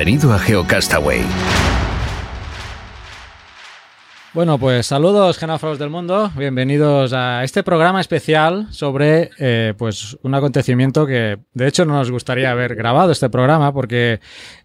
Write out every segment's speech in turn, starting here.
Bienvenido a GeoCastaway. Bueno, pues saludos genáfragos del mundo, bienvenidos a este programa especial sobre eh, pues un acontecimiento que de hecho no nos gustaría haber grabado este programa porque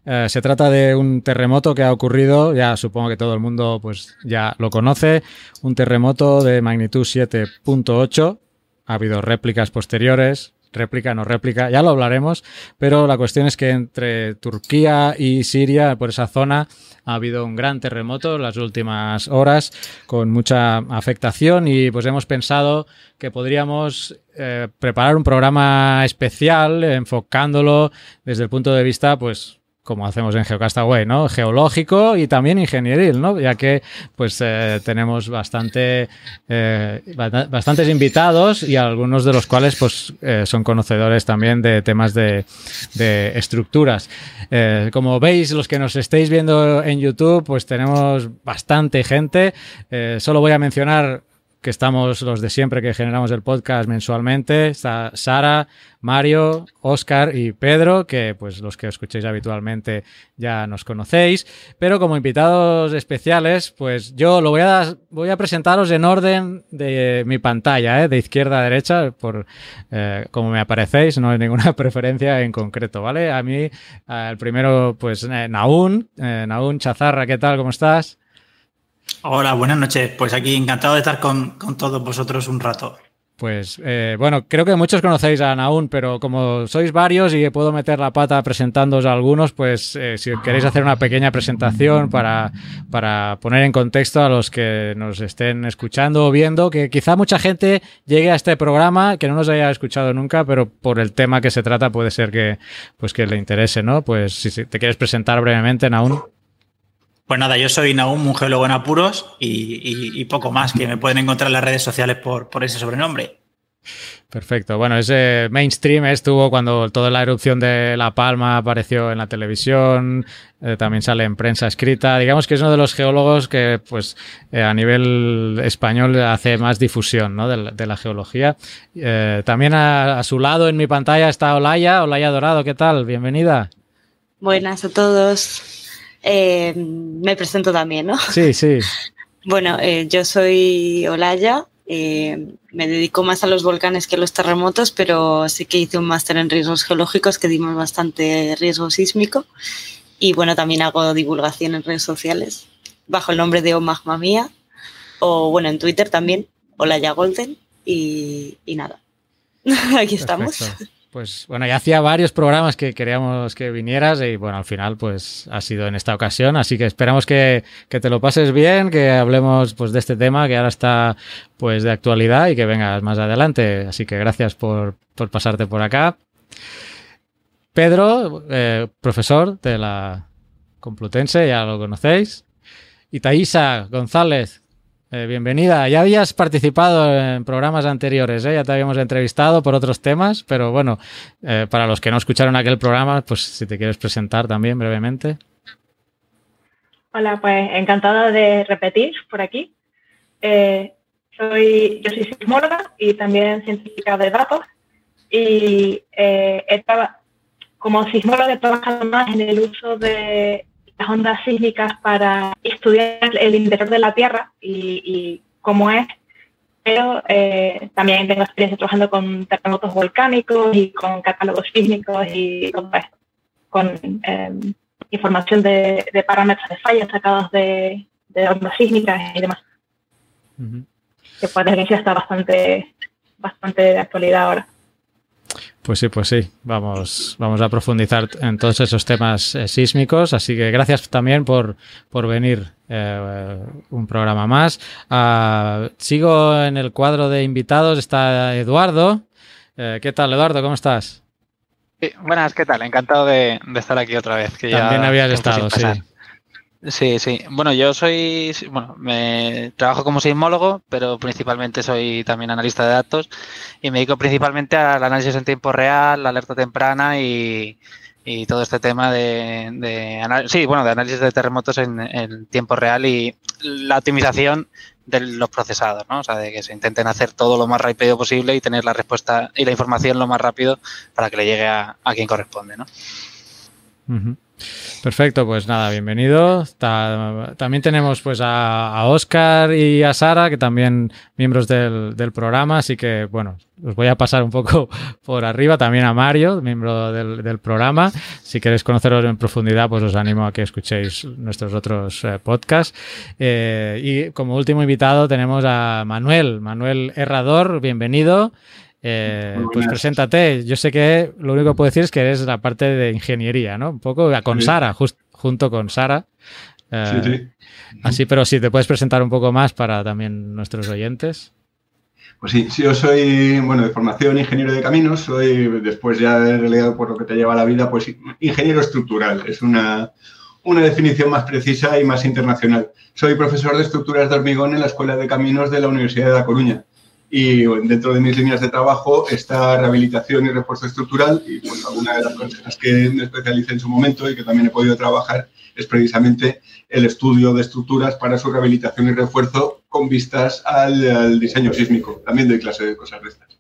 eh, se trata de un terremoto que ha ocurrido, ya supongo que todo el mundo pues ya lo conoce, un terremoto de magnitud 7.8, ha habido réplicas posteriores, réplica, no réplica, ya lo hablaremos, pero la cuestión es que entre Turquía y Siria, por esa zona, ha habido un gran terremoto en las últimas horas con mucha afectación y pues hemos pensado que podríamos eh, preparar un programa especial enfocándolo desde el punto de vista pues como hacemos en Geocastaway, ¿no? Geológico y también ingenieril, ¿no? Ya que pues eh, tenemos bastante eh, bastantes invitados y algunos de los cuales pues eh, son conocedores también de temas de, de estructuras. como veis, los que nos estéis viendo en YouTube, pues tenemos bastante gente. solo voy a mencionar que estamos los de siempre que generamos el podcast mensualmente. Está Sara, Mario, Oscar y Pedro, que pues los que escuchéis habitualmente ya nos conocéis. Pero como invitados especiales, pues yo lo voy a, voy a presentaros en orden de mi pantalla, ¿eh? de izquierda a derecha, por eh, como me aparecéis, no hay ninguna preferencia en concreto, ¿vale? A mí, eh, el primero, pues eh, Naún, Naún Chazarra, ¿qué tal? ¿Cómo estás? Hola, buenas noches. Pues aquí encantado de estar con, todos vosotros un rato. Pues eh, bueno, creo que muchos conocéis a Naún, pero como sois varios y puedo meter la pata presentándoos a algunos, pues eh, si queréis hacer una pequeña presentación para, para poner en contexto a los que nos estén escuchando o viendo, que quizá mucha gente llegue a este programa que no nos haya escuchado nunca, pero por el tema que se trata puede ser que, pues que le interese, ¿no? Pues si te quieres presentar brevemente, Naún. Pues nada, yo soy Naum, un geólogo en apuros y, poco más, que me pueden encontrar en las redes sociales por, por ese sobrenombre. Perfecto. Bueno, ese mainstream estuvo cuando toda la erupción de La Palma apareció en la televisión, eh, también sale en prensa escrita. Digamos que es uno de los geólogos que, pues, eh, a nivel español hace más difusión ¿no? de, la, geología. Eh, también a, a, su lado en mi pantalla está Olaya. Olaya Dorado, ¿qué tal? Bienvenida. Buenas a todos. Eh, me presento también, ¿no? Sí, sí. Bueno, eh, yo soy Olaya, eh, me dedico más a los volcanes que a los terremotos, pero sí que hice un máster en riesgos geológicos que dimos bastante riesgo sísmico. Y bueno, también hago divulgación en redes sociales bajo el nombre de O Magma Mía, o bueno, en Twitter también, Olaya Golden, y, nada. Aquí estamos. Pues bueno, ya hacía varios programas que queríamos que vinieras y bueno, al final pues ha sido en esta ocasión, así que esperamos que, te lo pases bien, que hablemos pues de este tema que ahora está pues de actualidad y que vengas más adelante. Así que gracias por, pasarte por acá. Pedro, eh, profesor de la Complutense, ya lo conocéis. Y Thaisa González, eh, bienvenida. Ya habías participado en programas anteriores, ¿eh? ya te habíamos entrevistado por otros temas, pero bueno, eh, para los que no escucharon aquel programa, pues si te quieres presentar también brevemente. Hola, pues encantada de repetir por aquí. soy, yo soy sismóloga y también científica de datos y como sismóloga he trabajado más en el uso de las ondas sísmicas para estudiar el interior de la Tierra y, cómo es, pero eh, también tengo experiencia trabajando con terremotos volcánicos y con catálogos sísmicos y todo esto, con em, información de, parámetros de fallas sacados de, ondas sísmicas y demás. Que por desgracia está bastante, bastante de actualidad ahora. Pues sí, pues sí, vamos, vamos a profundizar en todos esos temas eh, sísmicos, así que gracias también por, por venir eh, un programa más. Ah, sigo en el cuadro de invitados, está Eduardo. Eh, ¿Qué tal, Eduardo? ¿Cómo estás? buenas, ¿qué tal? Encantado de, estar aquí otra vez. Que También habías estado, sí. Sí, sí. Bueno, yo soy, bueno, me trabajo como sismólogo, pero principalmente soy también analista de datos y me dedico principalmente al análisis en tiempo real, la alerta temprana y, todo este tema de, de, sí, bueno, de análisis de terremotos en, en, tiempo real y la optimización de los procesados, ¿no? O sea, de que se intenten hacer todo lo más rápido posible y tener la respuesta y la información lo más rápido para que le llegue a, a quien corresponde, ¿no? Perfecto, pues nada, bienvenido. también tenemos pues a, Oscar y a Sara, que también miembros del, programa, así que bueno, os voy a pasar un poco por arriba, también a Mario, miembro del, programa. Si queréis conoceros en profundidad, pues os animo a que escuchéis nuestros otros eh, podcasts. Eh, y como último invitado tenemos a Manuel, Manuel Herrador, bienvenido. Eh, pues preséntate. Yo sé que lo único que puedo decir es que eres la parte de ingeniería, ¿no? Un poco con Sara, junto con Sara. sí, sí. Eh, así, pero si te puedes presentar un poco más para también nuestros oyentes. Pues sí, yo soy, bueno, de formación ingeniero de caminos, soy, después ya en realidad por lo que te lleva la vida, pues ingeniero estructural. Es una, una definición más precisa y más internacional. Soy profesor de estructuras de hormigón en la Escuela de Caminos de la Universidad de La Coruña y dentro de mis líneas de trabajo está rehabilitación y refuerzo estructural y pues alguna de las cosas que me especialicé en su momento y que también he podido trabajar es precisamente el estudio de estructuras para su rehabilitación y refuerzo con vistas al, diseño sísmico. También doy clase de cosas de estas.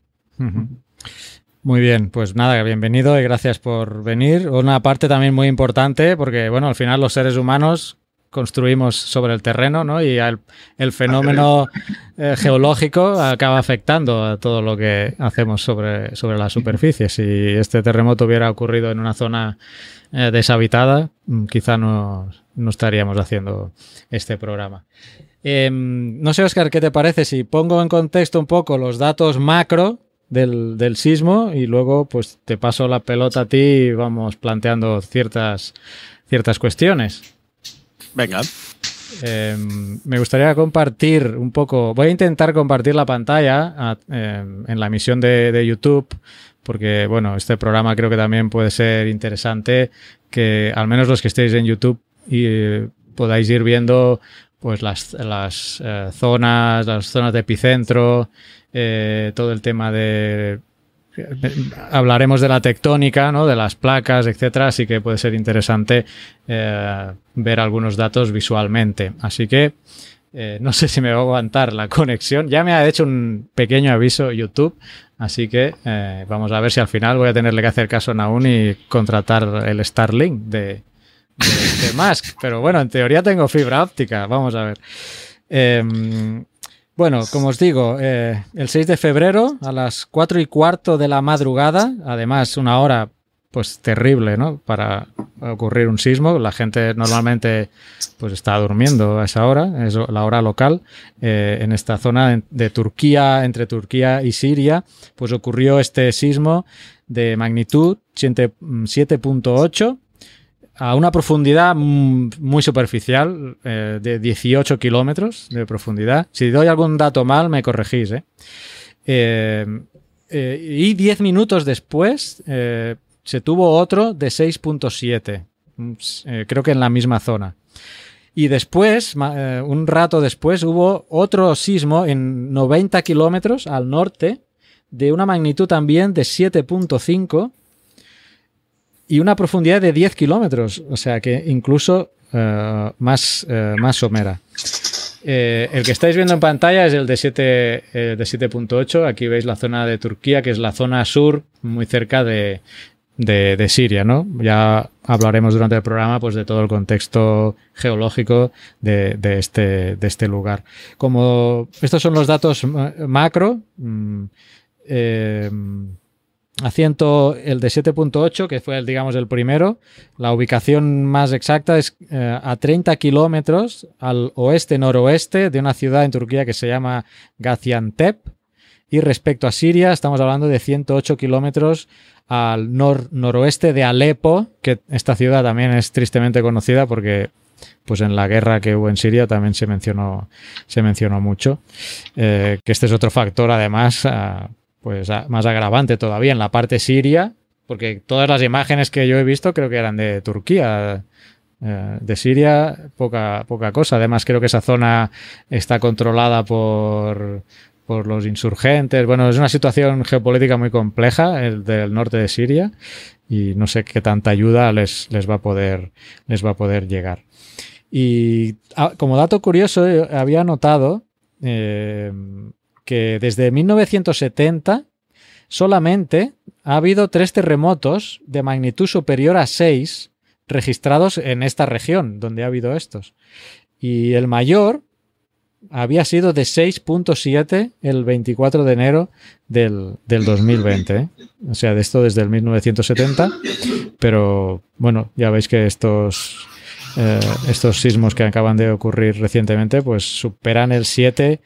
Muy bien, pues nada, bienvenido y gracias por venir. Una parte también muy importante porque, bueno, al final los seres humanos construimos sobre el terreno, ¿no? Y el, fenómeno eh, geológico acaba afectando a todo lo que hacemos sobre, sobre la superficie. Si este terremoto hubiera ocurrido en una zona eh, deshabitada, mm, quizá no, estaríamos haciendo este programa. Em, no sé, Oscar, ¿qué te parece si pongo en contexto un poco los datos macro del, del, sismo y luego pues te paso la pelota a ti y vamos planteando ciertas, ciertas cuestiones? Venga. Em, me gustaría compartir un poco, voy a intentar compartir la pantalla em, en la emisión de, YouTube, porque bueno, este programa creo que también puede ser interesante que al menos los que estéis en YouTube y, eh, podáis ir viendo pues las, las eh, zonas, las zonas de epicentro, eh, todo el tema de hablaremos de la tectónica, ¿no? de las placas, etcétera, así que puede ser interesante eh, ver algunos datos visualmente. Así que eh, no sé si me va a aguantar la conexión. Ya me ha hecho un pequeño aviso YouTube, así que eh, vamos a ver si al final voy a tenerle que hacer caso a Naun y contratar el Starlink de, de, Musk. Pero bueno, en teoría tengo fibra óptica. Vamos a ver. Bueno, como os digo, eh, el 6 de febrero a las 4 y cuarto de la madrugada, además una hora pues terrible, ¿no? Para ocurrir un sismo. La gente normalmente pues está durmiendo a esa hora, es la hora local. Eh, en esta zona de Turquía, entre Turquía y Siria, pues ocurrió este sismo de magnitud 7.8 a una profundidad muy superficial, eh, de 18 kilómetros de profundidad. Si doy algún dato mal, me corregís. ¿eh? Eh, y 10 minutos después se tuvo otro de 6.7, mm, creo que en la misma zona. Y después, un rato después, hubo otro sismo en 90 kilómetros al norte, de una magnitud también de 7.5 y una profundidad de 10 kilómetros, o sea que incluso uh, más, uh, más somera. Eh, el que estáis viendo en pantalla es el de 7 de 7.8. Aquí veis la zona de Turquía, que es la zona sur, muy cerca de, de, de, Siria, ¿no? Ya hablaremos durante el programa pues, de todo el contexto geológico de, de, este, de este lugar. Como estos son los datos macro, mm, eh, Asiento el de 7.8, que fue el, digamos, el primero. La ubicación más exacta es eh, a 30 kilómetros al oeste-noroeste de una ciudad en Turquía que se llama Gaziantep. Y respecto a Siria, estamos hablando de 108 kilómetros al nor noroeste de Alepo, que esta ciudad también es tristemente conocida porque pues en la guerra que hubo en Siria también se mencionó, se mencionó mucho. Eh, que este es otro factor, además, pues más agravante todavía en la parte siria, porque todas las imágenes que yo he visto creo que eran de Turquía. Eh, de Siria, poca, poca cosa. Además, creo que esa zona está controlada por, por los insurgentes. Bueno, es una situación geopolítica muy compleja, el del norte de Siria, y no sé qué tanta ayuda les, les, va, a poder, les va a poder llegar. Y ah, como dato curioso, eh, había notado eh, que desde 1970 solamente ha habido tres terremotos de magnitud superior a 6 registrados en esta región donde ha habido estos. Y el mayor había sido de 6.7 el 24 de enero del, 2020. ¿eh? O sea, de esto desde el 1970. Pero bueno, ya veis que estos, eh, estos sismos que acaban de ocurrir recientemente pues superan el 7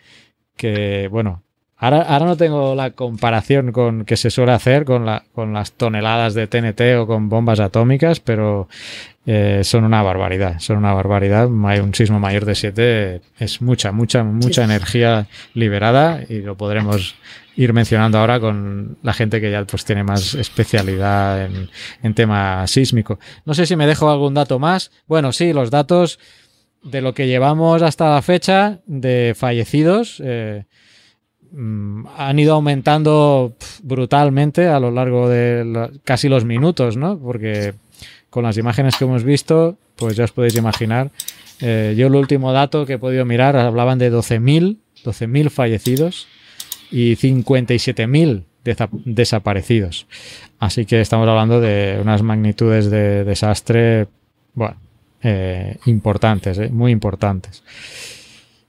que, bueno, Ahora, ahora, no tengo la comparación con que se suele hacer con, la, con las toneladas de TNT o con bombas atómicas, pero eh, son una barbaridad. Son una barbaridad. Un sismo mayor de 7 es mucha, mucha, mucha energía liberada y lo podremos ir mencionando ahora con la gente que ya pues tiene más especialidad en, en tema sísmico. No sé si me dejo algún dato más. Bueno, sí, los datos de lo que llevamos hasta la fecha de fallecidos. Eh, Mm, han ido aumentando brutalmente a lo largo de casi los minutos, ¿no? Porque con las imágenes que hemos visto, pues ya os podéis imaginar. Eh, yo el último dato que he podido mirar hablaban de 12.000 12 fallecidos y 57.000 desaparecidos. Así que estamos hablando de unas magnitudes de desastre, bueno, eh, importantes, eh, muy importantes.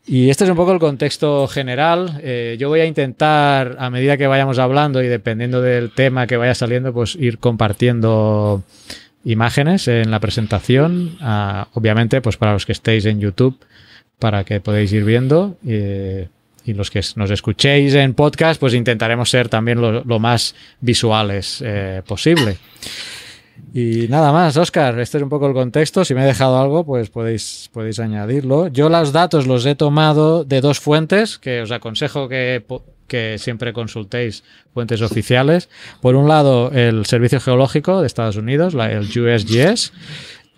Y este es un poco el contexto general. Eh, yo voy a intentar, a medida que vayamos hablando y dependiendo del tema que vaya saliendo, pues ir compartiendo imágenes en la presentación. Ah, obviamente, pues para los que estéis en YouTube, para que podáis ir viendo. Y los que nos escuchéis en podcast, pues intentaremos ser también lo, más visuales posible. Y nada más, Oscar, este es un poco el contexto. Si me he dejado algo, pues podéis, podéis añadirlo. Yo los datos los he tomado de dos fuentes que os aconsejo que, que siempre consultéis fuentes oficiales. Por un lado, el Servicio Geológico de Estados Unidos, el USGS,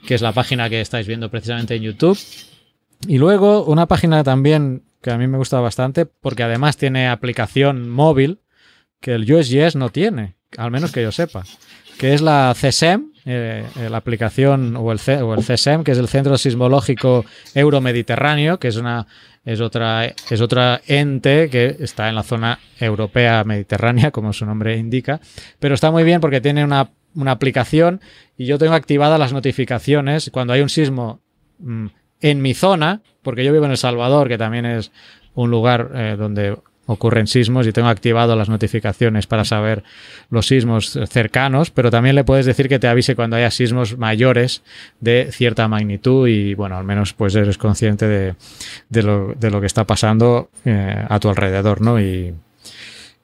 que es la página que estáis viendo precisamente en YouTube. Y luego una página también que a mí me gusta bastante porque además tiene aplicación móvil que el USGS no tiene, al menos que yo sepa que es la CSEM, eh, la aplicación o el, o el CSEM, que es el Centro Sismológico Euromediterráneo, que es una es otra es otra ente que está en la zona europea mediterránea, como su nombre indica, pero está muy bien porque tiene una, una aplicación y yo tengo activadas las notificaciones cuando hay un sismo mm, en mi zona, porque yo vivo en El Salvador, que también es un lugar eh, donde ocurren sismos y tengo activado las notificaciones para saber los sismos cercanos, pero también le puedes decir que te avise cuando haya sismos mayores de cierta magnitud y bueno, al menos pues eres consciente de, de, lo, de lo, que está pasando eh, a tu alrededor, ¿no? Y,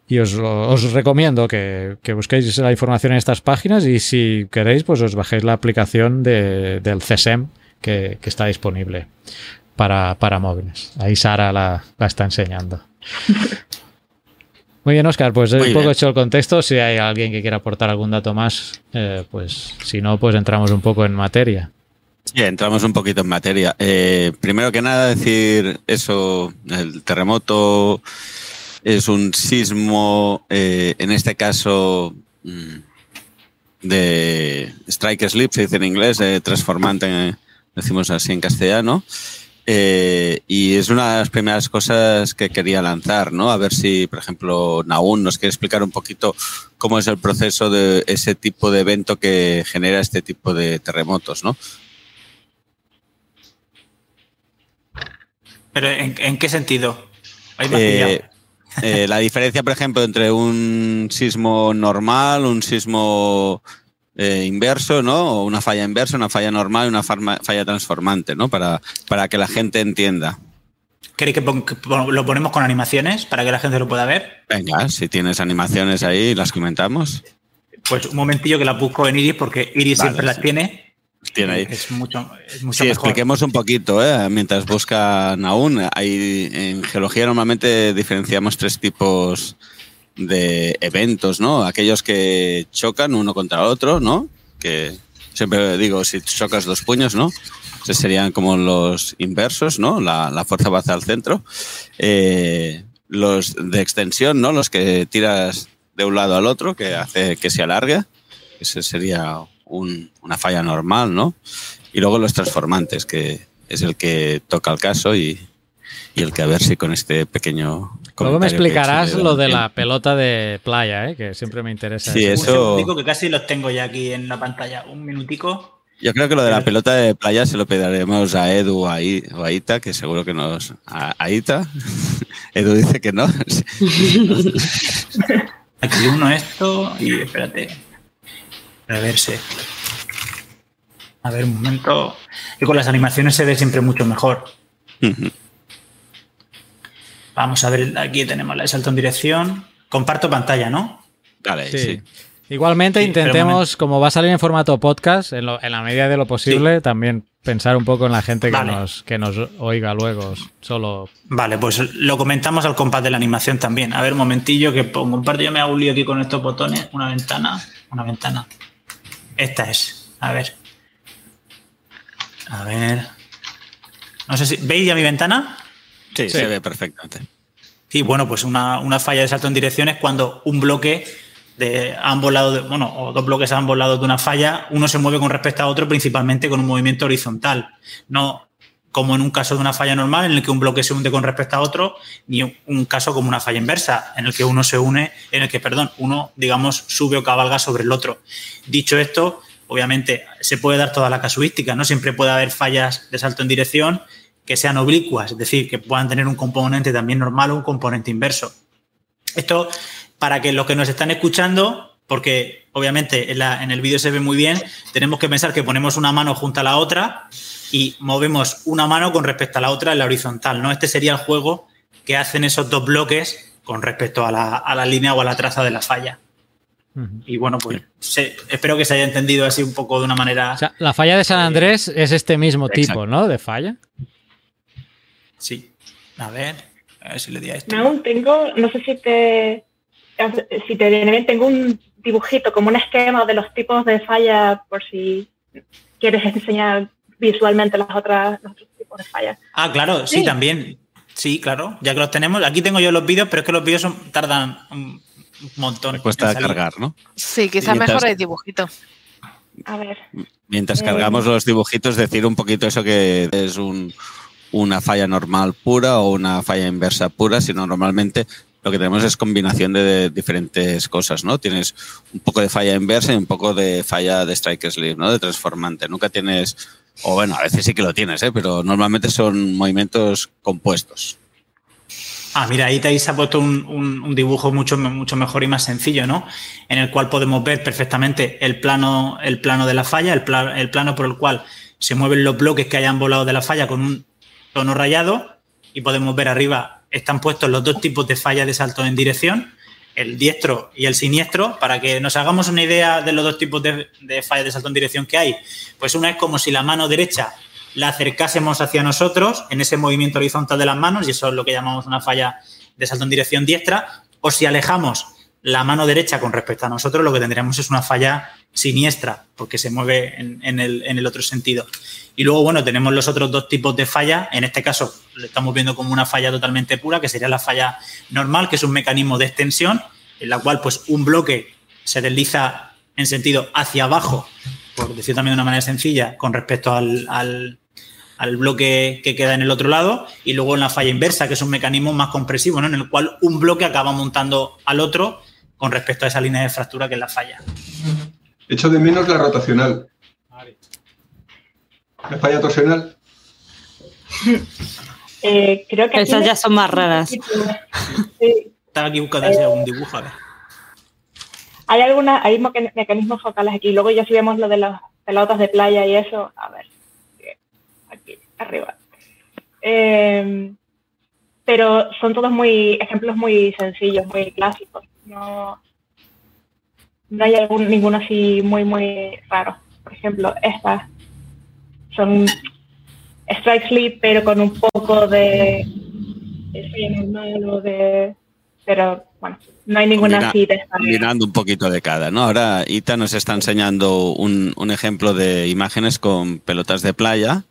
y os, os recomiendo que, que, busquéis la información en estas páginas y si queréis pues os bajéis la aplicación de, del CSEM que, que está disponible para, para móviles. Ahí Sara la, la está enseñando. Muy bien, Oscar, pues un poco hecho el contexto. Si hay alguien que quiera aportar algún dato más, eh, pues si no, pues entramos un poco en materia. Sí, entramos un poquito en materia. Eh, primero que nada, decir eso, el terremoto es un sismo, eh, en este caso, mm, de strike sleep, se dice en inglés, transformante, decimos así en castellano. Eh, y es una de las primeras cosas que quería lanzar, ¿no? A ver si, por ejemplo, Naún nos quiere explicar un poquito cómo es el proceso de ese tipo de evento que genera este tipo de terremotos, ¿no? Pero ¿en, qué sentido? Eh, eh, la diferencia, por ejemplo, entre un sismo normal, un sismo eh, inverso, ¿no? O una falla inversa, una falla normal y una falla transformante, ¿no? Para, para que la gente entienda. ¿Queréis que, pon- lo ponemos con animaciones para que la gente lo pueda ver? Venga, si tienes animaciones ahí, las comentamos. Pues un momentillo que las busco en Iris porque Iris Vale, siempre las sí. tiene. Tiene ahí. Es mucho, es mucho Sí, mejor. expliquemos un poquito, ¿eh? mientras buscan aún. Hay, en geología normalmente diferenciamos tres tipos de eventos, ¿no? Aquellos que chocan uno contra otro, ¿no? Que siempre digo, si chocas dos puños, ¿no? Esos serían como los inversos, ¿no? La, la fuerza va hacia el centro. Eh, los de extensión, ¿no? Los que tiras de un lado al otro, que hace que se alargue. Ese sería un- una falla normal, ¿no? Y luego los transformantes, que es el que toca el caso y el que a ver si con este pequeño... Luego me explicarás lo de la pelota de playa, ¿eh? que siempre me interesa. Sí, eso. Un eso- segundico que casi los tengo ya aquí en la pantalla. Un minutico. Yo creo que lo de la pelota de playa se lo pediremos a Edu o a, I- o a Ita, que seguro que nos... A, a Ita. Edu dice que no. Aquí uno esto y espérate. Reverse. A ver, un momento. Y con las animaciones se ve siempre mucho mejor. Vamos a ver, aquí tenemos la de salto en dirección. Comparto pantalla, ¿no? Vale, Sí. sí. Igualmente Sí, intentemos, como va a salir en formato podcast, en, lo- en la medida de lo posible, también pensar un poco en la gente que, Vale. nos, que nos oiga luego. Solo Vale, pues lo comentamos al compás de la animación también. A ver, un momentillo que pongo un par de yo me hago un lío aquí con estos botones. Una ventana, una ventana. Esta es. A ver. A ver. No sé si. ¿Veis ya mi ventana? Sí, se ve perfectamente. Sí, bueno, pues una, una falla de salto en dirección es cuando un bloque de ambos lados, de- bueno, o dos bloques a ambos lados de una falla, uno se mueve con respecto a otro principalmente con un movimiento horizontal. No como en un caso de una falla normal en el que un bloque se hunde con respecto a otro, ni un, un caso como una falla inversa, en el que uno se une, en el que, perdón, uno, digamos, sube o cabalga sobre el otro. Dicho esto, obviamente se puede dar toda la casuística, ¿no? Siempre puede haber fallas de salto en dirección que sean oblicuas, es decir, que puedan tener un componente también normal o un componente inverso. Esto para que los que nos están escuchando, porque obviamente en, la- en el vídeo se ve muy bien, tenemos que pensar que ponemos una mano junto a la otra y movemos una mano con respecto a la otra en la horizontal, ¿no? Este sería el juego que hacen esos dos bloques con respecto a la, a la línea o a la traza de la falla. Y bueno, pues se- espero que se haya entendido así un poco de una manera. O sea, la falla de San Andrés es este mismo tipo. ¿no? De falla. Sí. A ver, a ver si le di a esto. Aún tengo, no sé si te, si te viene bien, tengo un dibujito, como un esquema de los tipos de falla, por si quieres enseñar visualmente las otras, los otros tipos de fallas. Ah, claro, sí, Sí. también. Sí, claro, ya que los tenemos. Aquí tengo yo los vídeos, pero es que los vídeos son- tardan un montón. Me cuesta cargar, ¿no? Sí, quizá Mientras- mejor el dibujito. A ver, Mientras Eh, cargamos los dibujitos, decir un poquito eso que es un- una falla normal pura o una falla inversa pura, sino normalmente lo que tenemos es combinación de, diferentes cosas, ¿no? Tienes un poco de falla inversa y un poco de falla de strike sleeve, ¿no? De transformante. Nunca tienes, o bueno, a veces sí que lo tienes, ¿eh? Pero normalmente son movimientos compuestos. Ah, mira, ahí te ha puesto un, dibujo mucho, mucho mejor y más sencillo, ¿no? En el cual podemos ver perfectamente el plano, el plano de la falla, el, el plano por el cual se mueven los bloques que hayan volado de la falla con un tono rayado y podemos ver arriba están puestos los dos tipos de falla de salto en dirección, el diestro y el siniestro, para que nos hagamos una idea de los dos tipos de, de falla de salto en dirección que hay. Pues una es como si la mano derecha la acercásemos hacia nosotros en ese movimiento horizontal de las manos, y eso es lo que llamamos una falla de salto en dirección diestra, o si alejamos la mano derecha con respecto a nosotros, lo que tendríamos es una falla siniestra, porque se mueve en, el otro sentido. Y luego, bueno, tenemos los otros dos tipos de falla. En este caso, lo estamos viendo como una falla totalmente pura, que sería la falla normal, que es un mecanismo de extensión, en la cual, pues, un bloque se desliza en sentido hacia abajo, por decir también de una manera sencilla, con respecto al, al- al bloque que queda en el otro lado, y luego en la falla inversa, que es un mecanismo más compresivo, ¿no? en el cual un bloque acaba montando al otro con respecto a esa línea de fractura que es la falla. Echo de menos la rotacional. La falla torsional. eh, creo que... Esas ya son más raras. Sí. Estaba aquí buscando así algún dibujo, a ver. Hay alguna, hay meca- mecanismos focales aquí. Luego ya si vemos lo de las pelotas de playa y eso, a ver, aquí, arriba. Eh, pero son todos muy ejemplos muy sencillos, muy clásicos. No, no hay algún, ninguno así muy, muy raro. Por ejemplo, estas son strike slip, pero con un poco de, de normal o de... Pero bueno, no hay ninguna así de Mirando un poquito de cada, ¿no? Ahora Ita nos está enseñando un, un ejemplo de imágenes con pelotas de playa,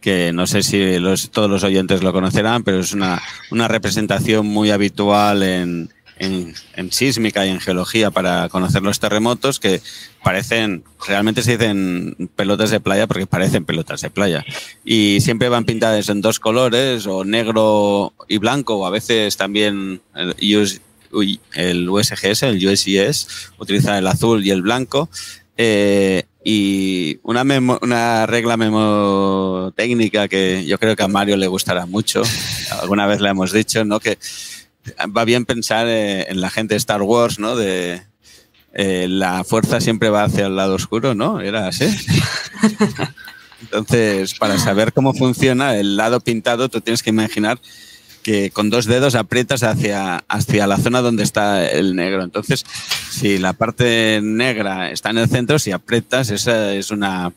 que no sé si los, todos los oyentes lo conocerán, pero es una, una representación muy habitual en, en, en, sísmica y en geología para conocer los terremotos que parecen, realmente se dicen pelotas de playa porque parecen pelotas de playa. Y siempre van pintadas en dos colores, o negro y blanco, o a veces también el, el USGS, el USGS, utiliza el azul y el blanco. Eh, y una, una regla memotécnica que yo creo que a Mario le gustará mucho, alguna vez le hemos dicho, ¿no? Que va bien pensar eh, en la gente de Star Wars, ¿no? De eh, la fuerza siempre va hacia el lado oscuro, ¿no? Era así. Entonces, para saber cómo funciona el lado pintado, tú tienes que imaginar que con dos dedos aprietas hacia, hacia la zona donde está el negro. Entonces, si la parte negra está en el centro, si aprietas, esa es una,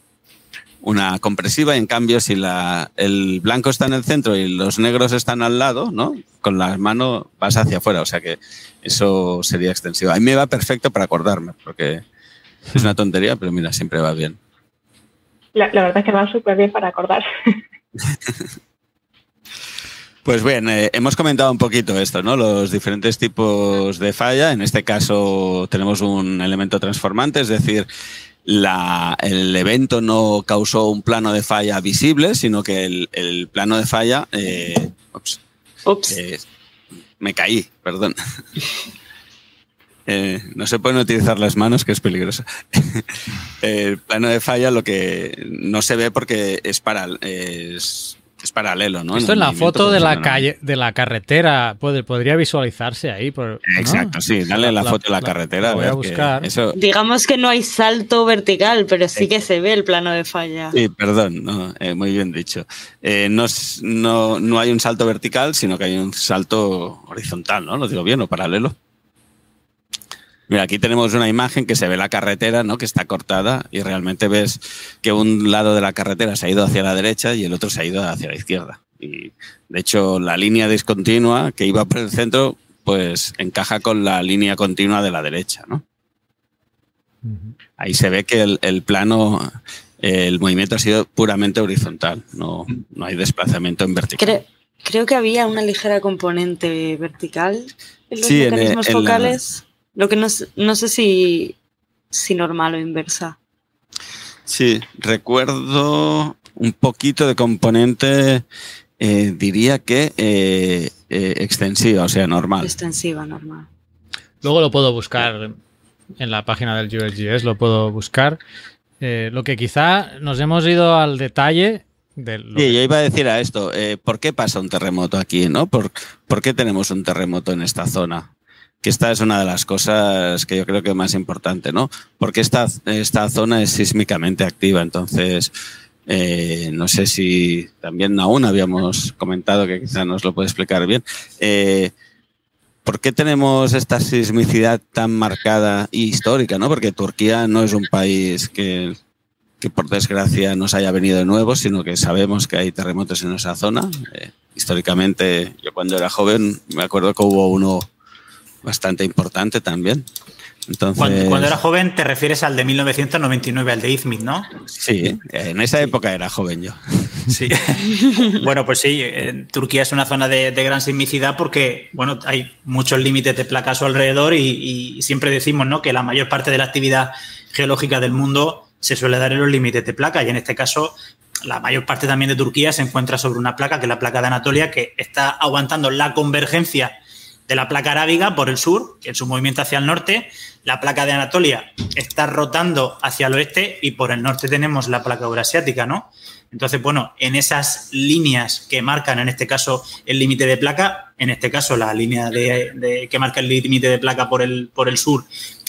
una compresiva. Y en cambio, si la, el blanco está en el centro y los negros están al lado, ¿no? Con las manos vas hacia afuera. O sea que eso sería extensivo. A mí me va perfecto para acordarme, porque es una tontería, pero mira, siempre va bien. La, la verdad es que va súper bien para acordarse. Pues bien, eh, hemos comentado un poquito esto, ¿no? Los diferentes tipos de falla. En este caso tenemos un elemento transformante, es decir, la, el evento no causó un plano de falla visible, sino que el, el plano de falla... Eh, ups, Ups. eh, me caí, perdón. Eh, no se pueden utilizar las manos, que es peligroso. el plano de falla lo que no se ve porque es, para, es, es paralelo, ¿no? Esto en la foto de la calle, de la carretera, puede, podría visualizarse ahí. Por, ¿no? Exacto, sí, dale la, foto de la, carretera. la voy a a ver que buscar. eso, Digamos que no hay salto vertical, pero sí que se ve el plano de falla. Sí, perdón, no, eh, muy bien dicho. Eh, no, no, no hay un salto vertical, sino que hay un salto horizontal, ¿no? ¿Lo digo bien o paralelo? Mira, aquí tenemos una imagen que se ve la carretera, ¿no? Que está cortada y realmente ves que un lado de la carretera se ha ido hacia la derecha y el otro se ha ido hacia la izquierda. Y de hecho, la línea discontinua que iba por el centro, pues encaja con la línea continua de la derecha, ¿no? Ahí se ve que el, el plano, el movimiento ha sido puramente horizontal, no, no hay desplazamiento en vertical. Creo, creo que había una ligera componente vertical en los Sí, en- mecanismos en la- focales. Lo que no, no sé si, si normal o inversa. Sí, recuerdo un poquito de componente, eh, diría que eh, eh, extensiva, o sea, normal. Extensiva, normal. Luego lo puedo buscar en la página del USGS, lo puedo buscar. Eh, lo que quizá nos hemos ido al detalle de lo Sí, que- yo iba a decir a esto, eh, ¿por qué pasa un terremoto aquí? ¿no? ¿Por, ¿Por qué tenemos un terremoto en esta zona? Que esta es una de las cosas que yo creo que es más importante, ¿no? Porque esta, esta zona es sísmicamente activa, entonces eh, no sé si también aún habíamos comentado que quizá nos lo puede explicar bien. Eh, ¿Por qué tenemos esta sismicidad tan marcada y histórica? ¿no? Porque Turquía no es un país que, que por desgracia nos haya venido de nuevo, sino que sabemos que hay terremotos en esa zona. Eh, históricamente, yo cuando era joven me acuerdo que hubo uno bastante importante también. Entonces, Cuando, cuando era joven te refieres al de 1999, al de Izmit, ¿no? Sí, en esa época era joven yo. Sí. bueno, pues sí, eh, Turquía es una zona de, de gran sismicidad porque, bueno, hay muchos límites de placa a su alrededor y, y siempre decimos, ¿no? Que la mayor parte de la actividad geológica del mundo se suele dar en los límites de placa y en este caso la mayor parte también de Turquía se encuentra sobre una placa que es la placa de Anatolia que está aguantando la convergencia de la placa arábiga por el sur, en su movimiento hacia el norte. La placa de Anatolia está rotando hacia el oeste y por el norte tenemos la placa eurasiática, ¿no? Entonces, bueno, en esas líneas que marcan, en este caso, el límite de placa, en este caso la línea de, que marca el límite de placa por el, por el sur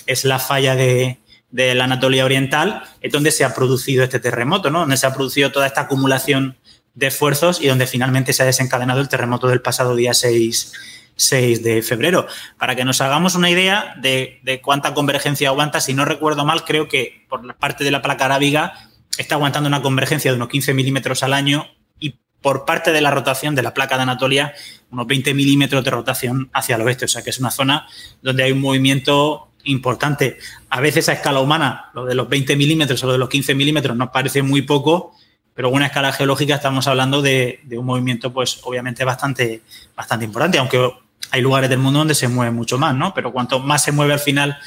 es la falla de, de la Anatolia Oriental, es donde se ha producido este terremoto, ¿no? Donde se ha producido toda esta acumulación de esfuerzos y donde finalmente se ha desencadenado el terremoto del pasado día 6, 6 de febrero. Para que nos hagamos una idea de, de, cuánta convergencia aguanta, si no recuerdo mal, creo que por la parte de la placa arábiga está aguantando una convergencia de unos 15 milímetros al año y por parte de la rotación de la placa de Anatolia, unos 20 milímetros de rotación hacia el oeste. O sea que es una zona donde hay un movimiento importante. A veces a escala humana, lo de los 20 milímetros o lo de los 15 milímetros nos parece muy poco, pero en una escala geológica estamos hablando de, de, un movimiento, pues obviamente bastante, bastante importante, aunque hay lugares del mundo donde se mueve mucho más, ¿no? Pero cuanto más se mueve al final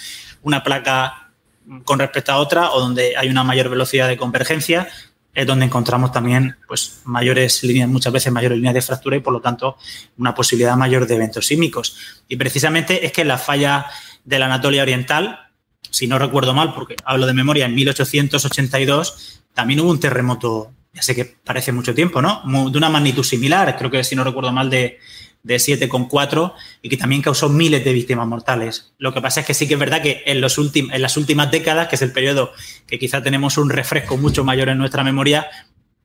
una placa con respecto a otra o donde hay una mayor velocidad de convergencia, es donde encontramos también pues, mayores líneas, muchas veces mayores líneas de fractura y por lo tanto una posibilidad mayor de eventos sísmicos. Y precisamente es que la falla de la Anatolia Oriental, si no recuerdo mal, porque hablo de memoria, en 1882 también hubo un terremoto, ya sé que parece mucho tiempo, ¿no? De una magnitud similar, creo que si no recuerdo mal, de, de 7,4 y que también causó miles de víctimas mortales. Lo que pasa es que sí que es verdad que en, los en las últimas décadas, que es el periodo que quizá tenemos un refresco mucho mayor en nuestra memoria,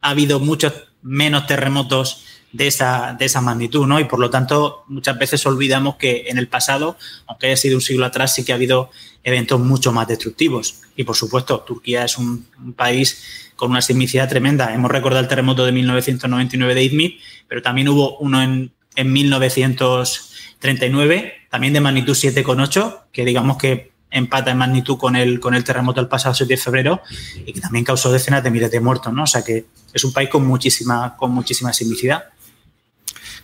ha habido muchos menos terremotos de esa, de esa magnitud, ¿no? Y por lo tanto, muchas veces olvidamos que en el pasado, aunque haya sido un siglo atrás, sí que ha habido eventos mucho más destructivos. Y por supuesto, Turquía es un, un país con una sismicidad tremenda. Hemos recordado el terremoto de 1999 de Izmir, pero también hubo uno en en 1939, también de magnitud 7,8, que digamos que empata en magnitud con el, con el terremoto del pasado 7 de febrero y que también causó decenas de miles de muertos, ¿no? O sea que es un país con muchísima, con muchísima sismicidad.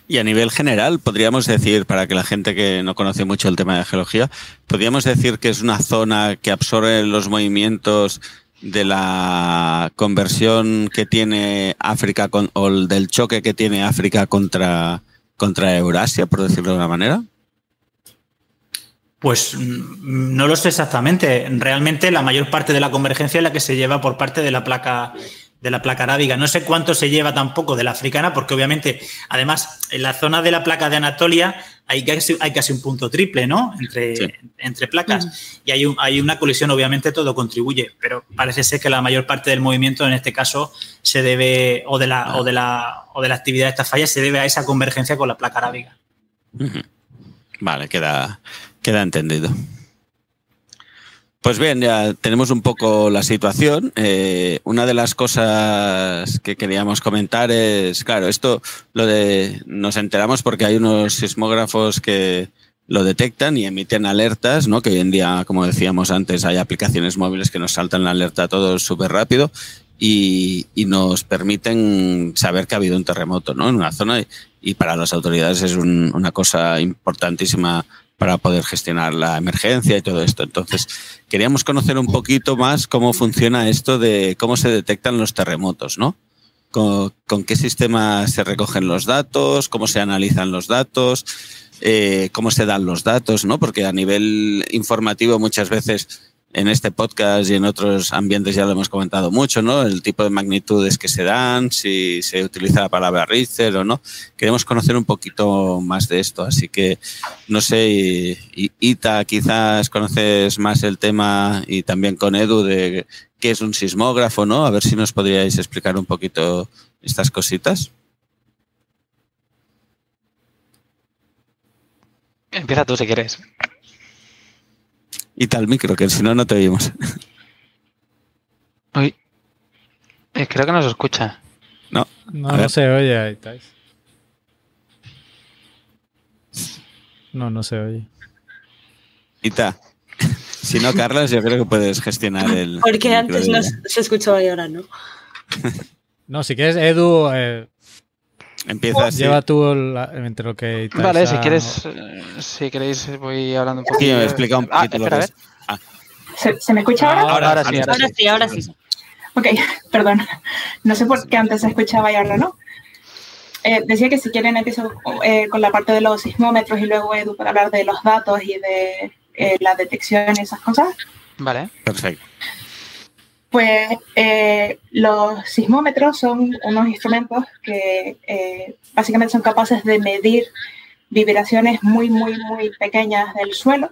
Y a nivel general, podríamos decir, para que la gente que no conoce mucho el tema de geología, podríamos decir que es una zona que absorbe los movimientos de la conversión que tiene África con, o del choque que tiene África contra, contra Eurasia, por decirlo de una manera? Pues mm, no lo sé exactamente. Realmente la mayor parte de la convergencia es la que se lleva por parte de la placa de la placa arábiga. No sé cuánto se lleva tampoco de la africana, porque obviamente, además, en la zona de la placa de Anatolia hay casi, hay casi un punto triple, ¿no? Entre, sí. entre placas. Y hay, un, hay una colisión, obviamente todo contribuye, pero parece ser que la mayor parte del movimiento, en este caso, se debe, o de la, ah. o de la, o de la actividad de estas fallas, se debe a esa convergencia con la placa arábiga. Uh -huh. Vale, queda, queda entendido. Pues bien, ya tenemos un poco la situación. Eh, una de las cosas que queríamos comentar es, claro, esto lo de nos enteramos porque hay unos sismógrafos que lo detectan y emiten alertas, ¿no? Que hoy en día, como decíamos antes, hay aplicaciones móviles que nos saltan la alerta todo súper rápido y, y, nos permiten saber que ha habido un terremoto, ¿no? En una zona y, y para las autoridades es un, una cosa importantísima para poder gestionar la emergencia y todo esto. Entonces, queríamos conocer un poquito más cómo funciona esto de cómo se detectan los terremotos, ¿no? Con, qué sistema se recogen los datos, cómo se analizan los datos, eh, cómo se dan los datos, ¿no? Porque a nivel informativo muchas veces en este podcast y en otros ambientes ya lo hemos comentado mucho, ¿no? El tipo de magnitudes que se dan, si se utiliza la palabra Richter o no. Queremos conocer un poquito más de esto, así que no sé, Ita, quizás conoces más el tema y también con Edu de qué es un sismógrafo, ¿no? A ver si nos podríais explicar un poquito estas cositas. Empieza tú si quieres y tal micro, que si no, no te oímos. Uy. Eh, creo que no se escucha. No. No, no se oye, ahí estáis. No, no se oye. Ita. Si no, Carlos, yo creo que puedes gestionar el. Porque el antes no se escuchaba y ahora no. no, si quieres, Edu. Eh, Empieza así. Lleva tú la, entre lo que. Vale, si quieres, si queréis, voy hablando un poquito. Sí, me explica un poquito ah, espera, lo que es. Ah. ¿Se, ¿Se, me escucha ahora? Ahora, ahora, sí, ahora, ahora sí, ahora sí. Ok, perdón. No sé por qué antes se escuchaba y ahora no. Eh, decía que si quieren empiezo eh, con la parte de los sismómetros y luego Edu para hablar de los datos y de eh, la detección y esas cosas. Vale. Perfecto. Pues eh, los sismómetros son unos instrumentos que eh, básicamente son capaces de medir vibraciones muy, muy, muy pequeñas del suelo.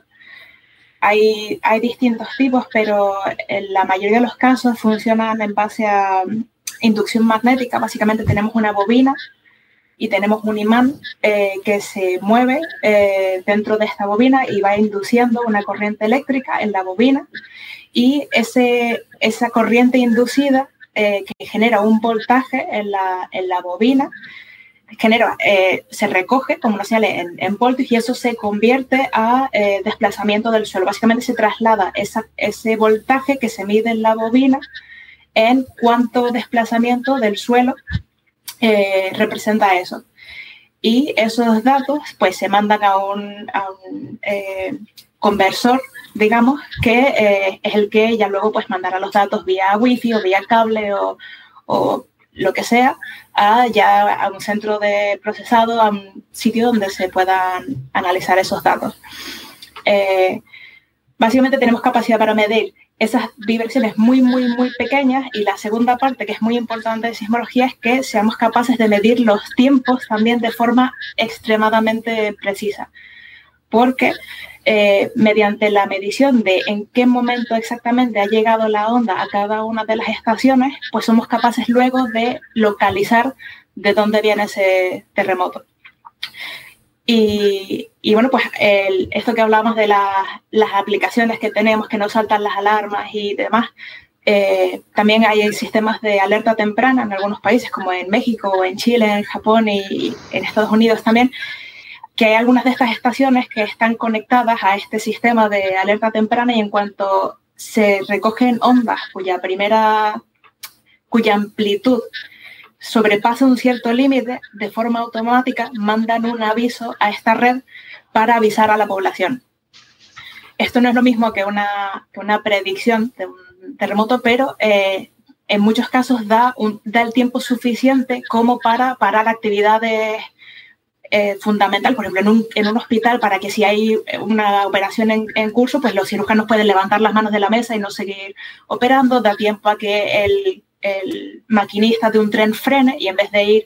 Hay, hay distintos tipos, pero en la mayoría de los casos funcionan en base a inducción magnética. Básicamente tenemos una bobina y tenemos un imán eh, que se mueve dentro de esta bobina y va induciendo una corriente eléctrica en la bobina y esa corriente inducida eh, que genera un voltaje en la, en la bobina genera, se recoge como una señal en, en, voltios y eso se convierte a desplazamiento del suelo. Básicamente se traslada esa, ese voltaje que se mide en la bobina en cuánto desplazamiento del suelo eh, representa eso. Y esos datos pues se mandan a un, eh, conversor, digamos, que eh, es el que ya luego pues mandará los datos vía wifi o vía cable o, lo que sea a ya a un centro de procesado, a un sitio donde se puedan analizar esos datos. básicamente tenemos capacidad para medir esas vibraciones muy, muy, muy pequeñas. Y la segunda parte, que es muy importante de sismología, es que seamos capaces de medir los tiempos también de forma extremadamente precisa. Porque eh, mediante la medición de en qué momento exactamente ha llegado la onda a cada una de las estaciones, pues somos capaces luego de localizar de dónde viene ese terremoto. Y, bueno, pues esto que hablamos de las aplicaciones que tenemos, que no saltan las alarmas y demás, eh, también hay sistemas de alerta temprana en algunos países, como en México, en Chile, en Japón y en Estados Unidos también, que hay algunas de estas estaciones que están conectadas a este sistema de alerta temprana y en cuanto se recogen ondas cuya primera, cuya amplitud sobrepasa un cierto límite, de forma automática mandan un aviso a esta red para avisar a la población. Esto no es lo mismo que una, una predicción de un terremoto, pero eh, en muchos casos da, un, da el tiempo suficiente como para parar actividades eh, fundamental, por ejemplo, en un, en un, hospital, para que si hay una operación en, curso, pues los cirujanos pueden levantar las manos de la mesa y no seguir operando, da tiempo a que el maquinista de un tren frene y en vez de ir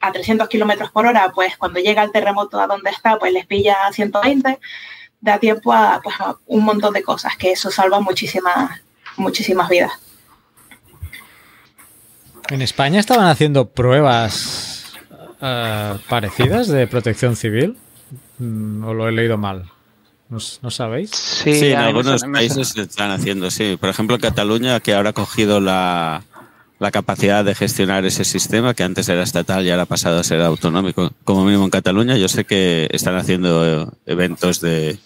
a 300 kilómetros por hora, pues cuando llega el terremoto a donde está, pues les pilla a 120, da tiempo a, pues, un montón de cosas, que eso salva muchísimas, muchísimas vidas. En España estaban haciendo pruebas uh, parecidas de protección civil, mm, o lo he leído mal. ¿No, sabéis? Sí, sí en algunos países se están haciendo, sí. Por ejemplo, Cataluña, que ahora ha cogido la, la capacidad de gestionar ese sistema, que antes era estatal y ahora ha pasado a ser autonómico, como mínimo en Cataluña. Yo sé que están haciendo eventos de,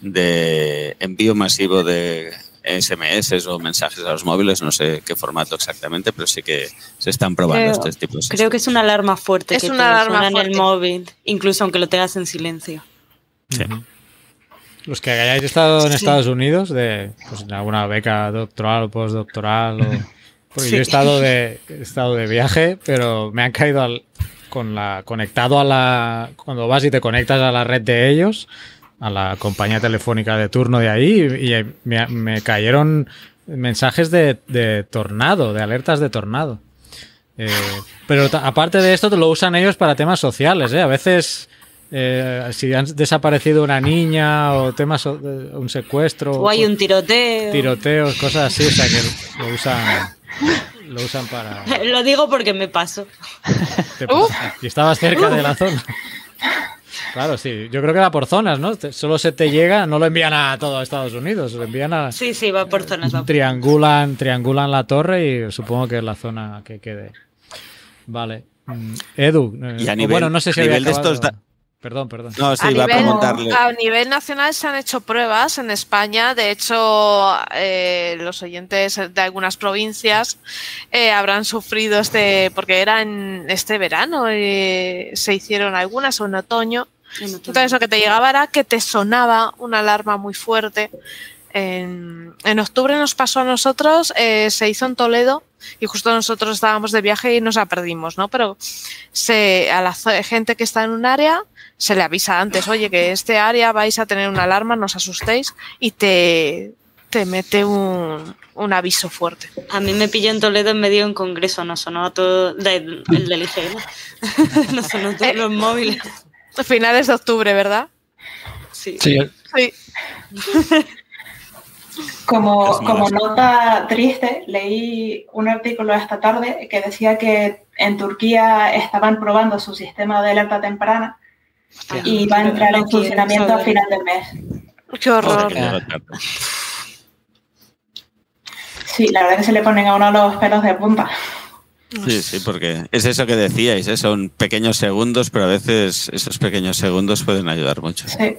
de envío masivo de SMS o mensajes a los móviles, no sé qué formato exactamente, pero sí que se están probando estos tipos. Creo que es una alarma fuerte es que una alarma en el móvil, incluso aunque lo tengas en silencio. Sí. Los que hayáis estado en Estados Unidos, de pues, alguna beca doctoral o postdoctoral o porque yo he estado, de, estado de viaje, pero me han caído al, con la, conectado a la. Cuando vas y te conectas a la red de ellos, a la compañía telefónica de turno de ahí, y, me, cayeron mensajes de, tornado, de alertas de tornado. Eh, pero aparte de esto, lo usan ellos para temas sociales. ¿eh? A veces, eh, si han desaparecido una niña o temas, un secuestro. O hay un tiroteo. Tiroteos, cosas así, o sea que lo usan. Lo usan para. Lo digo porque me paso. Y estabas cerca de la zona. Claro, sí. Yo creo que va por zonas, ¿no? Solo se te llega, no lo envían a todo Estados Unidos, lo envían a. Sí, sí, va por zonas. triangulan, triangulan la torre y supongo que es la zona que quede. Vale. Mm, Edu, eh, bueno, no sé si a nivel de estos Perdón, perdón. No, sí, a, nivel, a, nivel, nacional se han hecho pruebas en España. De hecho, eh, los oyentes de algunas provincias eh, habrán sufrido este, porque era en este verano, eh, se hicieron algunas o en otoño. Entonces, lo que te llegaba era que te sonaba una alarma muy fuerte. En, en octubre nos pasó a nosotros, se hizo en Toledo y justo nosotros estábamos de viaje y nos la perdimos, ¿no? Pero se, a la gente que está en un área se le avisa antes, oye, que este área vais a tener una alarma, no os asustéis, y te, te mete un, un aviso fuerte. A mí me pilló en Toledo en medio de un congreso, no sonó todo el del IGN, no sonó todos los móviles. Finales de octubre, ¿verdad? Sí. Sí. Como, como nota triste, leí un artículo esta tarde que decía que en Turquía estaban probando su sistema de alerta temprana y va a entrar en funcionamiento a final del mes. Qué horror. Sí, la verdad que se le ponen a uno los pelos de punta. Sí, sí, porque es eso que decíais, ¿eh? son pequeños segundos, pero a veces esos pequeños segundos pueden ayudar mucho. Sí.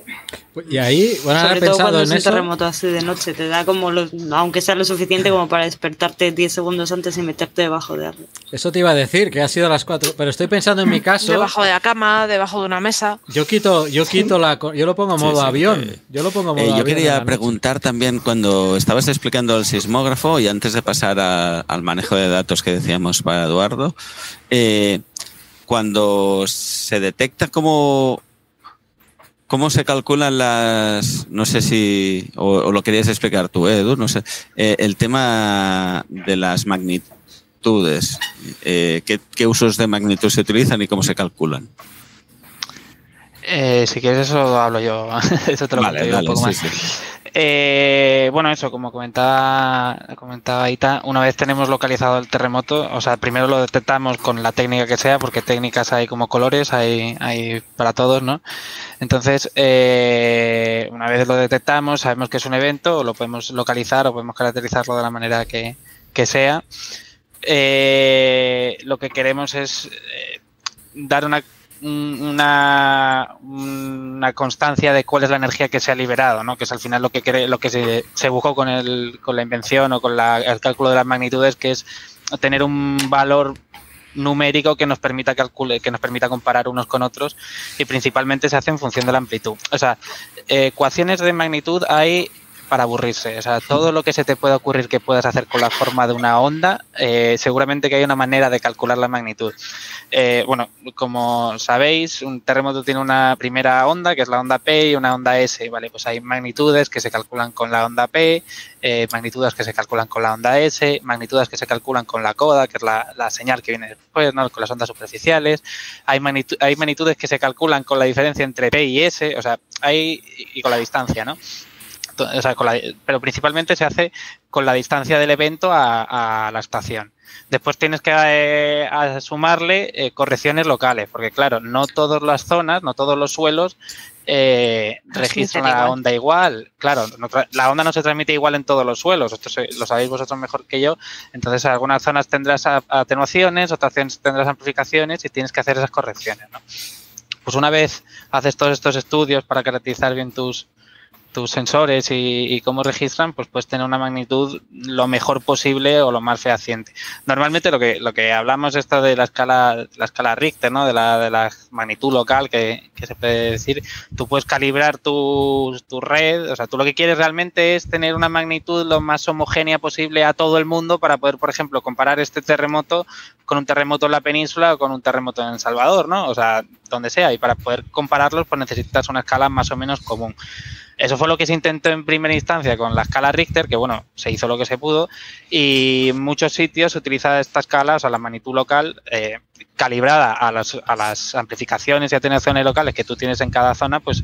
Y ahí, bueno, Sobre todo pensado cuando en es un eso. terremoto así de noche, te da como, lo- aunque sea lo suficiente como para despertarte 10 segundos antes y meterte debajo de algo. Eso te iba a decir, que ha sido a las 4. Pero estoy pensando en mi caso. Debajo de la cama, debajo de una mesa. Yo quito, yo quito la. Yo lo pongo Sí, modo sí, avión. eh, Yo lo pongo en Eh, modo yo quería preguntar también cuando estabas explicando el sismógrafo y antes de pasar a- al manejo de datos que decíamos para Eduardo, eh, cuando se detecta cómo, cómo se calculan las, no sé si, o, lo querías explicar tú, eh, Edu, no sé, eh, el tema de las magnitudes, eh, ¿qué, qué usos de magnitud se utilizan y cómo se calculan? Eh, si quieres eso hablo yo, eso te lo Vale, un poco sí, más. sí. Eh, bueno, eso, como comentaba, comentaba Ita, una vez tenemos localizado el terremoto, o sea, primero lo detectamos con la técnica que sea, porque técnicas hay como colores, hay, hay para todos, ¿no? Entonces, eh, una vez lo detectamos, sabemos que es un evento, o lo podemos localizar o podemos caracterizarlo de la manera que, que sea. Eh, lo que queremos es eh, dar una un- una, una constancia de cuál es la energía que se ha liberado, ¿no? que es al final lo que lo que se, se buscó con, el, con la invención o con la- el cálculo de las magnitudes, que es tener un valor numérico que nos permita calcule, que nos permita comparar unos con otros y principalmente se hace en función de la amplitud. O sea, eh, ecuaciones de magnitud hay para aburrirse. O sea, todo lo que se te pueda ocurrir que puedas hacer con la forma de una onda, eh, seguramente que hay una manera de calcular la magnitud. Eh, bueno, como sabéis, un terremoto tiene una primera onda, que es la onda P, y una onda S. Vale, pues hay magnitudes que se calculan con la onda P, eh, magnitudes que se calculan con la onda S, magnitudes que se calculan con la coda, que es la, señal que viene después, ¿no? con las ondas superficiales. Hay, hay magnitudes que se calculan con la diferencia entre P y S, o sea, hay y con la distancia, ¿no? To- o sea, con la- pero principalmente se hace con la distancia del evento a, a la estación. Después tienes que eh, a sumarle eh, correcciones locales, porque claro, no todas las zonas, no todos los suelos eh, registran la igual. onda igual. Claro, no la onda no se transmite igual en todos los suelos, esto se- lo sabéis vosotros mejor que yo. Entonces, en algunas zonas tendrás atenuaciones, otras zonas tendrás amplificaciones y tienes que hacer esas correcciones. ¿no? Pues una vez haces todos estos estudios para caracterizar bien tus, tus sensores y, cómo registran, pues puedes tener una magnitud lo mejor posible o lo más fehaciente. Normalmente lo que, lo que hablamos esto de la escala, la escala Richter, ¿no? De la, de la magnitud local que, que se puede decir, tú puedes calibrar tu, tu red, o sea, tú lo que quieres realmente es tener una magnitud lo más homogénea posible a todo el mundo para poder, por ejemplo, comparar este terremoto con un terremoto en la península o con un terremoto en El Salvador, ¿no? O sea, donde sea. Y para poder compararlos, pues necesitas una escala más o menos común. Eso fue lo que se intentó en primera instancia con la escala Richter, que bueno, se hizo lo que se pudo, y en muchos sitios se utiliza esta escala, o sea, la magnitud local, eh, calibrada a las, a las amplificaciones y atenuaciones locales que tú tienes en cada zona, pues,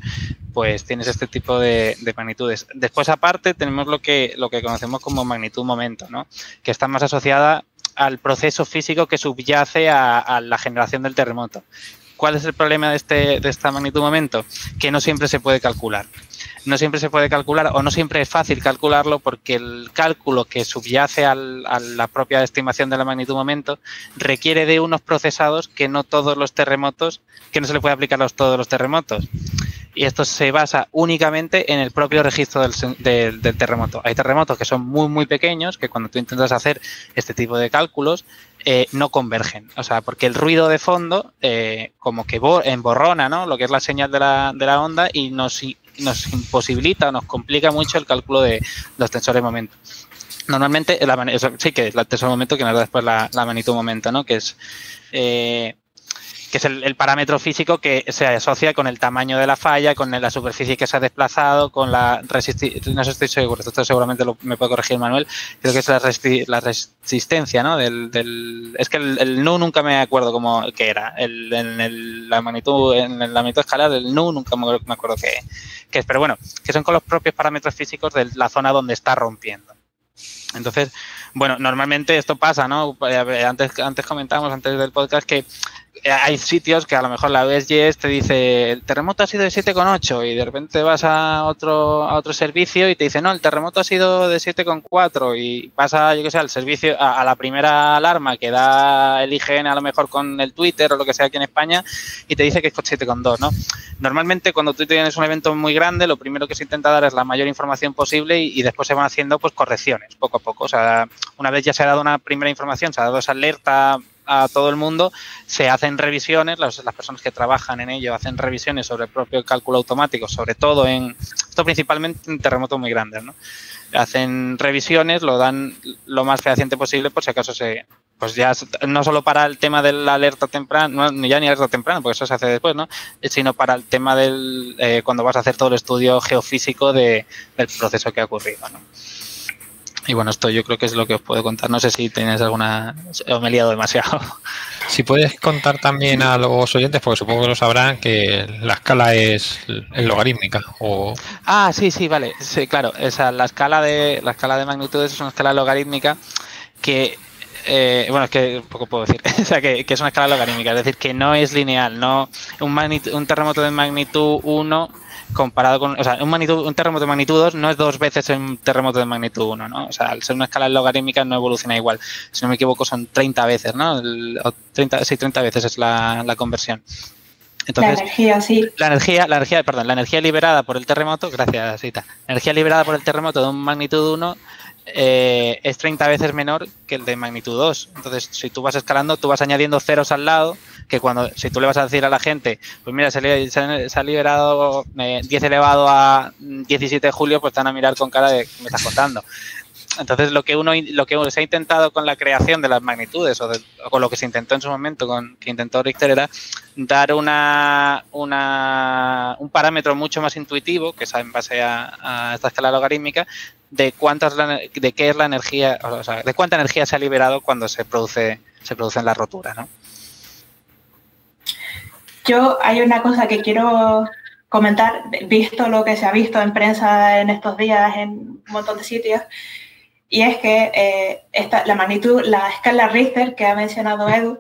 pues tienes este tipo de, de magnitudes. Después, aparte, tenemos lo que, lo que conocemos como magnitud momento, ¿no? que está más asociada al proceso físico que subyace a la generación del terremoto. ¿Cuál es el problema de, este, de esta magnitud momento? Que no siempre se puede calcular no siempre se puede calcular o no siempre es fácil calcularlo porque el cálculo que subyace a la propia estimación de la magnitud momento requiere de unos procesados que no todos los terremotos, que no se le puede aplicar a todos los terremotos. Y esto se basa únicamente en el propio registro del- del terremoto. Hay terremotos que son muy, muy pequeños, que cuando tú intentas hacer este tipo de cálculos, eh, no convergen. O sea, porque el ruido de fondo, eh, como que bo- emborrona, ¿no? Lo que es la señal de la, de la onda y nos, nos imposibilita, nos complica mucho el cálculo de los tensores de momento. Normalmente, la, eso, sí que el tensor de momento que nos da después la, la magnitud momento, ¿no? Que es, eh, que es el, parámetro físico que se asocia con el tamaño de la falla, con la superficie que se ha desplazado, con la resistencia, no sé si estoy seguro, esto seguramente lo- me puede corregir Manuel, creo que es la, resti- la resistencia, ¿no? Del, del- es que el, el nu nunca me acuerdo cómo que era, el, en el la magnitud, en la magnitud escalar del NU, nunca me, acuerdo qué, qué es, pero bueno, que son con los propios parámetros físicos de la zona donde está rompiendo. Entonces, bueno, normalmente esto pasa, ¿no? Eh, antes, antes comentábamos, antes del podcast, que hay sitios que a lo mejor la USGS te dice el terremoto ha sido de 7,8 y de repente vas a otro a otro servicio y te dice no, el terremoto ha sido de 7,4 y pasa, yo que sé, al servicio, a, la primera alarma que da el IGN a lo mejor con el Twitter o lo que sea aquí en España y te dice que es 7,2, ¿no? Normalmente cuando tú tienes un evento muy grande, lo primero que se intenta dar es la mayor información posible y después se van haciendo pues correcciones poco a poco. O sea, una vez ya se ha dado una primera información, se ha dado esa alerta a todo el mundo, se hacen revisiones, las, personas que trabajan en ello hacen revisiones sobre el propio cálculo automático, sobre todo en, esto principalmente en terremotos muy grandes, ¿no? Hacen revisiones, lo dan lo más fehaciente posible por si acaso se, pues ya no solo para el tema de la alerta temprana, no, ya ni alerta temprana, porque eso se hace después, ¿no? Sino para el tema del, eh, cuando vas a hacer todo el estudio geofísico de, del proceso que ha ocurrido, ¿no? Y bueno, esto yo creo que es lo que os puedo contar. No sé si tenéis alguna... o me he liado demasiado. Si puedes contar también a los oyentes, porque supongo que lo sabrán, que la escala es, logarítmica. O... Ah, sí, sí, vale. Sí, claro. Esa, la, escala de, la escala de magnitudes es una escala logarítmica que eh, bueno, es que poco puedo decir, o sea, que, que, es una escala logarítmica, es decir, que no es lineal, no un, un terremoto de magnitud 1 comparado con, o sea, un, un terremoto de magnitud 2 no es dos veces un terremoto de magnitud 1, ¿no? O sea, al ser una escala logarítmica no evoluciona igual. Si no me equivoco, son 30 veces, ¿no? o 30, sí, 30 veces es la, la conversión. Entonces, la energía, sí. La energía, la energía, perdón, la energía liberada por el terremoto, gracias, Cita. La energía liberada por el terremoto de un magnitud 1 eh, es 30 veces menor que el de magnitud 2. Entonces, si tú vas escalando, tú vas añadiendo ceros al lado, que cuando, si tú le vas a decir a la gente, pues mira, se, ha liberado 10 eh, elevado a 17 de julio, pues te van a mirar con cara de, me estás contando? Entonces, lo que uno lo que se ha intentado con la creación de las magnitudes o, con lo que se intentó en su momento con que intentó Richter era dar una, una un parámetro mucho más intuitivo, que es en base a, esta escala logarítmica, de cuántas de qué es la energía, o sea, de cuánta energía se ha liberado cuando se produce se producen las roturas, ¿no? Yo hay una cosa que quiero comentar, visto lo que se ha visto en prensa en estos días en un montón de sitios, y es que eh, esta, la magnitud, la escala Richter que ha mencionado Edu,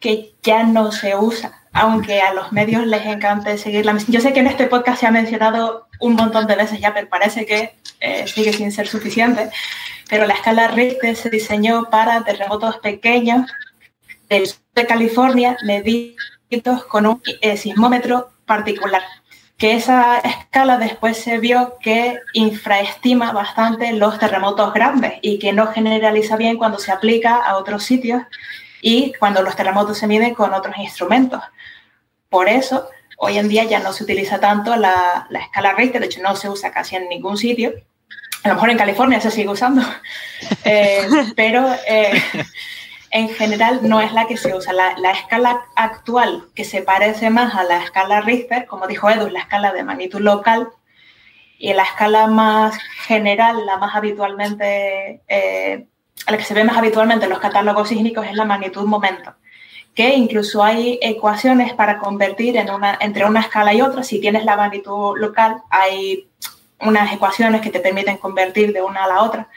que ya no se usa, aunque a los medios les encante seguirla. Yo sé que en este podcast se ha mencionado un montón de veces ya, pero parece que eh, sigue sin ser suficiente, pero la escala Richter se diseñó para terremotos pequeños del sur de California, medidos con un eh, sismómetro particular que esa escala después se vio que infraestima bastante los terremotos grandes y que no generaliza bien cuando se aplica a otros sitios y cuando los terremotos se miden con otros instrumentos. Por eso, hoy en día ya no se utiliza tanto la, escala Richter, de hecho no se usa casi en ningún sitio. A lo mejor en California se sigue usando, eh, pero eh, en general no es la que se usa. La, escala actual que se parece más a la escala Richter, como dijo Edu, la escala de magnitud local, y la escala más general, la más habitualmente, eh, la que se ve más habitualmente en los catálogos sísmicos es la magnitud momento, que incluso hay ecuaciones para convertir entre una escala y otra. Si tienes la magnitud local, hay unas ecuaciones que te permiten convertir de una a la otra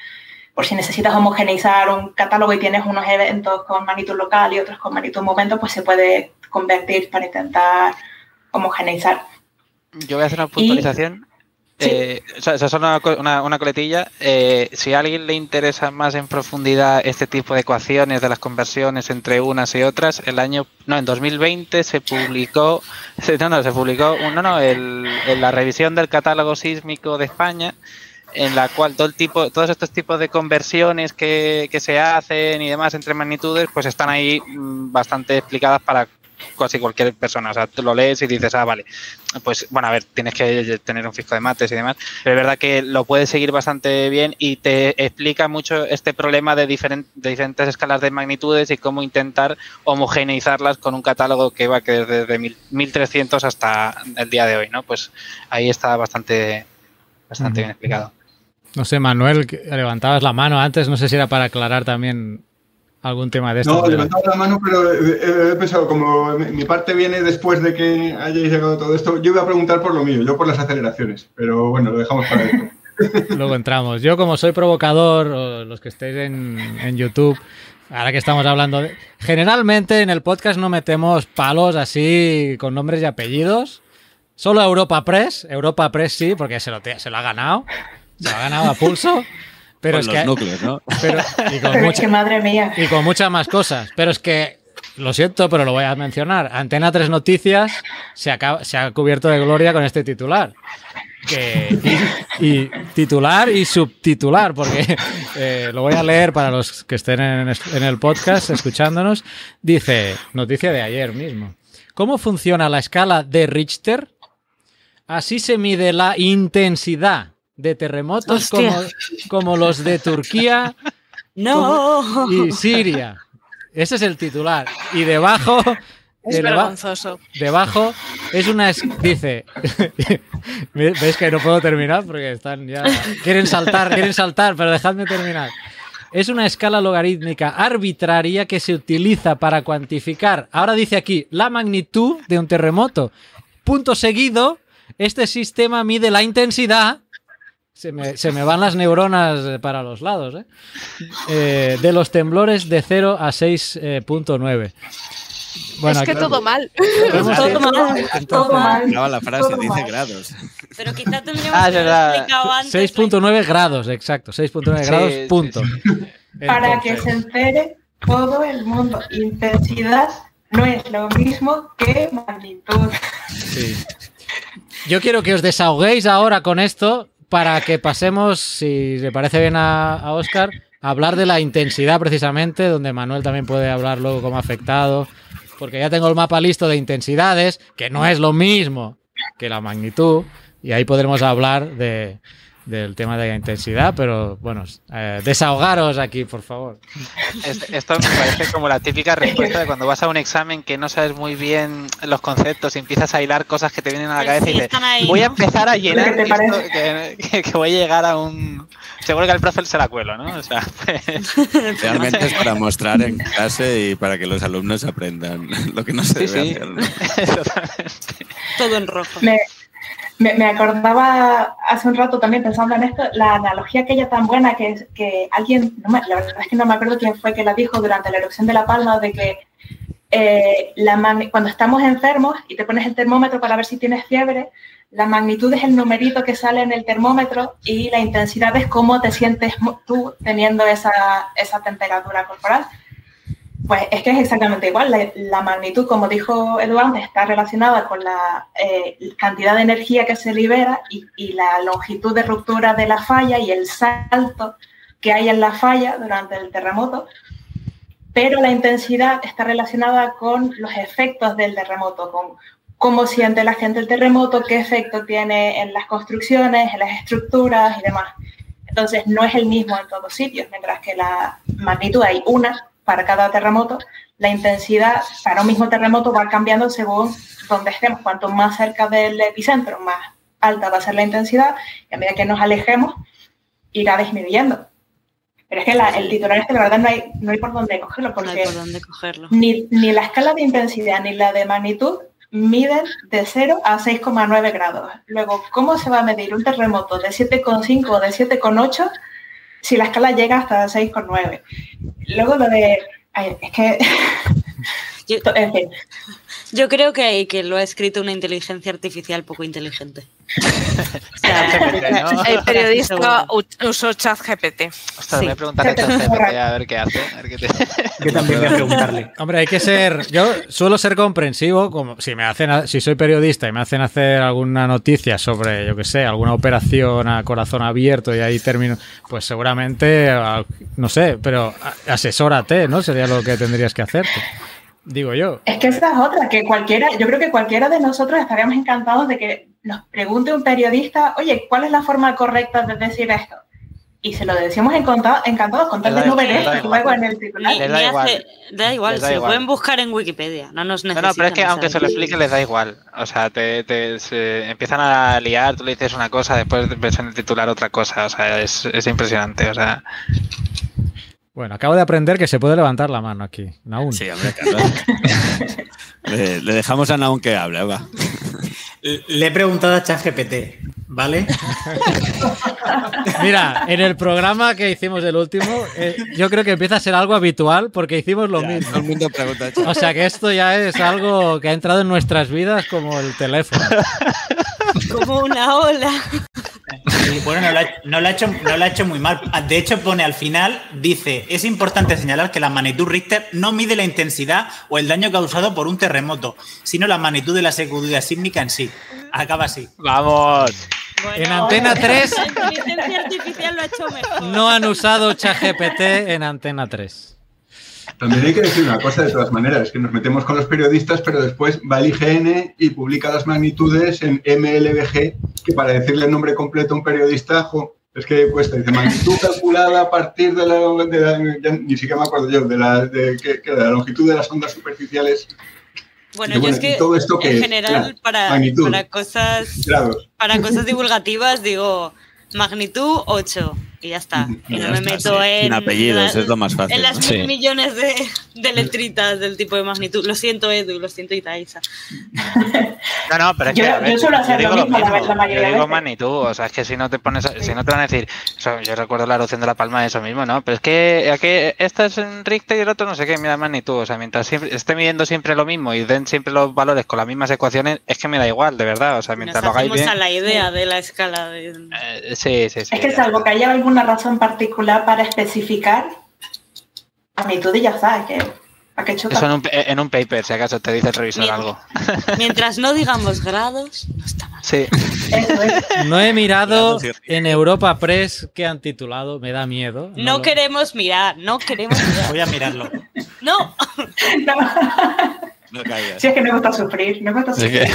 por si necesitas homogeneizar un catálogo y tienes unos eventos con magnitud local y otros con magnitud momento, pues se puede convertir para intentar homogeneizar. Yo voy a hacer una puntualización. Eh, o sea, es una, una, coletilla. Eh, si a alguien le interesa más en profundidad este tipo de ecuaciones de las conversiones entre unas y otras, el año, no, en 2020 se publicó, no, no, se publicó, no, no, el, la revisión del catálogo sísmico de España en la cual todo el tipo, todos estos tipos de conversiones que, que se hacen y demás entre magnitudes, pues están ahí mm, bastante explicadas para casi cualquier persona. O sea, tú lo lees y dices, ah, vale, pues bueno, a ver, tienes que tener un fisco de mates y demás, pero es verdad que lo puedes seguir bastante bien y te explica mucho este problema de, diferentes escalas de magnitudes y cómo intentar homogeneizarlas con un catálogo que va que desde 1300 hasta el día de hoy, ¿no? Pues ahí está bastante, bastante bien explicado. No sé, Manuel, levantabas la mano antes, no sé si era para aclarar también algún tema de esto. No, levantaba la mano, pero he, pensado, como mi parte viene después de que hayáis llegado todo esto, yo iba a preguntar por lo mío, yo por las aceleraciones, pero bueno, lo dejamos para esto. Luego entramos. Yo como soy provocador, o los que estéis en, en YouTube, ahora que estamos hablando de... Generalmente en el podcast no metemos palos así con nombres y apellidos. Solo Europa Press, Europa Press sí, porque se lo, se lo ha ganado. Se ha ganado a pulso. Pero Con es los que... núcleos, ¿no? pero- y, con Pero es mucha- que madre mía. y con muchas más cosas. Pero es que, lo siento, pero lo voy a mencionar. Antena 3 Noticias se, acaba- se ha cubierto de gloria con este titular. Que, y, y titular y subtitular, porque eh, lo voy a leer para los que estén en, en el podcast escuchándonos. Dice, noticia de ayer mismo. ¿Cómo funciona la escala de Richter? Así se mide la intensidad de terremotos como, como los de Turquía No. y Siria. Ese es el titular. Y debajo, Es de vergonzoso. debajo es una dice, veis que no puedo terminar porque están ya quieren saltar, quieren saltar, pero dejadme terminar. Es una escala logarítmica arbitraria que se utiliza para cuantificar, ahora dice aquí, la magnitud de un terremoto. Punto seguido, este sistema mide la intensidad se me, se me van las neuronas eh, para los lados, ¿eh? Eh, de los temblores de 0 a 6.9. Bueno, es que todo mal. Todo hecho- mal, todo mal. Acaba la frase, Todo dice mal. grados. Pero quizá tendríamos Ah, que explicado antes. 6.9 grados, exacto. 6.9 Sí, grados, sí, punto. Para que se entere todo el mundo, intensidad no es lo mismo que magnitud. sí. Yo quiero que os desahoguéis ahora con esto para que pasemos, si le parece bien a, Oscar, a hablar de la intensidad precisamente, donde Manuel también puede hablar luego como afectado, porque ya tengo el mapa listo de intensidades, que no es lo mismo que la magnitud, y ahí podremos hablar de, del tema de la intensidad, pero bueno, eh, desahogaros aquí, por favor. Es- Esto me parece como la típica respuesta de cuando vas a un examen que no sabes muy bien los conceptos y empiezas a hilar cosas que te vienen a la Sí, cabeza y dices, ahí, voy a empezar a llenar ¿Qué te esto, parece? que, que- que voy a llegar a un... Seguro que al profe se la cuelo, ¿no? O sea, Realmente es para mostrar en clase y para que los alumnos aprendan lo que no se sí, debe sí. hacer. Todo en rojo. Me, me, me acordaba hace un rato también pensando en esto, la analogía aquella tan buena que, que alguien, no me- la verdad es que no me acuerdo quién fue que la dijo durante la erupción de La Palma, de que eh, la magni- cuando estamos enfermos y te pones el termómetro para ver si tienes fiebre, la magnitud es el numerito que sale en el termómetro y la intensidad es cómo te sientes tú teniendo esa, esa temperatura corporal. Pues es que es exactamente igual. La, magnitud, como dijo Eduardo, está relacionada con la eh, cantidad de energía que se libera y, y la longitud de ruptura de la falla y el salto que hay en la falla durante el terremoto. Pero la intensidad está relacionada con los efectos del terremoto, con cómo siente la gente el terremoto, qué efecto tiene en las construcciones, en las estructuras y demás. Entonces, no es el mismo en todos sitios, mientras que la magnitud hay una para cada terremoto, la intensidad para un mismo terremoto va cambiando según donde estemos. Cuanto más cerca del epicentro, más alta va a ser la intensidad, y a medida que nos alejemos, irá disminuyendo. Pero es que la- el titular este, la verdad, no hay, no hay por dónde cogerlo, No porque hay por dónde cogerlo. ni, ni la escala de intensidad ni la de magnitud miden de 0 a 6,9 grados. Luego, ¿cómo se va a medir un terremoto de 7,5 o de 7,8 si la escala llega hasta 6,9? Luego lo de... ay, es que... Yo, En fin, yo creo que, que lo ha escrito una inteligencia artificial poco inteligente. ¿no? El periodista usó ChatGPT. Ostras, Sí. voy a preguntarle a ChatGPT a ver qué hace. a ver qué te- Yo también voy a preguntarle. Hombre, hay que ser. Yo suelo ser comprensivo, como si me hacen, a- si soy periodista y me hacen hacer alguna noticia sobre, yo que sé, alguna operación a corazón abierto y ahí termino, pues seguramente, a- no sé, pero asesórate, ¿no? Sería lo que tendrías que hacer. Digo yo. es que esa es otra, que cualquiera, yo creo que cualquiera de nosotros estaríamos encantados de que nos pregunte un periodista, oye, ¿cuál es la forma correcta de decir esto? Y se lo decimos encanta- encantados con tal de da- no ver esto igual. luego en el titular. Les da igual. hace- da igual, Les da se lo pueden buscar en Wikipedia, no nos No, necesitan. no, pero es que aunque se lo explique les da igual. O sea, te, te- se empiezan a liar, tú le dices una cosa, después ves en el titular otra cosa. O sea, es, es impresionante. O sea, Bueno, acabo de aprender que se puede levantar la mano aquí. Naún. Sí, hombre, Carlos. le, le dejamos a Naun que hable, va. Le he preguntado a ChatGPT, ¿vale? Mira, en el programa que hicimos el último, eh, yo creo que empieza a ser algo habitual porque hicimos lo Ya, mismo. todo el mundo pregunta. O sea que esto ya es algo que ha entrado en nuestras vidas como el teléfono. Como una ola. Y bueno, no lo, ha, no lo ha hecho, no lo ha hecho muy mal. De hecho, pone al final, dice, es importante señalar que la magnitud Richter no mide la intensidad o el daño causado por un terremoto, sino la magnitud de la sacudida sísmica en sí. Acaba así. Vamos. Bueno, En Antena 3 La inteligencia artificial lo ha hecho mejor. no han usado ChatGPT en Antena 3. También hay que decir una cosa de todas maneras, que nos metemos con los periodistas, pero después va el IGN y publica las magnitudes en MLBG, que para decirle el nombre completo a un periodista, jo, es que cuesta, dice magnitud calculada a partir de la, de la- ya ni siquiera me acuerdo yo, de la, de, que- que de la longitud de las ondas superficiales, Bueno, yo es que ¿y todo esto qué en general Claro, para, para cosas para cosas divulgativas digo magnitud 8 y ya está. Y Ya no me está, meto sí. en, Sin apellidos, la- es lo más fácil. en las ¿no? Sí. mil millones de, de letritas del tipo de magnitud. Lo siento, Edu, lo siento, Itaiza. No, no, pero es Yo- que, a yo ver, suelo hacer digo lo mismo la- la mayoría Yo de digo veces. magnitud, o sea, es que si no te pones, a- si no te van a decir, eso, yo recuerdo la erupción de La Palma, eso mismo, ¿no? Pero es que aquí esta es en Richter y el otro no sé qué, mira magnitud, o sea, mientras siempre, esté midiendo siempre lo mismo y den siempre los valores con las mismas ecuaciones, es que me da igual, de verdad, o sea, Nos mientras lo hagáis bien. a la idea de la escala de... eh, sí, sí, sí. Es que salvo que haya alguna razón particular para especificar magnitud y ya está, es que. Eso en un, en un paper, si acaso te dice el revisor algo. Mientras no digamos grados, no está mal. Sí. No he mirado en Europa Press que han titulado, me da miedo. No lo- queremos mirar, no queremos mirar. Voy a mirarlo. No, No. No caigas. Si es que me gusta sufrir, me gusta sufrir. que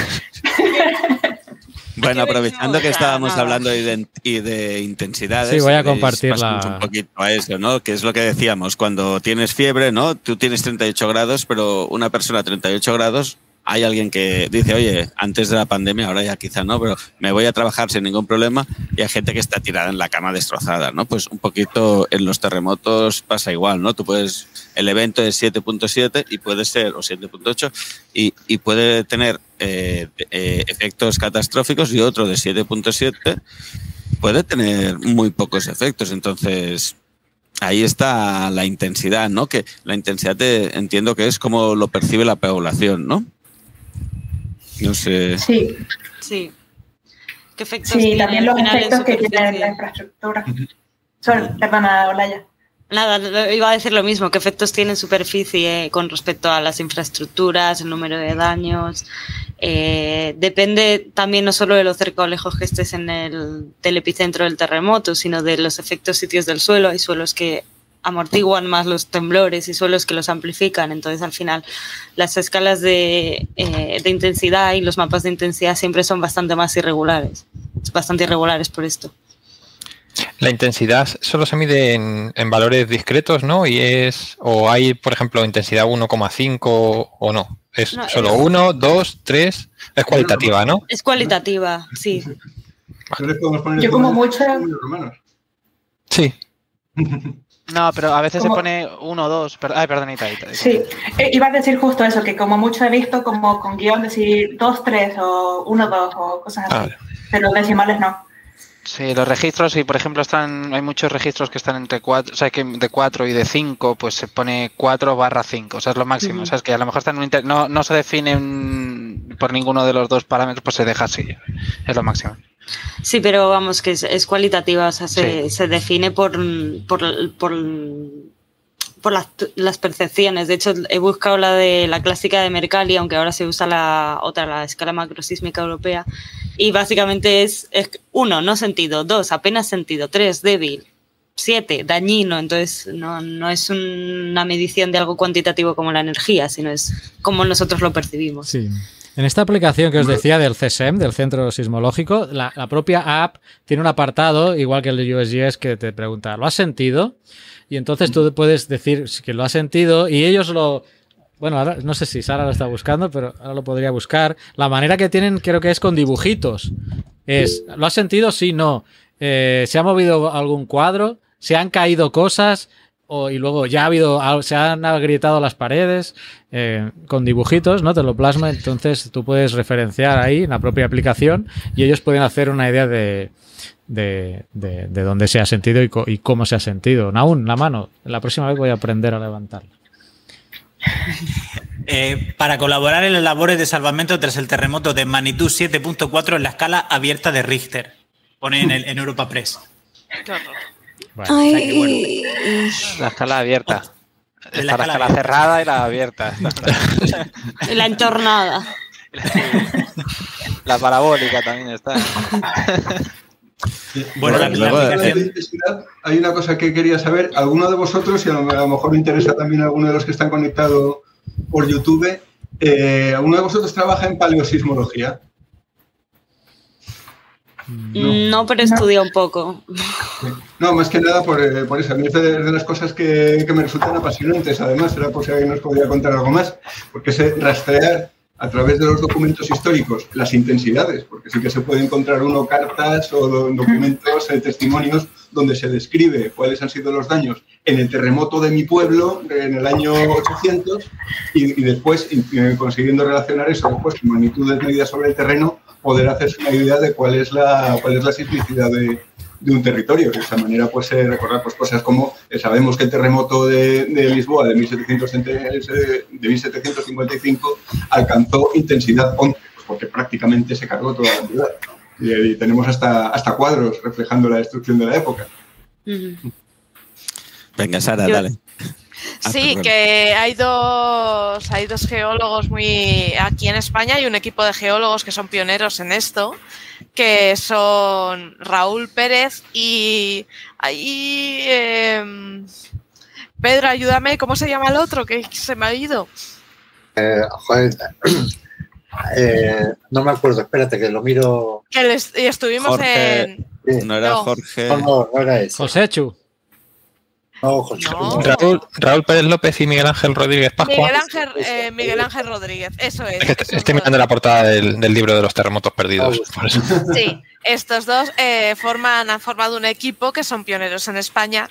Bueno, aprovechando que estábamos hablando de, y de intensidades. Sí, voy a eh, compartir pasamos la- un poquito a eso, ¿no? Que es lo que decíamos, cuando tienes fiebre, ¿no? Tú tienes 38 grados, pero una persona a 38 grados, hay alguien que dice, oye, antes de la pandemia, ahora ya quizá no, pero me voy a trabajar sin ningún problema, y hay gente que está tirada en la cama destrozada, ¿no? Pues un poquito en los terremotos pasa igual, ¿no? Tú puedes, el evento es 7.7 y puede ser, o 7.8, y, y puede tener eh, eh, efectos catastróficos y otro de 7.7 puede tener muy pocos efectos. Entonces, ahí está la intensidad, ¿no? Que la intensidad te, entiendo que es como lo percibe la población, ¿no? No sé. Sí, sí. ¿Qué efectos sí, tiene también al los final en efectos que tiene la infraestructura. Son, perdona, Olaya. Nada, iba a decir lo mismo, qué efectos tiene en superficie con respecto a las infraestructuras, el número de daños. Eh, depende también no solo de lo cerca o lejos que estés en el, del epicentro del terremoto, sino de los efectos sitios del suelo. Hay suelos que amortiguan más los temblores y suelos que los amplifican. Entonces, al final, las escalas de, eh, de intensidad y los mapas de intensidad siempre son bastante más irregulares. Bastante irregulares por esto. la intensidad solo se mide en, en valores discretos, ¿no? Y es, o hay, por ejemplo, intensidad 1,5 o no. Es No, solo es- 1, 2, 3. Es cualitativa, ¿no? Es cualitativa, sí. Yo como mucho-. Sí. No, pero a veces Como- se pone uno o dos. per- Ay, perdonita. Ita, Ita. Sí, Eh, iba a decir justo eso, que como mucho he visto como con guion decir 2, 3 o 1, 2 o cosas así, Ah, pero decimales no. Sí, los registros, sí, por ejemplo, están, hay muchos registros que están entre 4, o sea, que de 4 y de 5, pues se pone 4 barra 5, o sea, es lo máximo, o sea, es que a lo mejor está en un inter- no, no se define un- por ninguno de los dos parámetros, pues se deja así, es lo máximo. Sí, pero vamos, que es, es cualitativa, o sea, se, Sí. se define por, por, por, por las, las percepciones. De hecho, he buscado la de la clásica de Mercalli, aunque ahora se usa la otra, la escala macrosísmica europea, y básicamente es, es uno, no sentido, dos, apenas sentido, tres, débil, siete, dañino. Entonces, no, no es una medición de algo cuantitativo como la energía, sino es como nosotros lo percibimos. Sí. En esta aplicación que os decía del CSEM, del Centro Sismológico, la, propia app tiene un apartado, igual que el de USGS, que te pregunta, ¿lo has sentido? Y entonces tú puedes decir que lo has sentido y ellos lo... Bueno, ahora, no sé si Sara lo está buscando, pero ahora lo podría buscar. La manera que tienen creo que es con dibujitos. Es, ¿lo has sentido? Sí, no. Eh, ¿Se ha movido algún cuadro? ¿Se han caído cosas? O, y luego ya ha habido, se han agrietado las paredes eh, con dibujitos, ¿no? Te lo plasma, entonces tú puedes referenciar ahí en la propia aplicación y ellos pueden hacer una idea de, de, de, dónde se ha sentido y, y, cómo se ha sentido. Aún, la mano, la próxima vez voy a aprender a levantarla. Eh, para colaborar en las labores de salvamento tras el terremoto de magnitud 7.4 en la escala abierta de Richter. Pone en, el, en Europa Press. La escala abierta. Está la, escala, cerrada y la abierta. la entornada. La parabólica también está. Bueno, hay una cosa que quería saber. ¿Alguno de vosotros, y a lo, mejor me interesa también alguno de los que están conectados por YouTube, eh, ¿alguno de vosotros trabaja en paleosismología? No, pero estudia un poco. No, más que nada por, eh, por eso. A mí es de, las cosas que, que, me resultan apasionantes. Además, era por si alguien nos podría contar algo más, porque es rastrear a través de los documentos históricos las intensidades, porque sí que se puede encontrar uno cartas o documentos, eh, testimonios donde se describe cuáles han sido los daños en el terremoto de mi pueblo en el año 800 y, después, consiguiendo relacionar eso después con magnitudes medidas sobre el terreno, poder hacerse una idea de cuál es la, cuál es la sismicidad de, de un territorio. De esa manera, pues, eh, recordar pues, cosas como eh, sabemos que el terremoto de, Lisboa de, 1700, de 1755 alcanzó intensidad 11, pues, porque prácticamente se cargó toda la ciudad. Y, tenemos hasta, hasta cuadros reflejando la destrucción de la época. Venga, Sara, dale. Ah, sí, que hay dos, hay dos geólogos muy. Aquí en España hay un equipo de geólogos que son pioneros en esto que son Raúl Pérez y ahí... Em, Pedro, ayúdame, ¿cómo se llama el otro? Que se me ha ido. Eh, eh, no me acuerdo, espérate que lo miro. Que estuvimos en. No era Jorge. No, no, no era ese. Chu. Raúl, Pérez López y Miguel Ángel Rodríguez Pascua. Miguel Ángel, eh, Miguel Ángel Rodríguez, eso es. estoy mirando la portada del, libro de los terremotos perdidos. Sí, estos dos eh, forman, han formado un equipo que son pioneros en España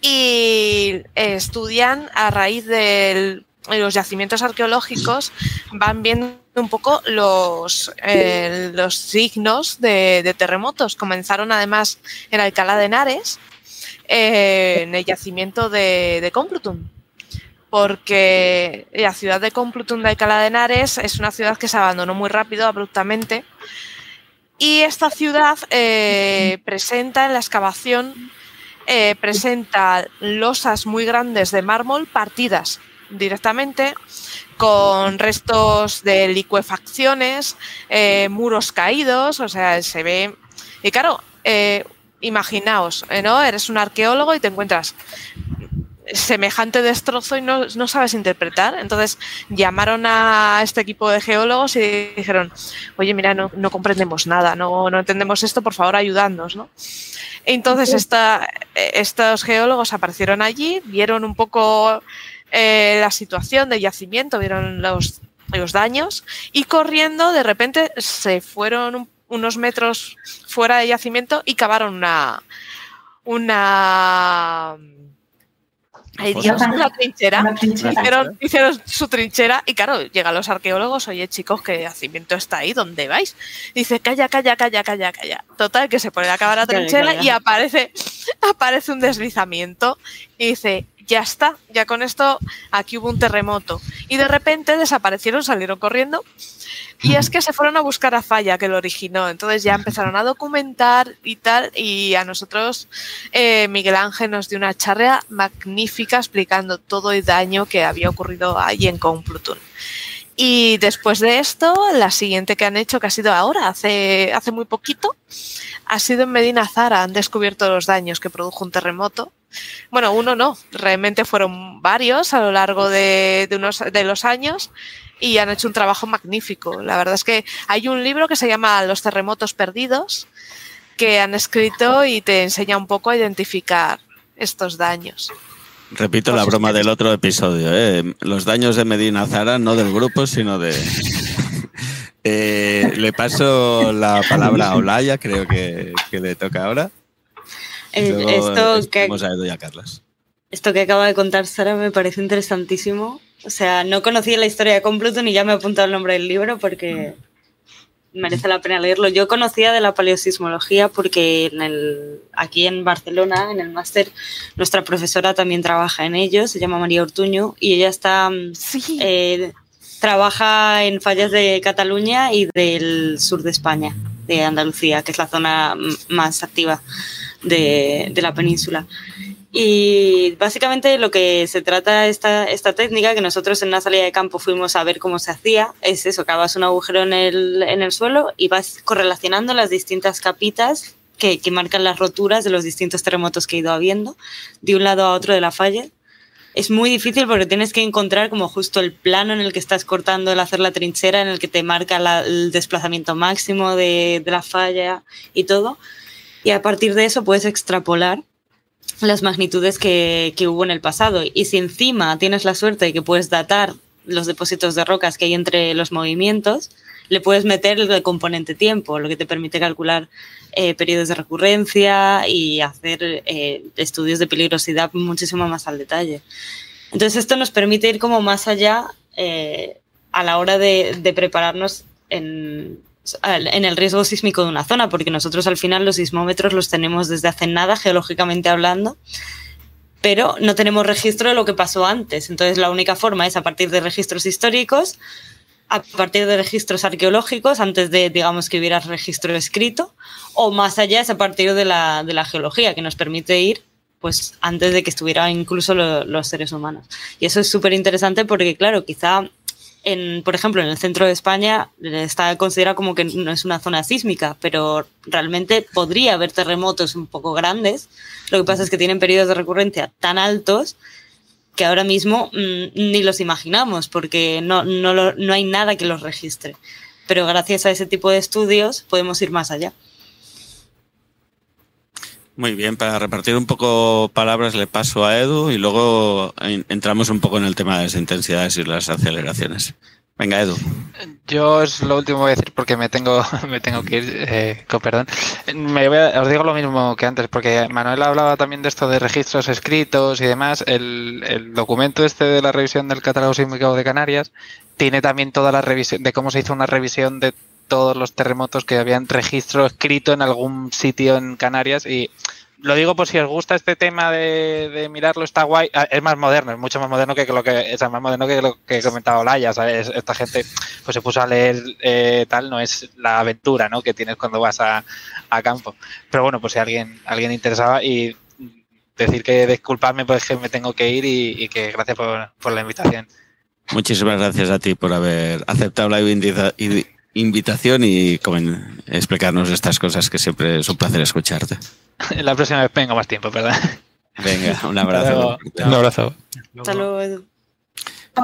y eh, estudian a raíz de los yacimientos arqueológicos, van viendo un poco los, los signos de, de terremotos. Comenzaron además en Alcalá de Henares en el yacimiento de, de Complutum porque la ciudad de Complutum de Alcalá de Henares es una ciudad que se abandonó muy rápido, abruptamente, y esta ciudad eh, presenta en la excavación, eh, presenta losas muy grandes de mármol partidas directamente, con restos de licuefacciones, eh, muros caídos, o sea, se ve... Y claro, imaginaos, ¿eh? ¿no? Eres un arqueólogo y te encuentras semejante destrozo y no, sabes interpretar. Entonces llamaron a este equipo de geólogos y dijeron, oye, mira, no, comprendemos nada, no, no, entendemos esto, por favor, ayudadnos, ¿no? Entonces esta, estos geólogos aparecieron allí, vieron un poco eh, la situación del yacimiento, vieron los, los daños y corriendo de repente se fueron un unos metros fuera de yacimiento y cavaron una. Una. una trinchera. Hicieron, su trinchera y claro, llegan los arqueólogos, oye chicos, que el yacimiento está ahí, ¿dónde vais? Dice, calla, calla, calla, calla, calla. Total, que se pone a cavar la trinchera y aparece, aparece un deslizamiento y dice, ya está, ya con esto aquí hubo un terremoto. Y de repente desaparecieron, salieron corriendo. Y es que se fueron a buscar a Falla, que lo originó. Entonces ya empezaron a documentar y tal. Y a nosotros eh, Miguel Ángel nos dio una charla magnífica explicando todo el daño que había ocurrido ahí en Complutum. Y después de esto, la siguiente que han hecho, que ha sido ahora, hace, hace muy poquito, ha sido en Medina Zara. Han descubierto los daños que produjo un terremoto bueno, uno no, realmente fueron varios a lo largo de, unos, de los años y han hecho un trabajo magnífico. La verdad es que hay un libro que se llama Los terremotos perdidos que han escrito y te enseña un poco a identificar estos daños. Repito la broma del otro episodio, ¿eh? los daños de Medina Zara, no del grupo, sino de... Eh, le paso la palabra a Olaya, creo que le toca ahora esto que, a Carlas. esto que acaba de contar Sara me parece interesantísimo. O sea, no conocía la historia de Compluton y ya me he apuntado el nombre del libro porque merece la pena leerlo. Yo conocía de la paleosismología porque en el, aquí en Barcelona, en el máster, nuestra profesora también trabaja en ello, se llama María Ortuño, y ella está eh, trabaja en fallas de Cataluña y del sur de España, de Andalucía, que es la zona más activa de, de la península. Y básicamente lo que se trata esta, esta técnica, que nosotros en la salida de campo fuimos a ver cómo se hacía, es eso, cavas un agujero en el, en el suelo y vas correlacionando las distintas capitas que, que, marcan las roturas de los distintos terremotos que ha ido habiendo, de un lado a otro de la falla. Es muy difícil porque tienes que encontrar como justo el plano en el que estás cortando el hacer la trinchera, en el que te marca la, el desplazamiento máximo de, de la falla y todo. Y a partir de eso puedes extrapolar las magnitudes que, hubo en el pasado. Y si encima tienes la suerte de que puedes datar los depósitos de rocas que hay entre los movimientos, le puedes meter el componente tiempo, lo que te permite calcular eh, periodos de recurrencia y hacer eh, estudios de peligrosidad muchísimo más al detalle. Entonces esto nos permite ir como más allá eh, a la hora de, de prepararnos en, en el riesgo sísmico de una zona, porque nosotros al final los sismómetros los tenemos desde hace nada, geológicamente hablando, pero no tenemos registro de lo que pasó antes. Entonces la única forma es a partir de registros históricos, a partir de registros arqueológicos, antes de, digamos, que hubiera registro escrito, o más allá es a partir de la, de la geología, que nos permite ir pues antes de que estuvieran incluso lo, los seres humanos. Y eso es súper interesante porque, claro, quizá en, por ejemplo, en el centro de España está considerado como que no es una zona sísmica, pero realmente podría haber terremotos un poco grandes. Lo que pasa es que tienen periodos de recurrencia tan altos que ahora mismo mmm, ni los imaginamos porque no, no, lo, no hay nada que los registre. Pero gracias a ese tipo de estudios podemos ir más allá. Muy bien, para repartir un poco palabras le paso a Edu y luego entramos un poco en el tema de las intensidades y las aceleraciones. Venga, Edu. Yo es lo último que voy a decir porque me tengo, me tengo que ir, eh, perdón. Me voy a, os digo lo mismo que antes, porque Manuel hablaba también de esto de registros escritos y demás. El, el documento este de la revisión del catálogo sísmico de Canarias tiene también toda la revisión de cómo se hizo una revisión de todos los terremotos que habían registro escrito en algún sitio en Canarias y lo digo por si os gusta este tema de, de, mirarlo, está guay. Ah, es más moderno, es mucho más moderno que lo que es más moderno que lo que comentaba Olaya, ¿sabes? Esta gente pues se puso a leer eh, tal, no es la aventura ¿no? que tienes cuando vas a, campo. Pero bueno, pues si alguien, alguien interesaba y decir que disculpadme pues que me tengo que ir y, que gracias por, por, la invitación. Muchísimas gracias a ti por haber aceptado la invitación y explicarnos estas cosas que siempre es un placer escucharte. La próxima vez vengo más tiempo, ¿verdad? Venga, un abrazo. un abrazo. Hasta luego, Edu.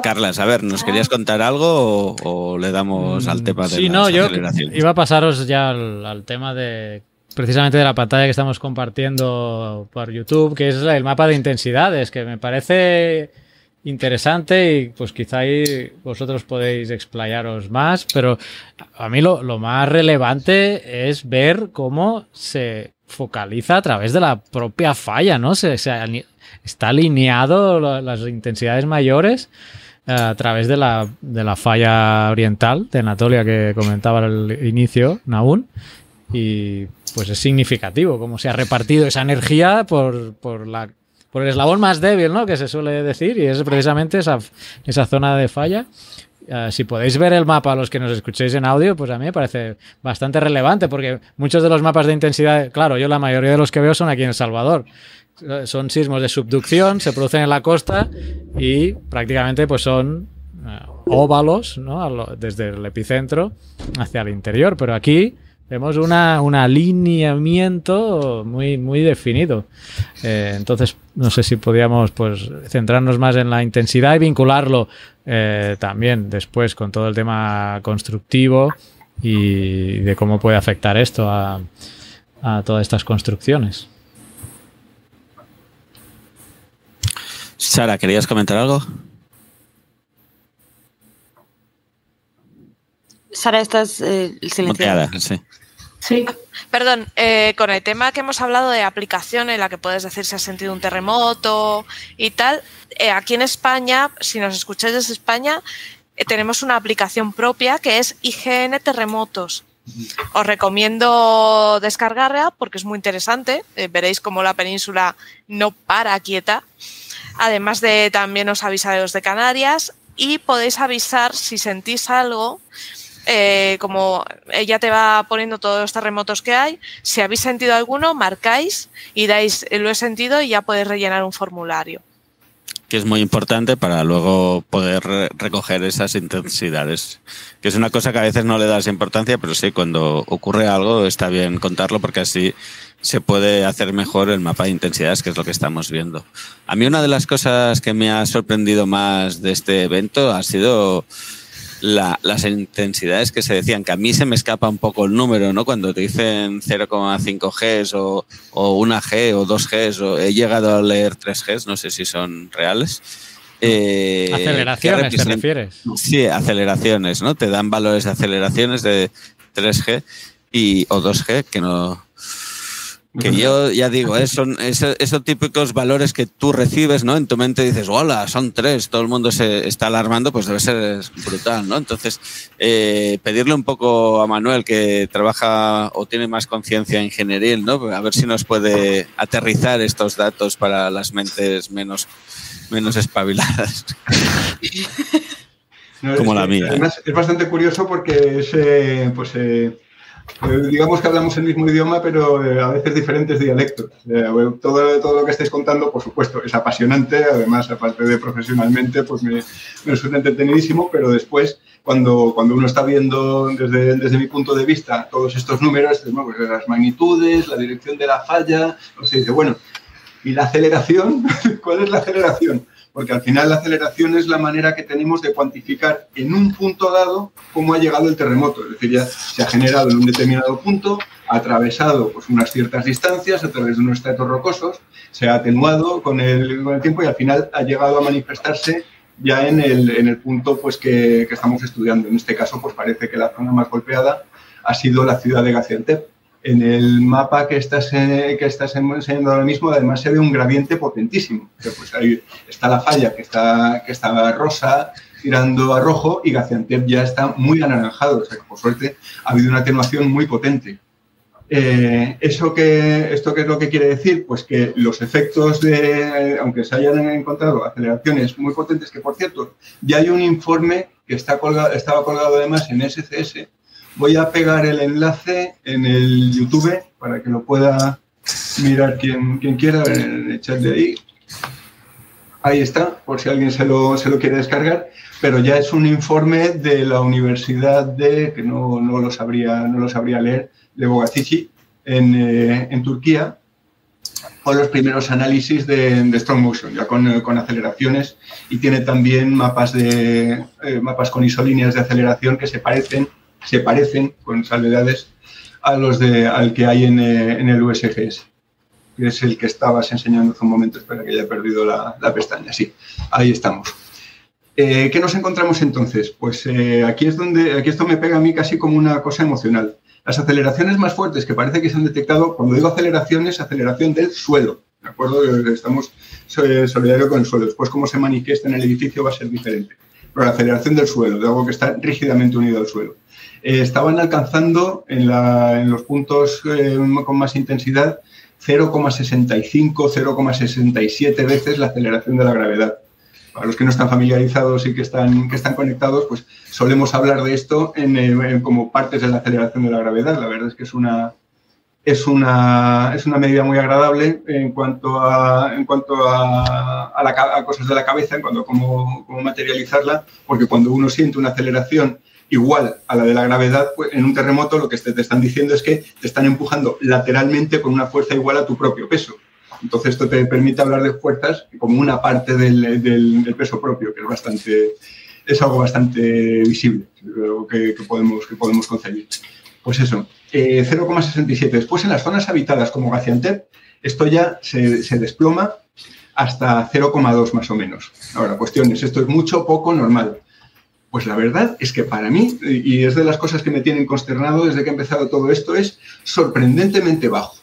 Carlas, a ver, ¿nos querías contar algo o, o le damos al tema de sí, las no, yo iba a pasaros ya al, al, tema de precisamente de la pantalla que estamos compartiendo por YouTube, que es el mapa de intensidades, que me parece interesante y pues quizá ahí vosotros podéis explayaros más, pero a mí lo, más relevante es ver cómo se focaliza a través de la propia falla, ¿no? Se está alineado las intensidades mayores eh, a través de la, de la falla oriental de Anatolia que comentaba al inicio, Naún, y pues es significativo cómo se ha repartido esa energía por, por la por el eslabón más débil, ¿no? Que se suele decir, y es precisamente esa, esa zona de falla. Uh, si podéis ver el mapa, los que nos escuchéis en audio, pues a mí me parece bastante relevante, porque muchos de los mapas de intensidad, claro, yo la mayoría de los que veo son aquí en El Salvador. Son sismos de subducción, se producen en la costa y prácticamente pues son uh, óvalos, ¿no? Desde el epicentro hacia el interior, pero aquí Vemos una, un alineamiento muy, muy definido. Eh, entonces, no sé si podíamos pues, centrarnos más en la intensidad y vincularlo eh, también después con todo el tema constructivo y de cómo puede afectar esto a, a todas estas construcciones. Sara, ¿querías comentar algo? Sara, estás eh, silenciada. sí. Sí. Perdón, eh, con el tema que hemos hablado de aplicación en la que puedes decir si has sentido un terremoto y tal, eh, aquí en España, si nos escucháis desde España, eh, tenemos una aplicación propia que es IGN Terremotos. Os recomiendo descargarla porque es muy interesante. veréis cómo la península no para quieta. Además de también os avisa de los de Canarias y podéis avisar si sentís algo eh, como ella te va poniendo todos los terremotos que hay, si habéis sentido alguno, marcáis y dais lo he sentido y ya podéis rellenar un formulario. Que es muy importante para luego poder recoger esas intensidades. Que es una cosa que a veces no le das importancia, pero sí, cuando ocurre algo está bien contarlo porque así se puede hacer mejor el mapa de intensidades, que es lo que estamos viendo. A mí una de las cosas que me ha sorprendido más de este evento ha sido las intensidades que se decían, que a mí se me escapa un poco el número, ¿no? Cuando te dicen 0,5 Gs o, o 1 G o 2 Gs, o he llegado a leer 3 Gs, no sé si son reales. Eh, aceleraciones, ¿te refieres? Sí, aceleraciones, ¿no? Te dan valores de aceleraciones de 3G y, o 2G que no, que yo ya digo, ¿eh? son esos, típicos valores que tú recibes, ¿no? En tu mente dices, hola, son tres, todo el mundo se está alarmando, pues debe ser brutal, ¿no? Entonces, eh, pedirle un poco a Manuel que trabaja o tiene más conciencia ingenieril, ¿no? A ver si nos puede aterrizar estos datos para las mentes menos, menos espabiladas. Como la mía. ¿eh? Es bastante curioso porque es, pues, pues digamos que hablamos el mismo idioma, pero eh, a veces diferentes dialectos. Eh, todo, todo lo que estáis contando, por supuesto, es apasionante. Además, aparte de profesionalmente, pues me, me suena entretenidísimo, pero después, cuando, cuando uno está viendo desde, desde mi punto de vista todos estos números, pues, las magnitudes, la dirección de la falla, se dice, bueno, ¿y la aceleración? ¿Cuál es la aceleración? Porque al final la aceleración es la manera que tenemos de cuantificar en un punto dado cómo ha llegado el terremoto. Es decir, ya se ha generado en un determinado punto, ha atravesado pues, unas ciertas distancias a través de unos estratos rocosos, se ha atenuado con el, con el tiempo y al final ha llegado a manifestarse ya en el, en el punto pues, que, que, estamos estudiando. En este caso, pues parece que la zona más golpeada ha sido la ciudad de Gaziantep en el mapa que estás, que estás enseñando ahora mismo, además se ve un gradiente potentísimo. Pues ahí está la falla que está, que está rosa, tirando a rojo, y Gaziantep ya está muy anaranjado. O sea que, por suerte, ha habido una atenuación muy potente. Eh, ¿eso que, ¿Esto qué es lo que quiere decir? Pues que los efectos de, aunque se hayan encontrado aceleraciones muy potentes, que por cierto, ya hay un informe que está colgado, estaba colgado además en SCS, Voy a pegar el enlace en el YouTube para que lo pueda mirar quien, quien quiera en el chat de ahí. Ahí está, por si alguien se lo, se lo quiere descargar, pero ya es un informe de la Universidad de, que no, no lo, sabría, no lo sabría leer, de Bogazici, en, eh, en Turquía, con los primeros análisis de, de Strong Motion, ya con, con, aceleraciones, y tiene también mapas, de, eh, mapas con isolíneas de aceleración que se parecen se parecen con salvedades a los de, al que hay en, eh, el USGS, que es el que estabas enseñando hace un momento. Espera que haya perdido la, la pestaña. Sí, ahí estamos. Eh, ¿Qué nos encontramos entonces? Pues eh, aquí es donde, aquí esto me pega a mí casi como una cosa emocional. Las aceleraciones más fuertes que parece que se han detectado, cuando digo aceleraciones, aceleración del suelo. ¿De acuerdo? Estamos solidarios con el suelo. Después, cómo se manifiesta en el edificio va a ser diferente. Pero la aceleración del suelo, de algo que está rígidamente unido al suelo. Eh, estaban alcanzando en, los puntos eh, con más intensidad 0,65, 0,67 veces la aceleración de la gravedad. Para los que no están familiarizados y que están, conectados, pues solemos hablar de esto en, como partes de la aceleración de la gravedad. La verdad es que es una, es una, es una medida muy agradable en cuanto a, en cuanto a, cosas de la cabeza, en cuanto a cómo materializarla, porque cuando uno siente una aceleración igual a la de la gravedad, pues, en un terremoto lo que te, están diciendo es que te están empujando lateralmente con una fuerza igual a tu propio peso. Entonces esto te permite hablar de fuerzas como una parte del, peso propio, que es bastante es algo bastante visible que, podemos, que podemos concebir. Pues eso, 0,67. Eh, Después en las zonas habitadas como Gaziantep, esto ya se desploma hasta 0,2 más o menos. Ahora, cuestiones, esto es mucho, poco, normal. Pues la verdad es que para mí, y es de las cosas que me tienen consternado desde que ha empezado todo esto, es sorprendentemente bajo.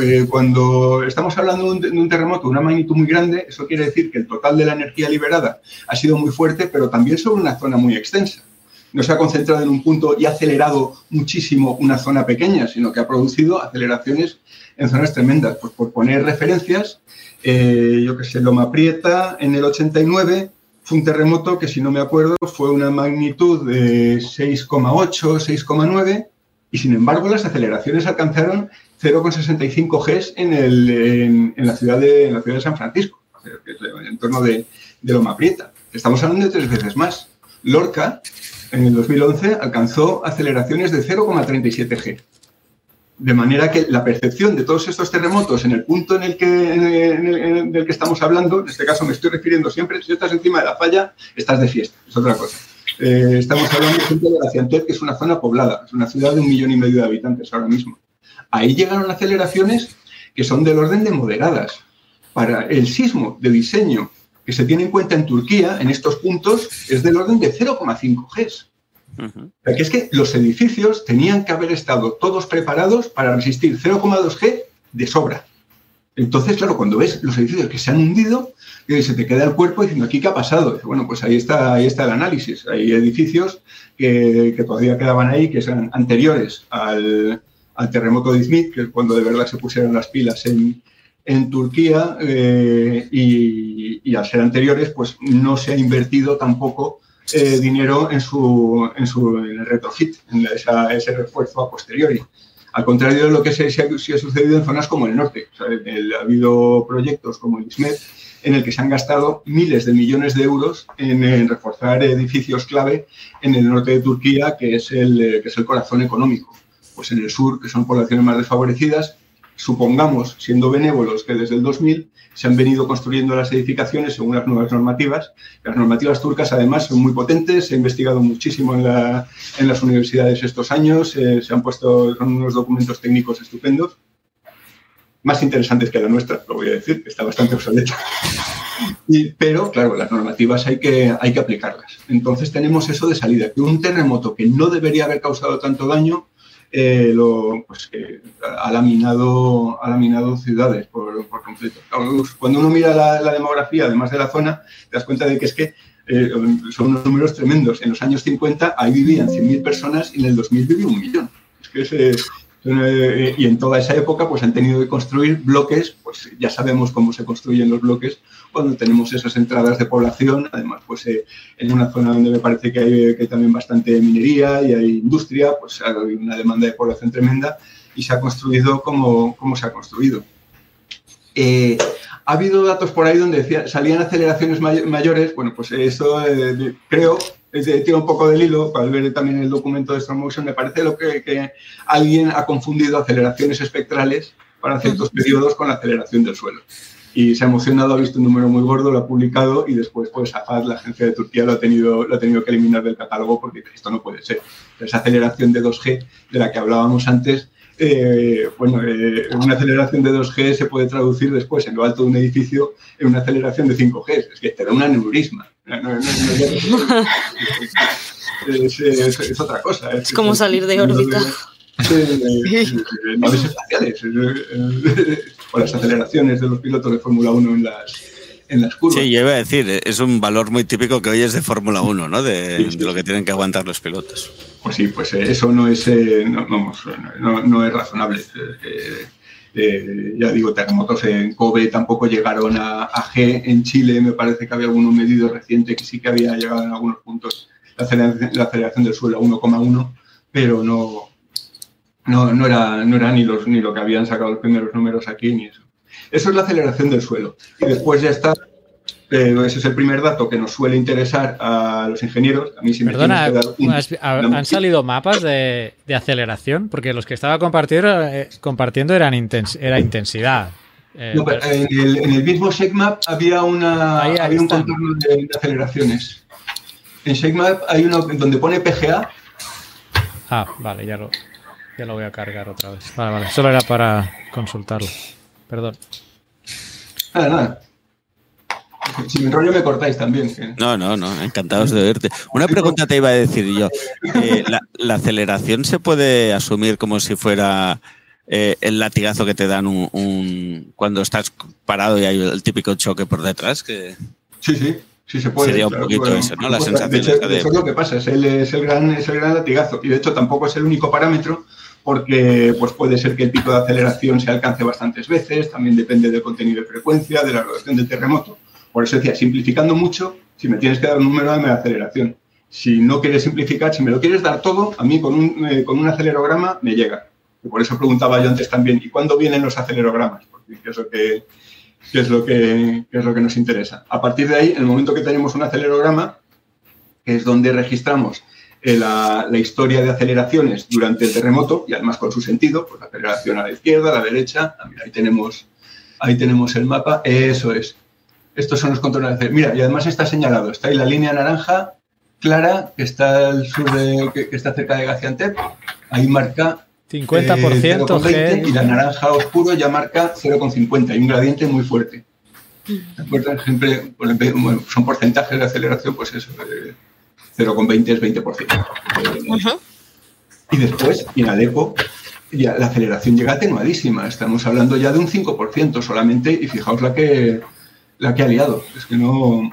Eh, cuando estamos hablando de un terremoto de una magnitud muy grande, eso quiere decir que el total de la energía liberada ha sido muy fuerte, pero también sobre una zona muy extensa. No se ha concentrado en un punto y ha acelerado muchísimo una zona pequeña, sino que ha producido aceleraciones en zonas tremendas. Pues por poner referencias, eh, yo que sé, Loma Prieta en el 89 fue un terremoto que, si no me acuerdo, fue una magnitud de 6,8, 6,9 y, sin embargo, las aceleraciones alcanzaron 0,65 Gs en, en, la ciudad de, la ciudad de San Francisco, en el entorno de, de Loma Prieta. Estamos hablando de tres veces más. Lorca, en el 2011, alcanzó aceleraciones de 0,37 G. De manera que la percepción de todos estos terremotos en el punto en el que, en del que estamos hablando, en este caso me estoy refiriendo siempre, si estás encima de la falla, estás de fiesta, es otra cosa. Eh, estamos hablando, de la Ciantet, que es una zona poblada, es una ciudad de un millón y medio de habitantes ahora mismo. Ahí llegaron aceleraciones que son del orden de moderadas. Para el sismo de diseño que se tiene en cuenta en Turquía, en estos puntos, es del orden de 0,5 Gs que es que los edificios tenían que haber estado todos preparados para resistir 0,2 G de sobra. Entonces, claro, cuando ves los edificios que se han hundido, se te queda el cuerpo diciendo, ¿aquí qué ha pasado? Bueno, pues ahí está, ahí está el análisis. Hay edificios que, todavía quedaban ahí, que son anteriores al, terremoto de Izmit, que es cuando de verdad se pusieron las pilas en, Turquía, eh, y, y, al ser anteriores, pues no se ha invertido tampoco eh, dinero en, su, en, su, en el retrofit, en ese refuerzo a posteriori. Al contrario de lo que se, ha, sucedido en zonas como el norte. ha habido proyectos como el ISMED en el que se han gastado miles de millones de euros en, reforzar edificios clave en el norte de Turquía, que es, el, eh, que es el corazón económico. Pues en el sur, que son poblaciones más desfavorecidas, supongamos, siendo benévolos, que desde el 2000 se han venido construyendo las edificaciones según las nuevas normativas. Las normativas turcas, además, son muy potentes, se ha investigado muchísimo en, las universidades estos años, eh, se han puesto, son unos documentos técnicos estupendos, más interesantes que la nuestra, lo voy a decir, está bastante obsoleta. pero, claro, las normativas hay que, hay que aplicarlas. Entonces tenemos eso de salida, que un terremoto que no debería haber causado tanto daño eh, lo, pues, ha, laminado, ha laminado ciudades por, completo. Cuando uno mira la, demografía, además de la zona, te das cuenta de que es que eh, son unos números tremendos. En los años 50 ahí vivían 100.000 personas y en el 2000 vivió un millón. Es que eh, y en toda esa época pues han tenido que construir bloques, pues ya sabemos cómo se construyen los bloques cuando tenemos esas entradas de población, además pues eh, en una zona donde me parece que hay, también bastante minería y hay industria, pues hay una demanda de población tremenda y se ha construido como, como se ha construido. Eh, ha habido datos por ahí donde salían aceleraciones mayores, bueno, pues eso eh, creo, tiro un poco del hilo, para ver también el documento de Strong Motion, me parece lo que, que alguien ha confundido aceleraciones espectrales para ciertos periodos con la aceleración del suelo. Y se ha emocionado, ha visto un número muy gordo, lo ha publicado y después pues AFAD, la agencia de Turquía, lo ha tenido, lo ha tenido que eliminar del catálogo porque esto no puede ser. Esa aceleración de 2G de la que hablábamos antes, eh, bueno, eh, una aceleración de 2G se puede traducir después en lo alto de un edificio en una aceleración de 5G. Es que te da un aneurisma. es, otra cosa. Es, como salir de órbita. naves espaciales o las aceleraciones de los pilotos de Fórmula 1 en las, en las curvas. Sí, yo iba a decir, es un valor muy típico que hoy es de Fórmula 1, ¿no? De, lo que tienen que aguantar los pilotos. Pues sí, pues eh, eso no es, eh, no, no, es razonable. Eh, ya digo, terremotos en Kobe tampoco llegaron a, G. En Chile me parece que había algunos medidos recientes que sí que había llegado en algunos puntos la aceleración, la aceleración del suelo a 1,1, pero no, no, no, era, no era ni, los, ni lo que habían sacado los primeros números aquí, ni eso. Eso es la aceleración del suelo. Y después ya está pero ese es el primer dato que nos suele interesar a los ingenieros. A mí sí Perdona, ¿han salido mapas de, aceleración? Porque los que estaba compartiendo, eh, compartiendo eran era intensidad. Eh, en, el, mismo ShakeMap había, una, había un contorno de, aceleraciones. En ShakeMap hay uno donde pone PGA. Ah, vale, ya lo, ya lo voy a cargar otra vez. Vale, vale. Solo era para consultarlo. Perdón. Nada, nada. Si me enrollo me cortáis también. No, no, no, encantados de verte. Una pregunta te iba a decir yo. Eh, la, aceleración se puede asumir como si fuera eh, el latigazo que te dan un, cuando estás parado y hay el típico choque por detrás? Que... Sí, sí. Sí, se puede. Sería un poquito eso, ¿no? La sensación de hecho, de... Eso es lo que pasa, es el, es, el gran, es el gran latigazo. Y de hecho tampoco es el único parámetro porque pues puede ser que el pico de aceleración se alcance bastantes veces, también depende del contenido de frecuencia, de la rotación del terremoto. Por eso decía, simplificando mucho, si me tienes que dar un número, dame la aceleración. Si no quieres simplificar, si me lo quieres dar todo, a mí con un, eh, con un acelerograma me llega. Y por eso preguntaba yo antes también, ¿y cuándo vienen los acelerogramas? Porque es lo que, es lo que, es lo que nos interesa. A partir de ahí, en el momento que tenemos un acelerograma, que es donde registramos eh, la, historia de aceleraciones durante el terremoto y además con su sentido, pues la aceleración a la izquierda, a la derecha, ah, ahí tenemos, ahí tenemos el mapa, eso es. Estos son los controles de Mira, y además está señalado, está ahí la línea naranja clara que está al sur de, que, está cerca de Gaziantep, ahí marca 50% eh, y la naranja oscuro ya marca 0,50, hay un gradiente muy fuerte. Siempre, son porcentajes de aceleración, pues eso, 0,20 es 20%. Y después, en Alepo, ya la aceleración llega atenuadísima. Estamos hablando ya de un 5% solamente y fijaos la que, la que ha liado. Es que no...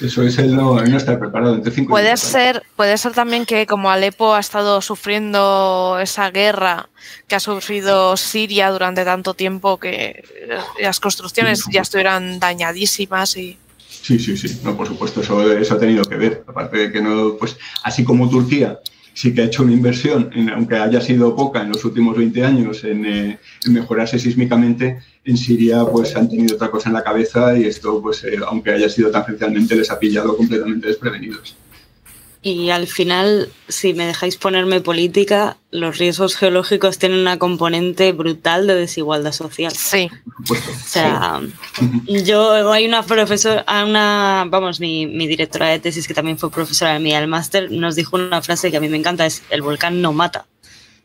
Eso es el no, estar preparado. Entre puede, ser, puede ser también que como Alepo ha estado sufriendo esa guerra que ha sufrido Siria durante tanto tiempo que las construcciones ya estuvieran dañadísimas y... Sí, sí, sí, no, por supuesto, eso, ha tenido que ver. Aparte de que no, pues así como Turquía sí que ha hecho una inversión, aunque haya sido poca en los últimos 20 años, en, eh, en, mejorarse sísmicamente, en Siria pues han tenido otra cosa en la cabeza y esto, pues eh, aunque haya sido tangencialmente, les ha pillado completamente desprevenidos. Y al final, si me dejáis ponerme política, los riesgos geológicos tienen una componente brutal de desigualdad social. Sí. O sea, yo hay una profesora, una, vamos, mi, mi, directora de tesis, que también fue profesora de mí al máster, nos dijo una frase que a mí me encanta, es el volcán no mata.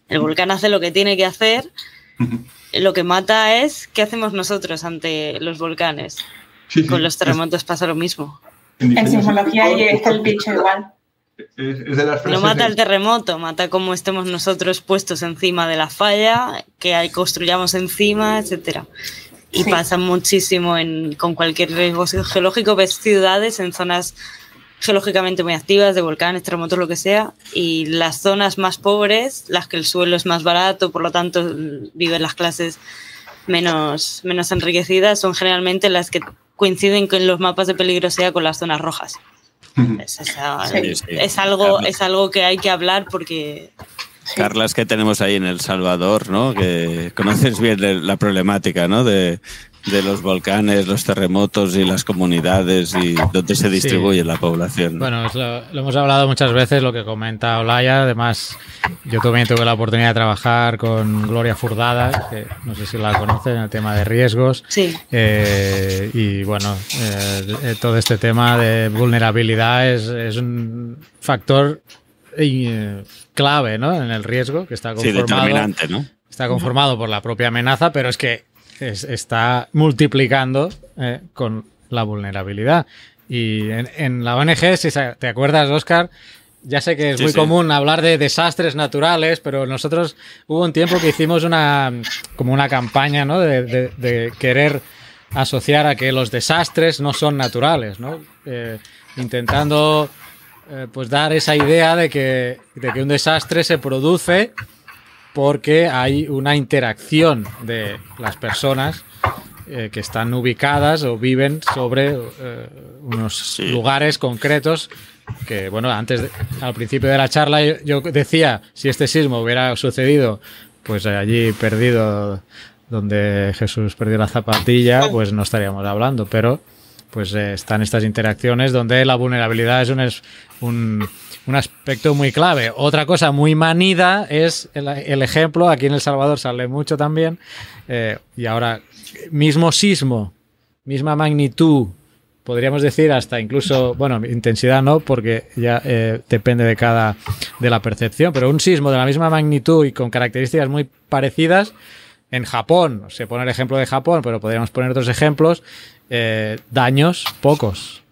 El volcán hace lo que tiene que hacer. Lo que mata es qué hacemos nosotros ante los volcanes. Con los terremotos pasa lo mismo. En sismología está el bicho igual no mata el terremoto, mata como estemos nosotros puestos encima de la falla, que construyamos encima, etcétera. Y pasa muchísimo en, con cualquier riesgo geológico. Ves ciudades en zonas geológicamente muy activas, de volcanes, terremotos, lo que sea, y las zonas más pobres, las que el suelo es más barato, por lo tanto viven las clases menos, menos enriquecidas, son generalmente las que coinciden con los mapas de peligrosidad con las zonas rojas. Es, algo, es algo que hay que hablar porque... Carlas, que tenemos ahí en El Salvador, ¿no? Que conoces bien la problemática, ¿no? De, de los volcanes, los terremotos y las comunidades y dónde se distribuye la población. Bueno, lo, hemos hablado muchas veces, lo que comenta Olaya. Además, yo también tuve la oportunidad de trabajar con Gloria Furdada, que no sé si la conocen, en el tema de riesgos. Sí. Eh, y bueno, eh, todo este tema de vulnerabilidad es, es un factor eh, clave ¿no? en el riesgo que está conformado. Sí, determinante, ¿no? Está conformado por la propia amenaza, pero es que está multiplicando eh, con la vulnerabilidad. Y en, la ONG, si te acuerdas, Oscar, ya sé que es muy común hablar de desastres naturales, pero nosotros hubo un tiempo que hicimos una como una campaña ¿no? de, querer asociar a que los desastres no son naturales, ¿no? Eh, intentando eh, pues dar esa idea de que, de que un desastre se produce porque hay una interacción de las personas eh, que están ubicadas o viven sobre eh, unos lugares concretos que, bueno, antes, al principio de la charla yo, decía, si este sismo hubiera sucedido, pues allí perdido donde Jesús perdió la zapatilla, pues no estaríamos hablando, pero pues eh, están estas interacciones donde la vulnerabilidad es un, un un aspecto muy clave. Otra cosa muy manida es el, ejemplo, aquí en El Salvador sale mucho también, eh, y ahora mismo sismo, misma magnitud, podríamos decir hasta incluso, bueno, intensidad no, porque ya eh, depende de cada, de la percepción, pero un sismo de la misma magnitud y con características muy parecidas, en Japón, se pone el ejemplo de Japón, pero podríamos poner otros ejemplos, eh, daños pocos.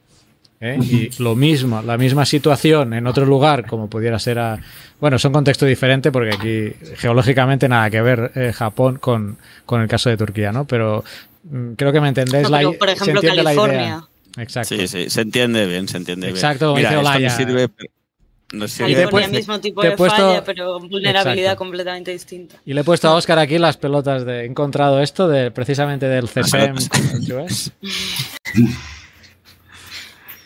¿Eh? Y lo mismo, la misma situación en otro lugar, como pudiera ser a. Bueno, son contexto diferente porque aquí geológicamente nada que ver eh, Japón con, con el caso de Turquía, ¿no? Pero mm, creo que me entendéis No, la por se ejemplo, entiende la idea. California. Exacto. Sí, sí, se entiende bien, se entiende Exacto, bien. Olaya. me sirve, nos sirve Y California puesto- mismo tipo de puesto- falla, pero vulnerabilidad Exacto. completamente distinta. Y le he puesto a Oscar aquí las pelotas de. He encontrado esto de precisamente del CPM.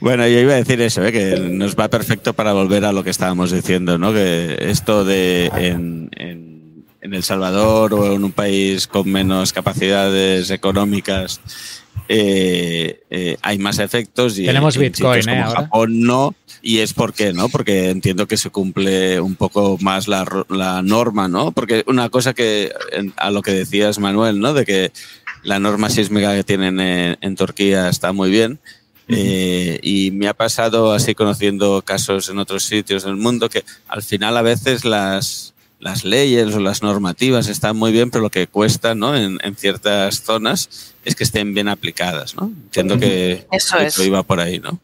Bueno, yo iba a decir eso, ¿eh? que nos va perfecto para volver a lo que estábamos diciendo, ¿no? Que esto de en, en- en El Salvador o en un país con menos capacidades económicas eh, eh, hay más efectos y Tenemos en Bitcoin, ¿eh? como ahora. Japón no. Y es porque, ¿no? Porque entiendo que se cumple un poco más la, la norma, ¿no? Porque una cosa que, en- a lo que decías, Manuel, ¿no? De que la norma sísmica que tienen en, en Turquía está muy bien. Eh, y me ha pasado así conociendo casos en otros sitios del mundo que al final a veces las, las leyes o las normativas están muy bien, pero lo que cuesta ¿no? en, en ciertas zonas es que estén bien aplicadas. ¿no? Entiendo que Eso que es. iba por ahí. ¿no?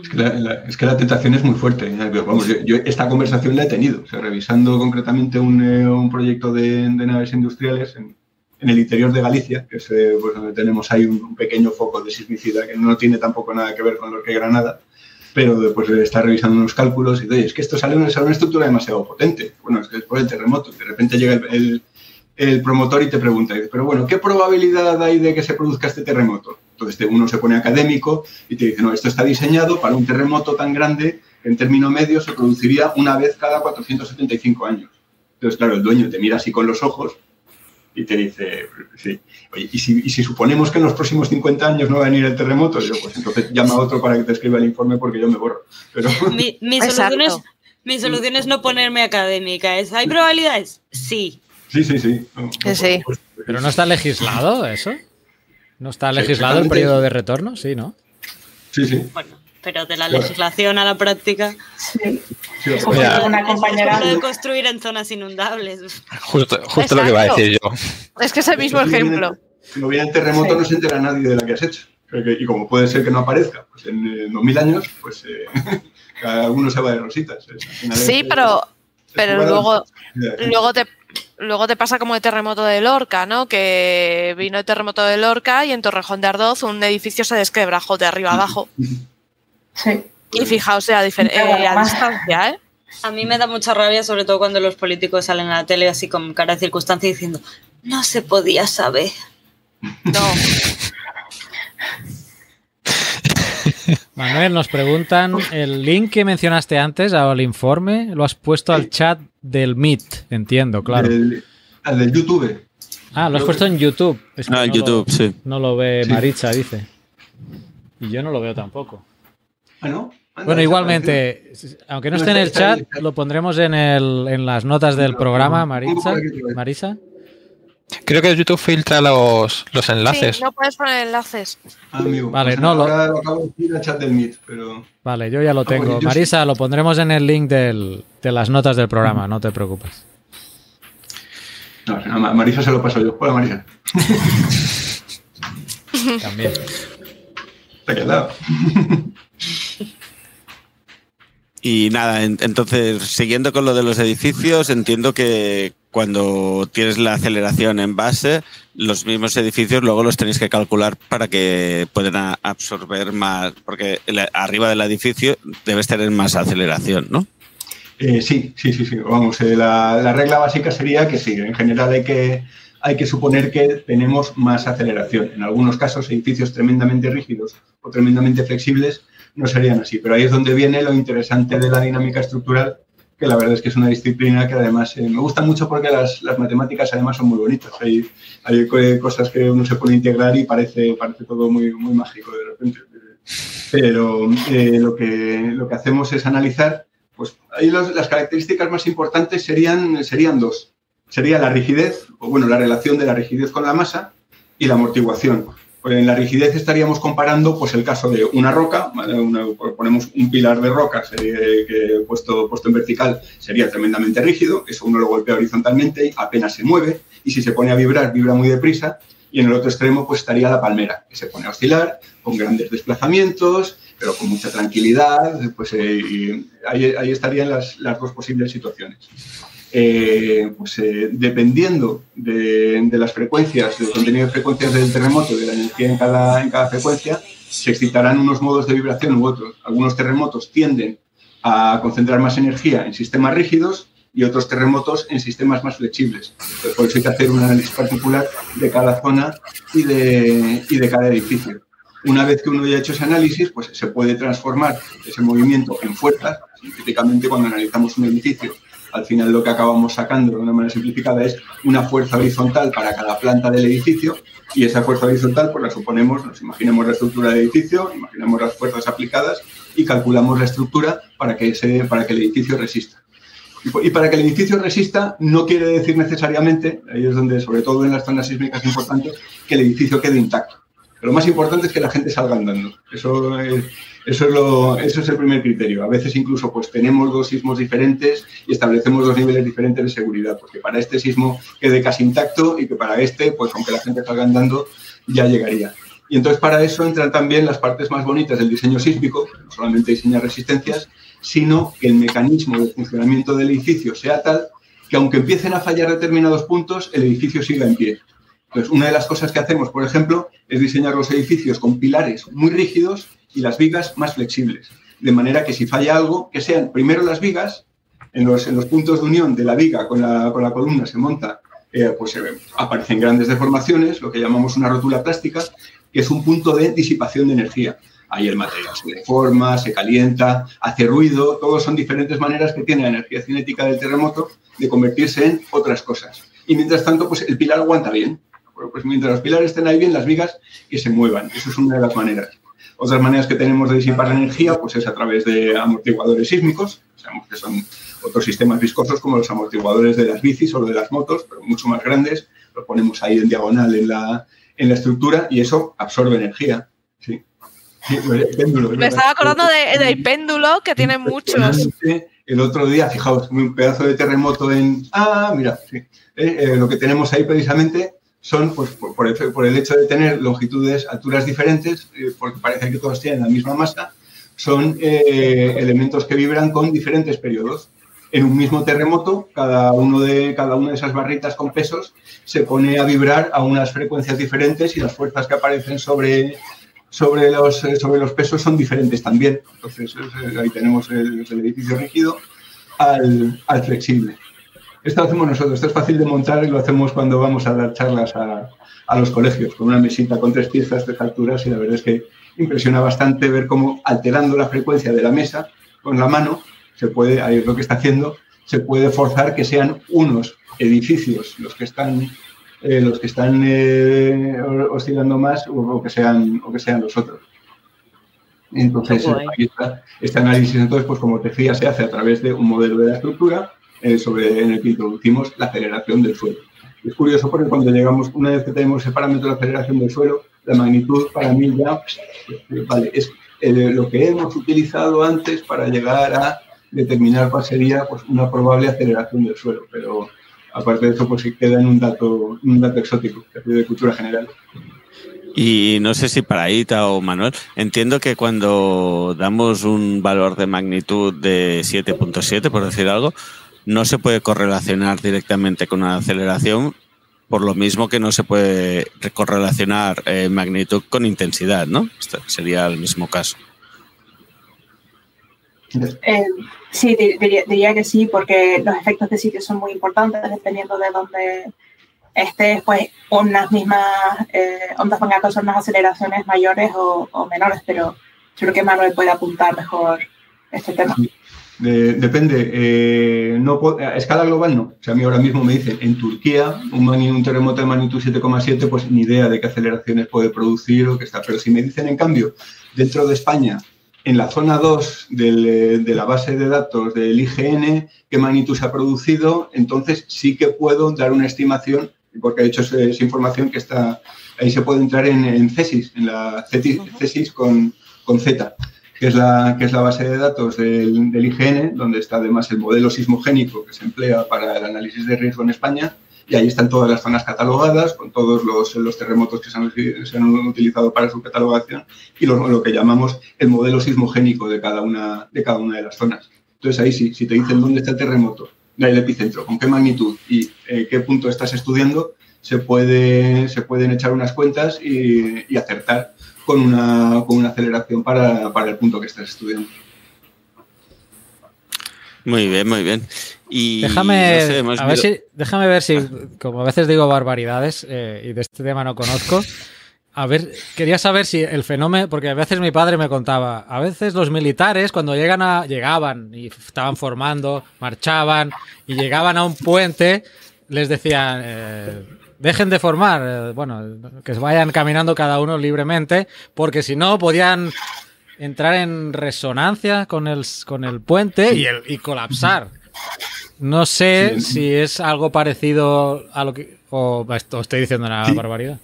Es que la, la- es que la tentación es muy fuerte. Vamos, yo, yo esta conversación la he tenido, o sea, revisando concretamente un, eh, un proyecto de, de naves industriales en, en el interior de Galicia, que es eh, pues, donde tenemos ahí un, pequeño foco de sismicidad que no tiene tampoco nada que ver con lo que Granada, pero después está revisando unos cálculos y dice, es que esto sale una, una estructura demasiado potente. Bueno, es que después del terremoto, de repente llega el, promotor y te pregunta, pero bueno, ¿qué probabilidad hay de que se produzca este terremoto? Entonces uno se pone académico y te dice, no, esto está diseñado para un terremoto tan grande que en término medio se produciría una vez cada 475 años. Entonces, claro, el dueño te mira así con los ojos y te dice, sí, oye, ¿y si, y si suponemos que en los próximos 50 años no va a venir el terremoto? Y yo, pues entonces llama a otro para que te escriba el informe porque yo me borro. Pero, Mi, mi solución es, mi solución es no ponerme académica. ¿Es, ¿Hay probabilidades? Sí. sí, sí, sí. No, Sí, sí. Pero no está legislado eso. ¿No está Sí, legislado el periodo de retorno? Sí, ¿no? Sí, sí. Bueno, pero de la legislación a la práctica. Sí. o sea, una compañera. de construir en zonas inundables. Justo, justo lo que iba a decir yo. Es que es el mismo Si viene- ejemplo. Si no viene el terremoto, Sí. no se entera nadie de la que has hecho. Y como puede ser que no aparezca pues en eh, 2000 años, pues eh, cada uno se va de rositas. Sí, pero, es pero luego, luego te luego te pasa como el terremoto de Lorca, ¿no? Que vino el terremoto de Lorca y en Torrejón de Ardoz un edificio se desquebrajó de arriba abajo. Sí. Y fijaos a, difer- eh, a distancia, ¿eh? A mí me da mucha rabia, sobre todo cuando los políticos salen a la tele así con cara de circunstancia diciendo, no se podía saber. No. Manuel, nos preguntan el link que mencionaste antes al informe, lo has puesto al chat del Meet, entiendo, claro. Del, al del YouTube. Ah, lo has puesto en YouTube. Es que Ah, en no lo- YouTube, sí. No lo ve Sí. Maritza, dice. Y yo no lo veo tampoco. Ah, ¿no? Anda, Bueno, igualmente, aunque no No, esté en el chat, lo pondremos en, el, en las notas del programa, Maritza. vez. Marisa. Creo que YouTube filtra los, los enlaces. Sí, no puedes poner enlaces. Ah, amigo. Vale, Pues no, lo- ahora lo acabo de decir al chat del Meet, pero. Vale, yo ya lo Ah, bueno, tengo. sí. Marisa, lo pondremos en el link del- de las notas del programa, no te preocupes. No, a Ma- Marisa se lo paso yo. Hola, Marisa. También. Al lado. Y nada, en- entonces, siguiendo con lo de los edificios, entiendo que cuando tienes la aceleración en base, los mismos edificios luego los tenéis que calcular para que puedan absorber más, porque arriba del edificio debes tener más aceleración, ¿no? Eh, sí, sí, sí, sí. Vamos, eh, la, la regla básica sería que sí, en general hay que, hay que suponer que tenemos más aceleración. En algunos casos, edificios tremendamente rígidos o tremendamente flexibles no serían así, pero ahí es donde viene lo interesante de la dinámica estructural, que la verdad es que es una disciplina que además eh, me gusta mucho porque las, las matemáticas además son muy bonitas. Hay, hay co- cosas que uno se puede integrar y parece, parece todo muy, muy mágico de repente. Pero eh, lo, que, lo que hacemos es analizar pues ahí los- las características más importantes serían, serían dos. Sería la rigidez, o bueno, la relación de la rigidez con la masa y la amortiguación. Pues en la rigidez estaríamos comparando pues, el caso de una roca, ponemos un pilar de roca que puesto, puesto en vertical sería tremendamente rígido, eso uno lo golpea horizontalmente apenas se mueve, y si se pone a vibrar, vibra muy deprisa, y en el otro extremo pues estaría la palmera, que se pone a oscilar con grandes desplazamientos, pero con mucha tranquilidad, pues eh, ahí, ahí, estarían las, las, dos posibles situaciones. Eh, pues eh, dependiendo de, las frecuencias, del contenido de frecuencias del terremoto, de la energía en cada, en cada frecuencia, se excitarán unos modos de vibración u otros. Algunos terremotos tienden a concentrar más energía en sistemas rígidos y otros terremotos en sistemas más flexibles. por eso hay que hacer un análisis particular de cada zona y de, y de cada edificio. Una vez que uno ya ha hecho ese análisis, pues se puede transformar ese movimiento en fuerzas. Científicamente, cuando analizamos un edificio, al final lo que acabamos sacando de una manera simplificada es una fuerza horizontal para cada planta del edificio y esa fuerza horizontal pues la suponemos, nos imaginemos la estructura del edificio, imaginamos las fuerzas aplicadas y calculamos la estructura para que, para que el edificio resista. Y para que el edificio resista no quiere decir necesariamente, ahí es donde sobre todo en las zonas sísmicas es importante, que el edificio quede intacto. Lo más importante es que la gente salga andando. Lo, eso es el primer criterio. A veces incluso pues tenemos dos sismos diferentes y establecemos dos niveles diferentes de seguridad, porque para este sismo quede casi intacto y que para este, pues aunque la gente salga andando, ya llegaría. Y entonces para eso entran también las partes más bonitas del diseño sísmico, no solamente diseñar resistencias, sino que el mecanismo de funcionamiento del edificio sea tal que aunque empiecen a fallar determinados puntos, el edificio siga en pie. Entonces, una de las cosas que hacemos, por ejemplo, es diseñar los edificios con pilares muy rígidos y las vigas más flexibles. De manera que si falla algo, que sean primero las vigas, en los, en los puntos de unión de la viga con la, con la columna se monta, eh, pues aparecen grandes deformaciones, lo que llamamos una rótula plástica, que es un punto de disipación de energía. Ahí el material se deforma, se calienta, hace ruido, todos son diferentes maneras que tiene la energía cinética del terremoto de convertirse en otras cosas. Y mientras tanto, pues el pilar aguanta bien. Pues mientras los pilares estén ahí bien, las vigas que se muevan. Eso es una de las maneras. Otras maneras que tenemos de disipar la energía pues es a través de amortiguadores sísmicos, sabemos que son otros sistemas viscosos como los amortiguadores de las bicis o de las motos, pero mucho más grandes, los ponemos ahí en diagonal en la, en la estructura y eso absorbe energía. Sí. Me estaba acordando del péndulo que tiene muchos. El otro día, fijaos, un pedazo de terremoto en... Ah, mira, sí. Eh, eh, lo que tenemos ahí precisamente son, pues, por, el, hecho de tener longitudes, alturas diferentes, eh, porque parece que todos tienen la misma masa, son elementos que vibran con diferentes periodos. En un mismo terremoto, cada, uno de, cada una de esas barritas con pesos se pone a vibrar a unas frecuencias diferentes y las fuerzas que aparecen sobre, sobre los, eh, sobre los pesos son diferentes también. Entonces, ahí tenemos el, edificio rígido al, al, flexible. Esto lo hacemos nosotros, esto es fácil de montar y lo hacemos cuando vamos a dar charlas a, a los colegios, con una mesita con tres piezas, de alturas, y la verdad es que impresiona bastante ver cómo alterando la frecuencia de la mesa con la mano, se puede, ahí es lo que está haciendo, se puede forzar que sean unos edificios los que están eh, los que están eh, oscilando más o, que sean, o que sean los otros. Entonces, aquí está este análisis, entonces, pues como te decía, se hace a través de un modelo de la estructura eh, sobre, en el que introducimos la aceleración del suelo. Es curioso porque cuando llegamos, una vez que tenemos ese parámetro de aceleración del suelo, la magnitud para mí ya, vale, es lo que hemos utilizado antes para llegar a determinar cuál sería pues, una probable aceleración del suelo, pero aparte de eso, pues queda en un dato, un dato exótico, de cultura general. Y no sé si para Ita o Manuel, entiendo que cuando damos un valor de magnitud de 7.7, por decir algo, no se puede correlacionar directamente con una aceleración, por lo mismo que no se puede correlacionar eh, magnitud con intensidad, ¿no? Este sería el mismo caso. Eh, sí, diría, que sí, porque los efectos de sitio son muy importantes dependiendo de dónde estés, pues unas mismas eh, ondas van a causar unas aceleraciones mayores o, menores, pero creo que Manuel puede apuntar mejor este tema. Depende. Eh, no, a escala global no. O sea, a mí ahora mismo me dicen, en Turquía, un, un terremoto de magnitud 7,7, pues ni idea de qué aceleraciones puede producir o qué está. Pero si me dicen, en cambio, dentro de España en la zona 2 de la base de datos del IGN qué magnitud se ha producido, entonces sí que puedo dar una estimación, porque he hecho esa información que está, ahí se puede entrar en, CESIS, en la CESIS con, con, Z, que es, la, que es la base de datos del, IGN, donde está además el modelo sismogénico que se emplea para el análisis de riesgo en España, y ahí están todas las zonas catalogadas, con todos los, los terremotos que se han, utilizado para su catalogación y lo, lo, que llamamos el modelo sismogénico de cada, una, de cada una de las zonas. Entonces ahí sí, si te dicen dónde está el terremoto, el epicentro, con qué magnitud y eh, qué punto estás estudiando, se, puede, se pueden echar unas cuentas y, y acertar con una, con una aceleración para, para el punto que estás estudiando. Muy bien, muy bien. Y déjame, no sé, a ver si, déjame ver si, como a veces digo barbaridades eh, y de este tema no conozco, a ver, quería saber si el fenómeno, porque a veces mi padre me contaba, a veces los militares cuando llegan a, llegaban y estaban formando, marchaban y llegaban a un puente, les decían, eh, dejen de formar, eh, bueno, que vayan caminando cada uno libremente, porque si no podían entrar en resonancia con el, con el puente y, el, y colapsar. No sé sí. si es algo parecido a lo que... o esto, estoy diciendo una sí. barbaridad.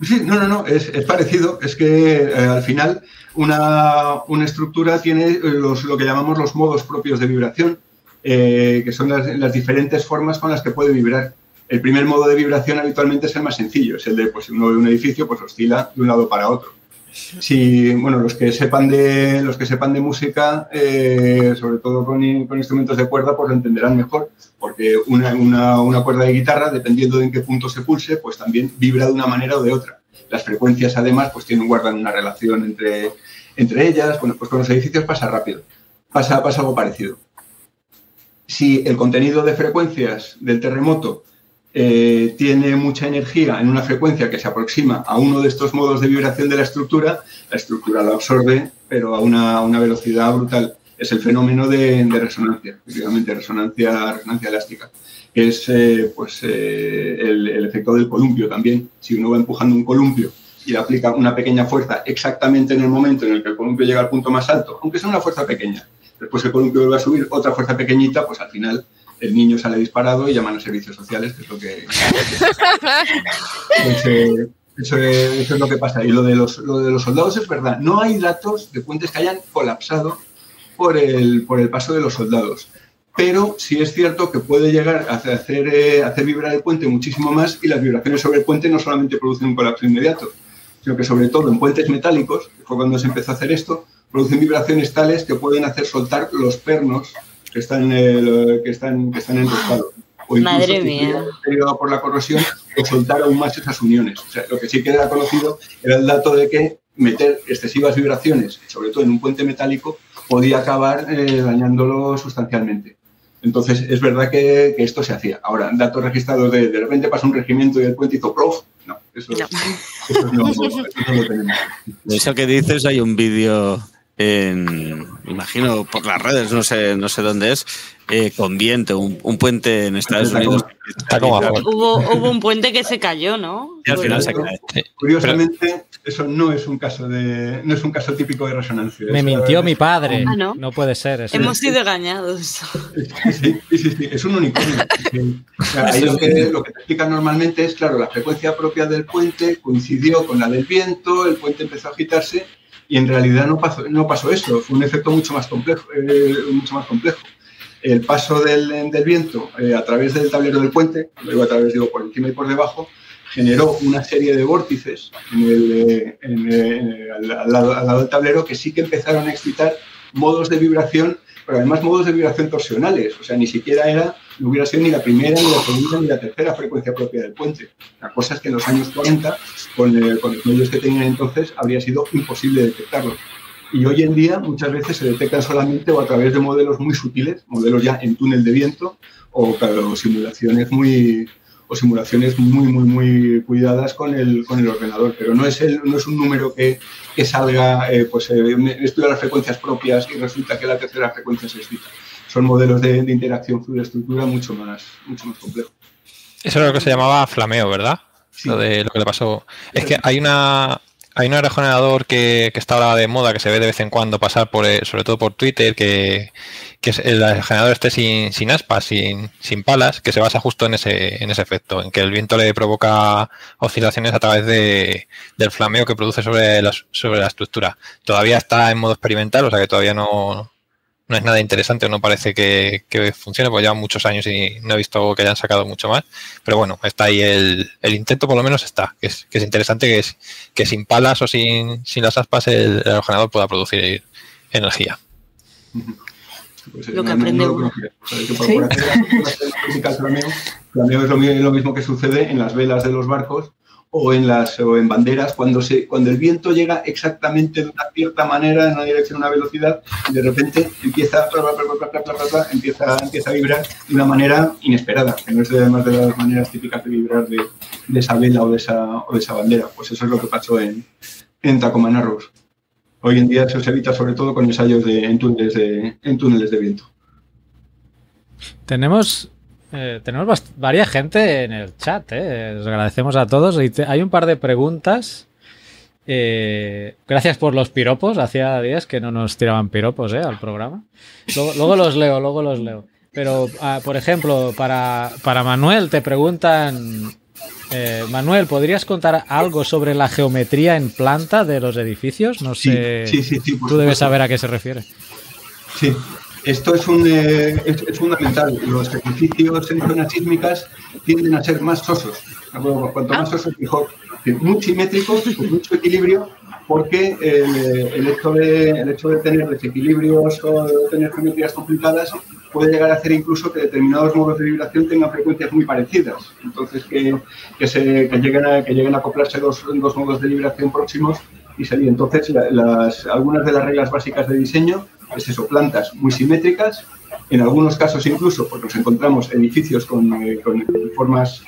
Sí, no, no, no, es, es parecido. Es que eh, al final una, una, estructura tiene los, lo que llamamos los modos propios de vibración, eh, que son las, las, diferentes formas con las que puede vibrar. El primer modo de vibración habitualmente es el más sencillo, es el de, pues, uno de un edificio, pues oscila de un lado para otro. Si, bueno, los que sepan de, los que sepan de música, eh, sobre todo con, con, instrumentos de cuerda, pues lo entenderán mejor, porque una, una, una, cuerda de guitarra, dependiendo de en qué punto se pulse, pues también vibra de una manera o de otra. Las frecuencias, además, pues tienen, guardan una relación entre, entre ellas. Bueno, pues con los edificios pasa rápido. Pasa, pasa algo parecido. Si el contenido de frecuencias del terremoto eh, tiene mucha energía en una frecuencia que se aproxima a uno de estos modos de vibración de la estructura, la estructura lo absorbe, pero a una, velocidad brutal. Es el fenómeno de, de resonancia, efectivamente, resonancia, resonancia elástica, que es eh, pues, eh, el, el, efecto del columpio también. Si uno va empujando un columpio y le aplica una pequeña fuerza exactamente en el momento en el que el columpio llega al punto más alto, aunque sea una fuerza pequeña, después el columpio vuelve a subir, otra fuerza pequeñita, pues al final el niño sale disparado y llaman a servicios sociales, que es lo que... Entonces, eso, es, eso, es, lo que pasa. Y lo de, los, lo de los soldados es verdad. No hay datos de puentes que hayan colapsado por el, por el paso de los soldados. Pero sí es cierto que puede llegar a hacer, eh, hacer vibrar el puente muchísimo más y las vibraciones sobre el puente no solamente producen un colapso inmediato, sino que sobre todo en puentes metálicos, que fue cuando se empezó a hacer esto, producen vibraciones tales que pueden hacer soltar los pernos que están, eh, que están, que están enroscados. O Madre mía. por la corrosión, o soltar aún más esas uniones. O sea, lo que sí queda conocido era el dato de que meter excesivas vibraciones, sobre todo en un puente metálico, podía acabar eh, dañándolo sustancialmente. Entonces, es verdad que, que, esto se hacía. Ahora, datos registrados de de repente pasa un regimiento y el puente hizo prof. No, eso, no. eso, no, eso no lo tenemos. De eso que dices, hay un vídeo en, imagino por las redes, no sé, no sé dónde es, eh, con viento, un, un, puente en Estados Unidos. Hubo, hubo, un puente que se cayó, ¿no? Y al final se cae. Curiosamente, eso no es un caso de, no es un caso típico de resonancia. Me mintió mi padre. Ah, ¿no? ¿no? puede ser. Eso. Hemos sido engañados. Sí, sí, sí, sí, es un unicornio. O sea, ahí lo que, lo que te explica normalmente es, claro, la frecuencia propia del puente coincidió con la del viento, el puente empezó a agitarse y en realidad no pasó, no pasó eso, fue un efecto mucho más complejo. Eh, mucho más complejo. El paso del, del viento eh, a través del tablero del puente, lo digo a través, digo por encima y por debajo, generó una serie de vórtices en el, eh, el, al, lado, al, lado, del tablero que sí que empezaron a excitar modos de vibración, pero además modos de vibración torsionales. O sea, ni siquiera era, no hubiera sido ni la primera, ni la segunda, ni la tercera frecuencia propia del puente. La cosa es que en los años 40, con, con los medios que tenían entonces, habría sido imposible detectarlo. Y hoy en día muchas veces se detectan solamente o a través de modelos muy sutiles, modelos ya en túnel de viento, o claro, simulaciones muy, o simulaciones muy, muy, muy cuidadas con el, con el ordenador, pero no es, el, no es un número que, que salga, eh, pues eh, estudia las frecuencias propias y resulta que la tercera frecuencia se excita. Son modelos de, de interacción fluido-estructura mucho más, mucho más complejos. Eso es lo que se llamaba flameo, ¿verdad? Sí. Lo de lo que le pasó. Es que hay una, hay un aerogenerador que, que, está ahora de moda, que se ve de vez en cuando pasar, por, eh, sobre todo por Twitter, que, que el aerogenerador este sin, sin aspas, sin, sin palas, que se basa justo en ese, en ese efecto, en que el viento le provoca oscilaciones a través de, del flameo que produce sobre la, sobre la estructura. Todavía está en modo experimental, o sea que todavía no, no es nada interesante o no parece que, funcione, porque llevan muchos años y no he visto que hayan sacado mucho más. Pero bueno, está ahí el, intento, por lo menos está, que es, que es interesante que, es, que sin palas o sin, sin las aspas el, el ordenador pueda producir energía. Pues, lo que aprende uno. es lo mismo que sucede en las velas de los barcos o en las o en banderas cuando se cuando el viento llega exactamente de una cierta manera en una dirección una velocidad y de repente empieza empieza empieza a vibrar de una manera inesperada que no es además de las maneras típicas de vibrar de, de, esa vela o de esa o de esa bandera. Pues eso es lo que pasó en en Tacomanarros hoy en día eso se evita sobre todo con ensayos de en túneles de en túneles de viento. Tenemos eh, tenemos varias gente en el chat, eh. Les agradecemos a todos. Y hay un par de preguntas. Eh, gracias por los piropos. Hacía días que no nos tiraban piropos al programa. Luego, los leo, luego los leo. Pero, ah, por ejemplo, para, para, Manuel te preguntan, Manuel, ¿podrías contar algo sobre la geometría en planta de los edificios? No sé. Sí, sí, sí. Tú debes saber a qué se refiere. Sí, esto es, un, eh, es, fundamental. Los edificios en zonas sísmicas tienden a ser más sosos. Cuanto más sosos, mejor. Muy simétricos, con mucho equilibrio, porque el, hecho de, el hecho de tener desequilibrios o de tener geometrías complicadas puede llegar a hacer incluso que determinados modos de vibración tengan frecuencias muy parecidas. Entonces, que, que, se, que lleguen, a, que lleguen a acoplarse dos, dos modos de vibración próximos y salir. Entonces, las, algunas de las reglas básicas de diseño es eso, plantas muy simétricas. En algunos casos incluso pues nos encontramos edificios con, eh, formas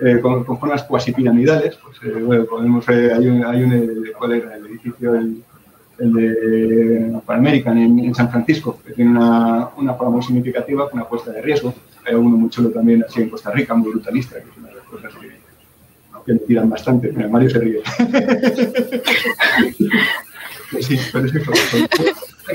eh, con, formas cuasi piramidales. Pues, eh, bueno, podemos, hay un, hay un ¿cuál era? el edificio, el, de Pan American en, San Francisco, que tiene una, una, forma muy significativa con una apuesta de riesgo. Hay uno muy chulo también así en Costa Rica, muy brutalista, que es una de las cosas que, me tiran bastante. Mario se ríe. sí, pero es eso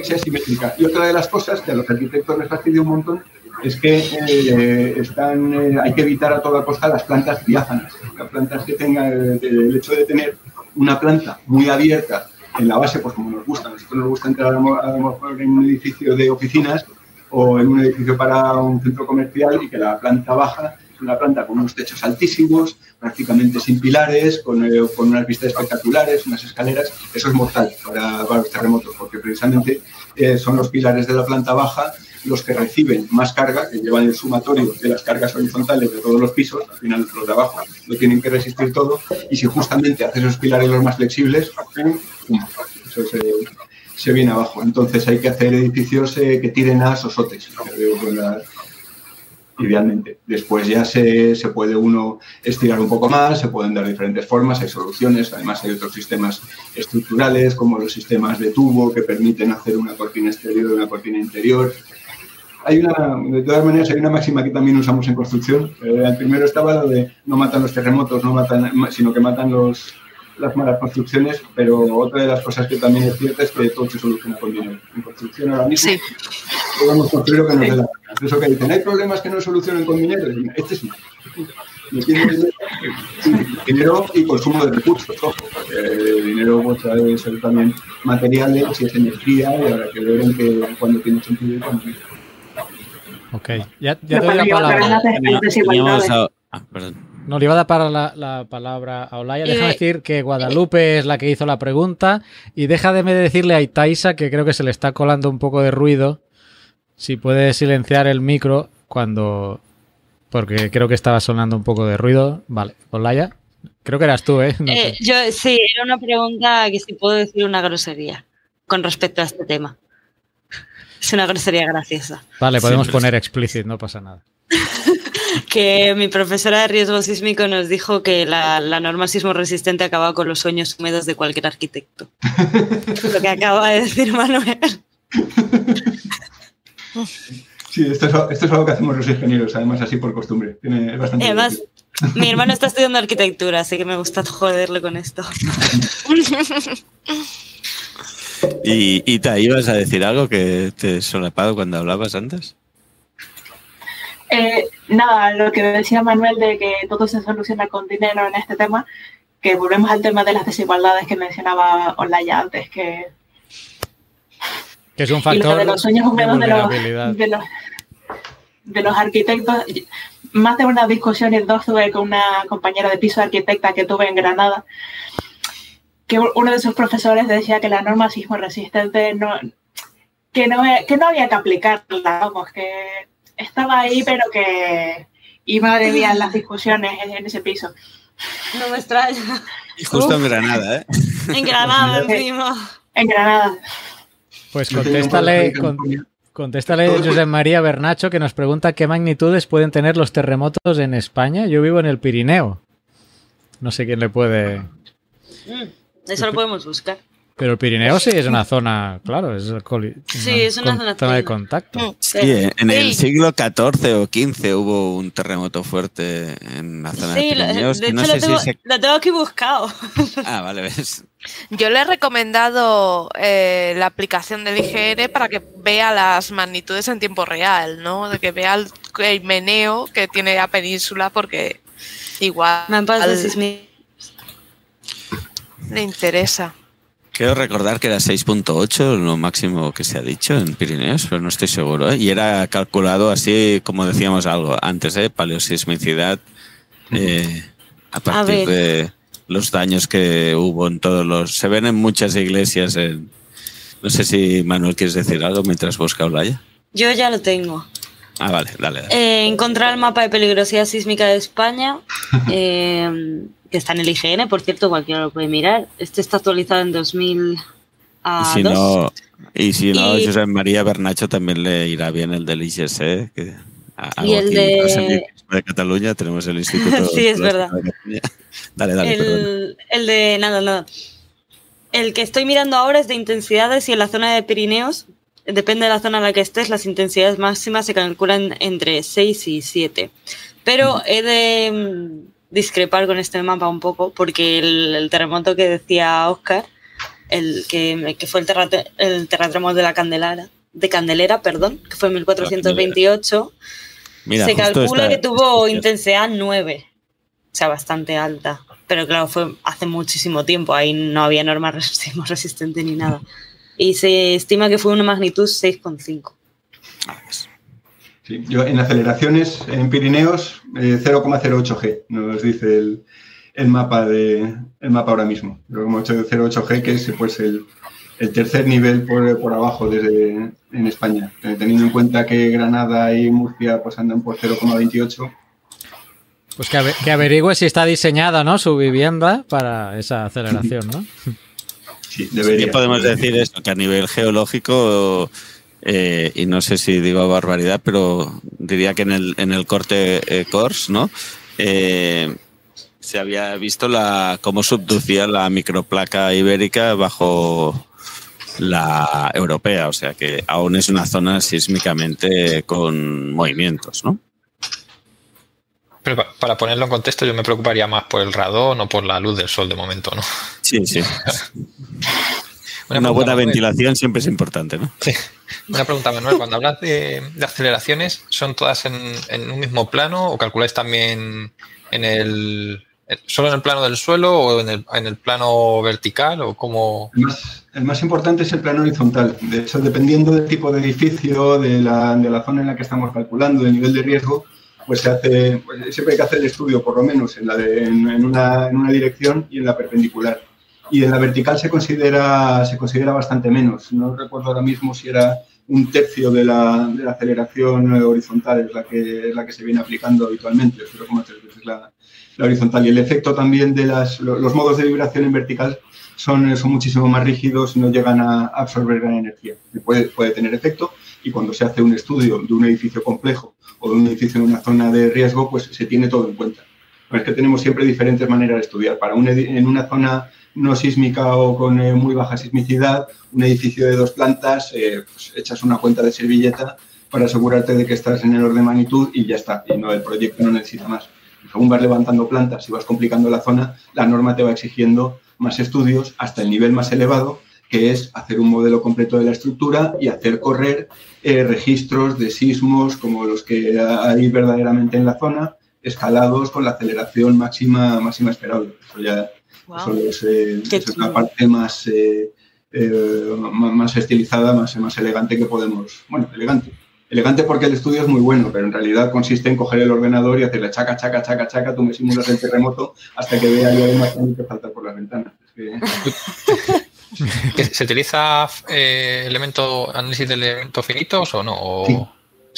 sea simétrica. Y otra de las cosas que a los arquitectos les fastidia un montón es que eh, están, eh, hay que evitar a toda costa las plantas diáfanas. Las plantas que tengan eh, el hecho de tener una planta muy abierta en la base, pues como nos gusta. Nosotros nos gusta entrar a lo mejor en un edificio de oficinas o en un edificio para un centro comercial y que la planta baja una planta con unos techos altísimos, prácticamente sin pilares, con, eh, con unas vistas espectaculares, unas escaleras. Eso es mortal para, los terremotos, porque precisamente eh, son los pilares de la planta baja los que reciben más carga, que llevan el sumatorio de las cargas horizontales de todos los pisos, al final los de abajo lo tienen que resistir todo, y si justamente haces esos pilares los más flexibles, eso se, viene abajo. Entonces hay que hacer edificios eh, que tiren a sosotes, idealmente. Después ya se, se, puede uno estirar un poco más, se pueden dar diferentes formas, hay soluciones, además hay otros sistemas estructurales como los sistemas de tubo que permiten hacer una cortina exterior y una cortina interior. Hay una, de todas maneras, hay una máxima que también usamos en construcción. el eh, primero estaba lo de no matan los terremotos, no matan, sino que matan los, las malas construcciones, pero otra de las cosas que también es cierta es que todo se soluciona con dinero. En construcción ahora mismo sí. podemos construir lo que nos dé la gana. Eso que dicen, hay problemas que no solucionan con dinero. Este sí. dinero y consumo de recursos, porque el dinero puede ser también materiales, si es energía, y habrá que ver en que, cuando tiene sentido y cuando no. Ok, ya, ya te doy la palabra. Ah, perdón. No le iba a dar para la, palabra a Olaya. Déjame decir que Guadalupe es la que hizo la pregunta. Y deja de decirle a Itaisa que creo que se le está colando un poco de ruido. Si puede silenciar el micro cuando. Porque creo que estaba sonando un poco de ruido. Vale, Olaya. Creo que eras tú, ¿eh? eh yo, sí, era una pregunta que si puedo decir una grosería con respecto a este tema. Es una grosería graciosa. Vale, podemos poner explícito, no pasa nada. que mi profesora de riesgo sísmico nos dijo que la, norma sismo resistente acaba con los sueños húmedos de cualquier arquitecto. Lo que acaba de decir Manuel. Sí, esto es, algo que hacemos los ingenieros, además así por costumbre. además, mi hermano está estudiando arquitectura, así que me gusta joderle con esto. ¿Y, y te ibas a decir algo que te solapado cuando hablabas antes? Eh, nada, lo que decía Manuel de que todo se soluciona con dinero en este tema, que volvemos al tema de las desigualdades que mencionaba Olaya antes, que Que es un Y lo factor de los sueños húmedos de los, de, los, de los arquitectos. Más de una discusión y dos tuve con una compañera de piso arquitecta que tuve en Granada, que uno de sus profesores decía que la norma sismo resistente no, que no, que no había que aplicarla, vamos, que estaba ahí, pero que... Y madre mía, las discusiones en, ese piso. No me extraña. Y justo en Granada, ¿eh? En Granada encima. En Granada. Pues contéstale, con- contéstale José María Bernacho que nos pregunta qué magnitudes pueden tener los terremotos en España. Yo vivo en el Pirineo. No sé quién le puede. Mm, Eso lo podemos buscar. Pero el Pirineo sí es una zona, claro, es, Sí, es una con- zona zona de contacto. Mm, Sí, en el siglo XIV o XV hubo un terremoto fuerte en la zona Sí, de Pirineos. de hecho no lo sé tengo, si se... lo tengo aquí buscado. Ah, vale, ves. Yo le he recomendado eh, la aplicación del IGN para que vea las magnitudes en tiempo real, ¿no? De que vea el, el meneo que tiene la península, porque igual Me han pasado sismi- le interesa. Quiero recordar que era 6.8 lo máximo que se ha dicho en Pirineos, pero no estoy seguro. ¿eh? Y era calculado así, como decíamos algo antes, ¿eh? paleosismicidad, eh, a partir de los daños que hubo en todos los... Se ven en muchas iglesias. En, no sé si Manuel quieres decir algo mientras busca Olaya. Yo ya lo tengo. Ah, vale, dale. dale. Eh, encontrar el mapa de peligrosidad sísmica de España, eh, que está en el IGN, por cierto, cualquiera lo puede mirar. Este está actualizado en 2000 y a si 2. no, y si no Y- José María Bernacho también le irá bien el del IGC. Que, a- Y el de- de Cataluña tenemos el Instituto Sí, es verdad. de. Dale, dale, el, el de nada, nada. El que estoy mirando ahora es de intensidades y en la zona de Pirineos, depende de la zona en la que estés, las intensidades máximas se calculan entre 6 y 7. Pero he de discrepar con este mapa un poco porque el, el terremoto que decía Oscar, el que, que fue el, terrate- el terremoto de la Candelara, de Candelera, perdón, que fue en 1428, Mira, se calcula está- que tuvo intensidad 9, o sea, bastante alta. Pero claro, fue hace muchísimo tiempo, ahí no había norma resistente ni nada. Y se estima que fue una magnitud 6,5. Sí, yo en aceleraciones en Pirineos eh, 0,08G nos dice el, el mapa de el mapa ahora mismo. 0,08G que es pues el, el tercer nivel por, por abajo desde en España. Eh, teniendo en cuenta que Granada y Murcia pues andan por 0,28. Pues que, ave- que averigüe si está diseñada ¿no? su vivienda para esa aceleración, ¿no? Sí, debería. que podemos decir eso, que a nivel geológico, eh, y no sé si digo barbaridad, pero diría que en el, en el corte eh, CORS, ¿no? Eh, se había visto la cómo subducía la microplaca ibérica bajo la europea, o sea que aún es una zona sísmicamente con movimientos, ¿no? Pero pa- para ponerlo en contexto, yo me preocuparía más por el radón o por la luz del sol de momento, ¿no? Sí, sí. Una, buena Manuel. ventilación siempre es importante, ¿no? Una pregunta, Manuel. Cuando hablas de, de aceleraciones, ¿son todas en, en un mismo plano o calculáis también en el solo en el plano del suelo o en el, en el plano vertical o cómo? El más, el más importante es el plano horizontal. De hecho, dependiendo del tipo de edificio, de la, de la zona en la que estamos calculando, del nivel de riesgo, pues se hace, pues siempre hay que hacer el estudio, por lo menos, en, la de- en- en una, en una dirección y en la perpendicular. Y en la vertical se considera, se considera bastante menos. No recuerdo ahora mismo si era un tercio de la, de la aceleración horizontal, es la, que, es la que se viene aplicando habitualmente, 0,3 veces la, horizontal. Y el efecto también de las, lo- los modos de vibración en vertical son, son muchísimo más rígidos y no llegan a absorber gran energía. Puede, puede tener efecto y cuando se hace un estudio de un edificio complejo o de un edificio en una zona de riesgo, pues se tiene todo en cuenta. Pero es que tenemos siempre diferentes maneras de estudiar. Para un en una zona no sísmica o con eh, muy baja sismicidad, un edificio de dos plantas, eh, pues echas una cuenta de servilleta para asegurarte de que estás en el orden de magnitud y ya está. Y no, el proyecto no necesita más. Según vas levantando plantas y vas complicando la zona, la norma te va exigiendo más estudios hasta el nivel más elevado, que es hacer un modelo completo de la estructura y hacer correr eh, registros de sismos como los que hay verdaderamente en la zona, escalados con la aceleración máxima, máxima esperable. Eso ya Wow. eso es, eh, eso es la parte más, eh, eh, más estilizada, más, más elegante que podemos. Bueno, elegante. Elegante porque el estudio es muy bueno, pero en realidad consiste en coger el ordenador y hacerle chaca, chaca, chaca, chaca, tú me simulas el terremoto hasta que vea yo más que falta por las ventanas. ¿Se utiliza eh, elemento, análisis de elementos finitos o no? Sí.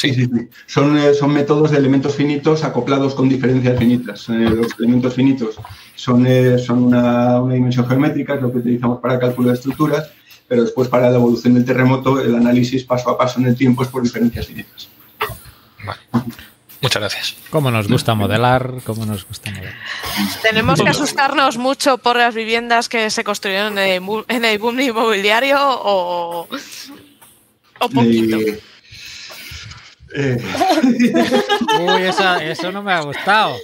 Sí, sí, Son, eh, son métodos de elementos finitos acoplados con diferencias finitas. Eh, los elementos finitos son, eh, son una, una, dimensión geométrica, es lo que utilizamos para cálculo de estructuras, pero después para la evolución del terremoto el análisis paso a paso en el tiempo es por diferencias finitas. Vale. Muchas gracias. ¿Cómo nos gusta modelar? ¿Cómo nos gusta modelar? ¿Tenemos que asustarnos mucho por las viviendas que se construyeron en el, boom inmobiliario o, o poquito? Eh, eh. Uy, esa, eso no me ha gustado.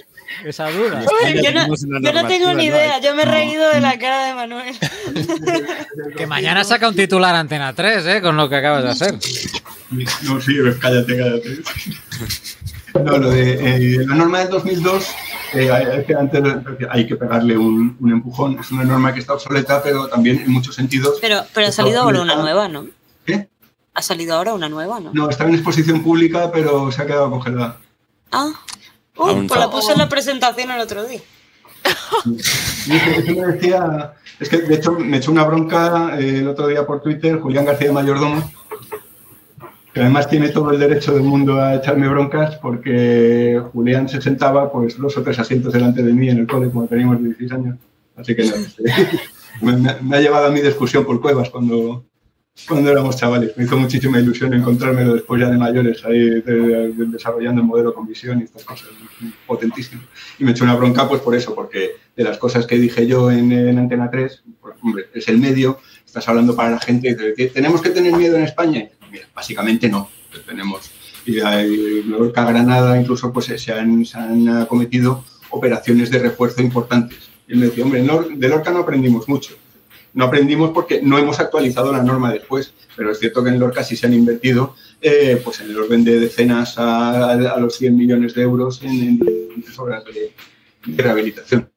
Esa duda. Uy, yo, no, yo no, tengo ni idea. Yo me he reído de la cara de Manuel. que mañana saca un titular Antena 3, ¿eh? Con lo que acabas de hacer. No, sí, cállate, cállate. No, lo de eh, la norma del 2002, eh, hay que pegarle un, un, empujón. Es una norma que está obsoleta, pero también en muchos sentidos. Pero, pero ha salido ahora una nueva, ¿no? Ha salido ahora una nueva, ¿no? No, está en exposición pública, pero se ha quedado congelada. Ah. Uh, pues la puse en la presentación el otro día. me decía, es que de hecho me echó una bronca eh, el otro día por Twitter Julián García Mayordomo, que además tiene todo el derecho del mundo a echarme broncas porque Julián se sentaba pues dos o tres asientos delante de mí en el cole cuando teníamos 16 años. Así que no, me, me, ha llevado a mi discusión por cuevas cuando, cuando éramos chavales. Me hizo muchísima ilusión encontrármelo después ya de mayores, ahí desarrollando el modelo con visión y estas cosas. Potentísimo. Y me echó una bronca pues por eso, porque de las cosas que dije yo en, Antena 3, pues, hombre, es el medio, estás hablando para la gente, ¿tenemos que tener miedo en España? Mira, básicamente no, tenemos. Y en Lorca, Granada, incluso pues se han, se han cometido operaciones de refuerzo importantes. Y él me decía, hombre, de Lorca no aprendimos mucho no aprendimos porque no hemos actualizado la norma después, pero es cierto que en Lorca sí se han invertido eh, pues en el orden de decenas a, los 100 millones de euros en, obras de, rehabilitación.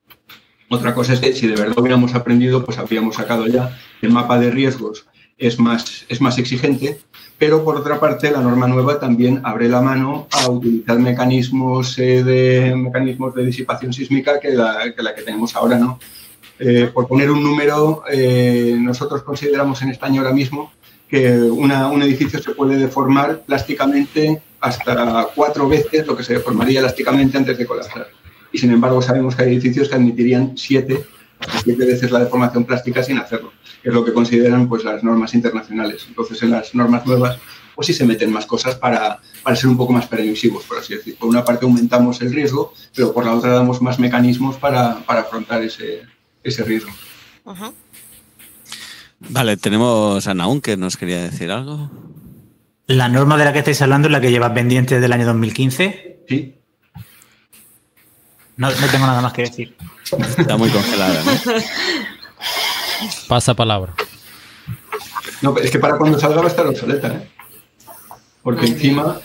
Otra cosa es que si de verdad hubiéramos aprendido, pues habríamos sacado ya el mapa de riesgos es más, es más exigente, pero por otra parte la norma nueva también abre la mano a utilizar mecanismos, eh, de, mecanismos de disipación sísmica que la, que la que tenemos ahora, ¿no? Eh, por poner un número, eh, nosotros consideramos en España ahora mismo que un edificio se puede deformar plásticamente hasta cuatro veces lo que se deformaría elásticamente antes de colapsar. Y sin embargo sabemos que hay edificios que admitirían siete, siete veces la deformación plástica sin hacerlo, que es lo que consideran pues, las normas internacionales. Entonces en las normas nuevas pues sí se meten más cosas para, para ser un poco más permisivos, por así decir. Por una parte aumentamos el riesgo, pero por la otra damos más mecanismos para, para afrontar ese, ese riesgo. Vale, tenemos a Naun que nos quería decir algo. La norma de la que estáis hablando es la que lleva pendiente desde el año 2015. Sí. No, tengo nada más que decir. Está muy congelada, ¿no? Pasa palabra. No, es que para cuando salga va a estar obsoleta, ¿eh? Porque encima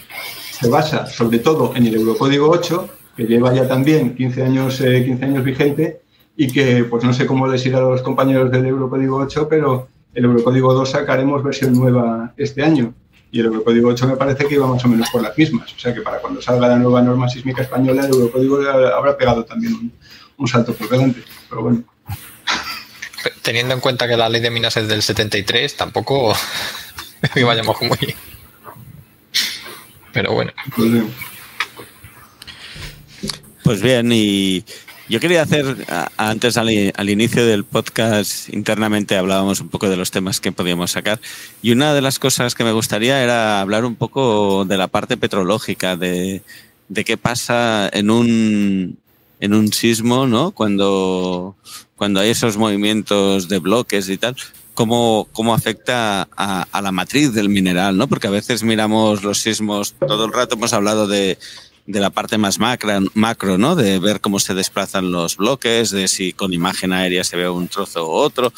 se basa sobre todo en el Eurocódigo 8, que lleva ya también 15 años, 15 eh, años vigente, y que pues no sé cómo les irá a los compañeros del Eurocódigo 8, pero el Eurocódigo 2 sacaremos versión nueva este año. Y el Eurocódigo 8 me parece que iba más o menos por las mismas. O sea que para cuando salga la nueva norma sísmica española, el Eurocódigo habrá pegado también un, salto por delante. Pero bueno. Teniendo en cuenta que la ley de minas es del 73, tampoco vayamos muy. Pero bueno. Pues, pues bien, y yo quería hacer, antes al, inicio del podcast, internamente hablábamos un poco de los temas que podíamos sacar. Y una de las cosas que me gustaría era hablar un poco de la parte petrológica, de, qué pasa en un, en un sismo, ¿no? Cuando, cuando hay esos movimientos de bloques y tal. Cómo, cómo afecta a, a la matriz del mineral, ¿no? Porque a veces miramos los sismos, todo el rato hemos hablado de, de la parte más macro, macro, ¿no? De ver cómo se desplazan los bloques, de si con imagen aérea se ve un trozo u otro,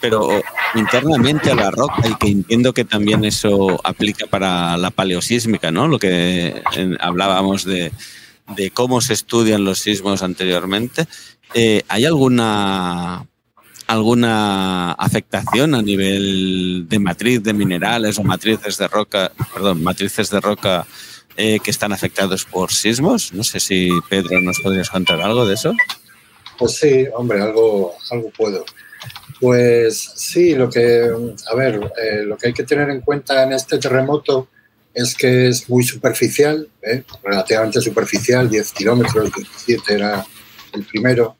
pero internamente a la roca y que entiendo que también eso aplica para la paleosísmica, ¿no? Lo que hablábamos de, cómo se estudian los sismos anteriormente. Eh, ¿Hay alguna alguna afectación a nivel de matriz de minerales o matrices de roca, perdón, matrices de roca eh, que están afectados por sismos? No sé si Pedro nos podrías contar algo de eso. Pues sí, hombre, algo, algo puedo. Pues sí, lo que, a ver, eh, lo que hay que tener en cuenta en este terremoto es que es muy superficial, ¿eh? relativamente superficial, 10 kilómetros, 17 era el primero.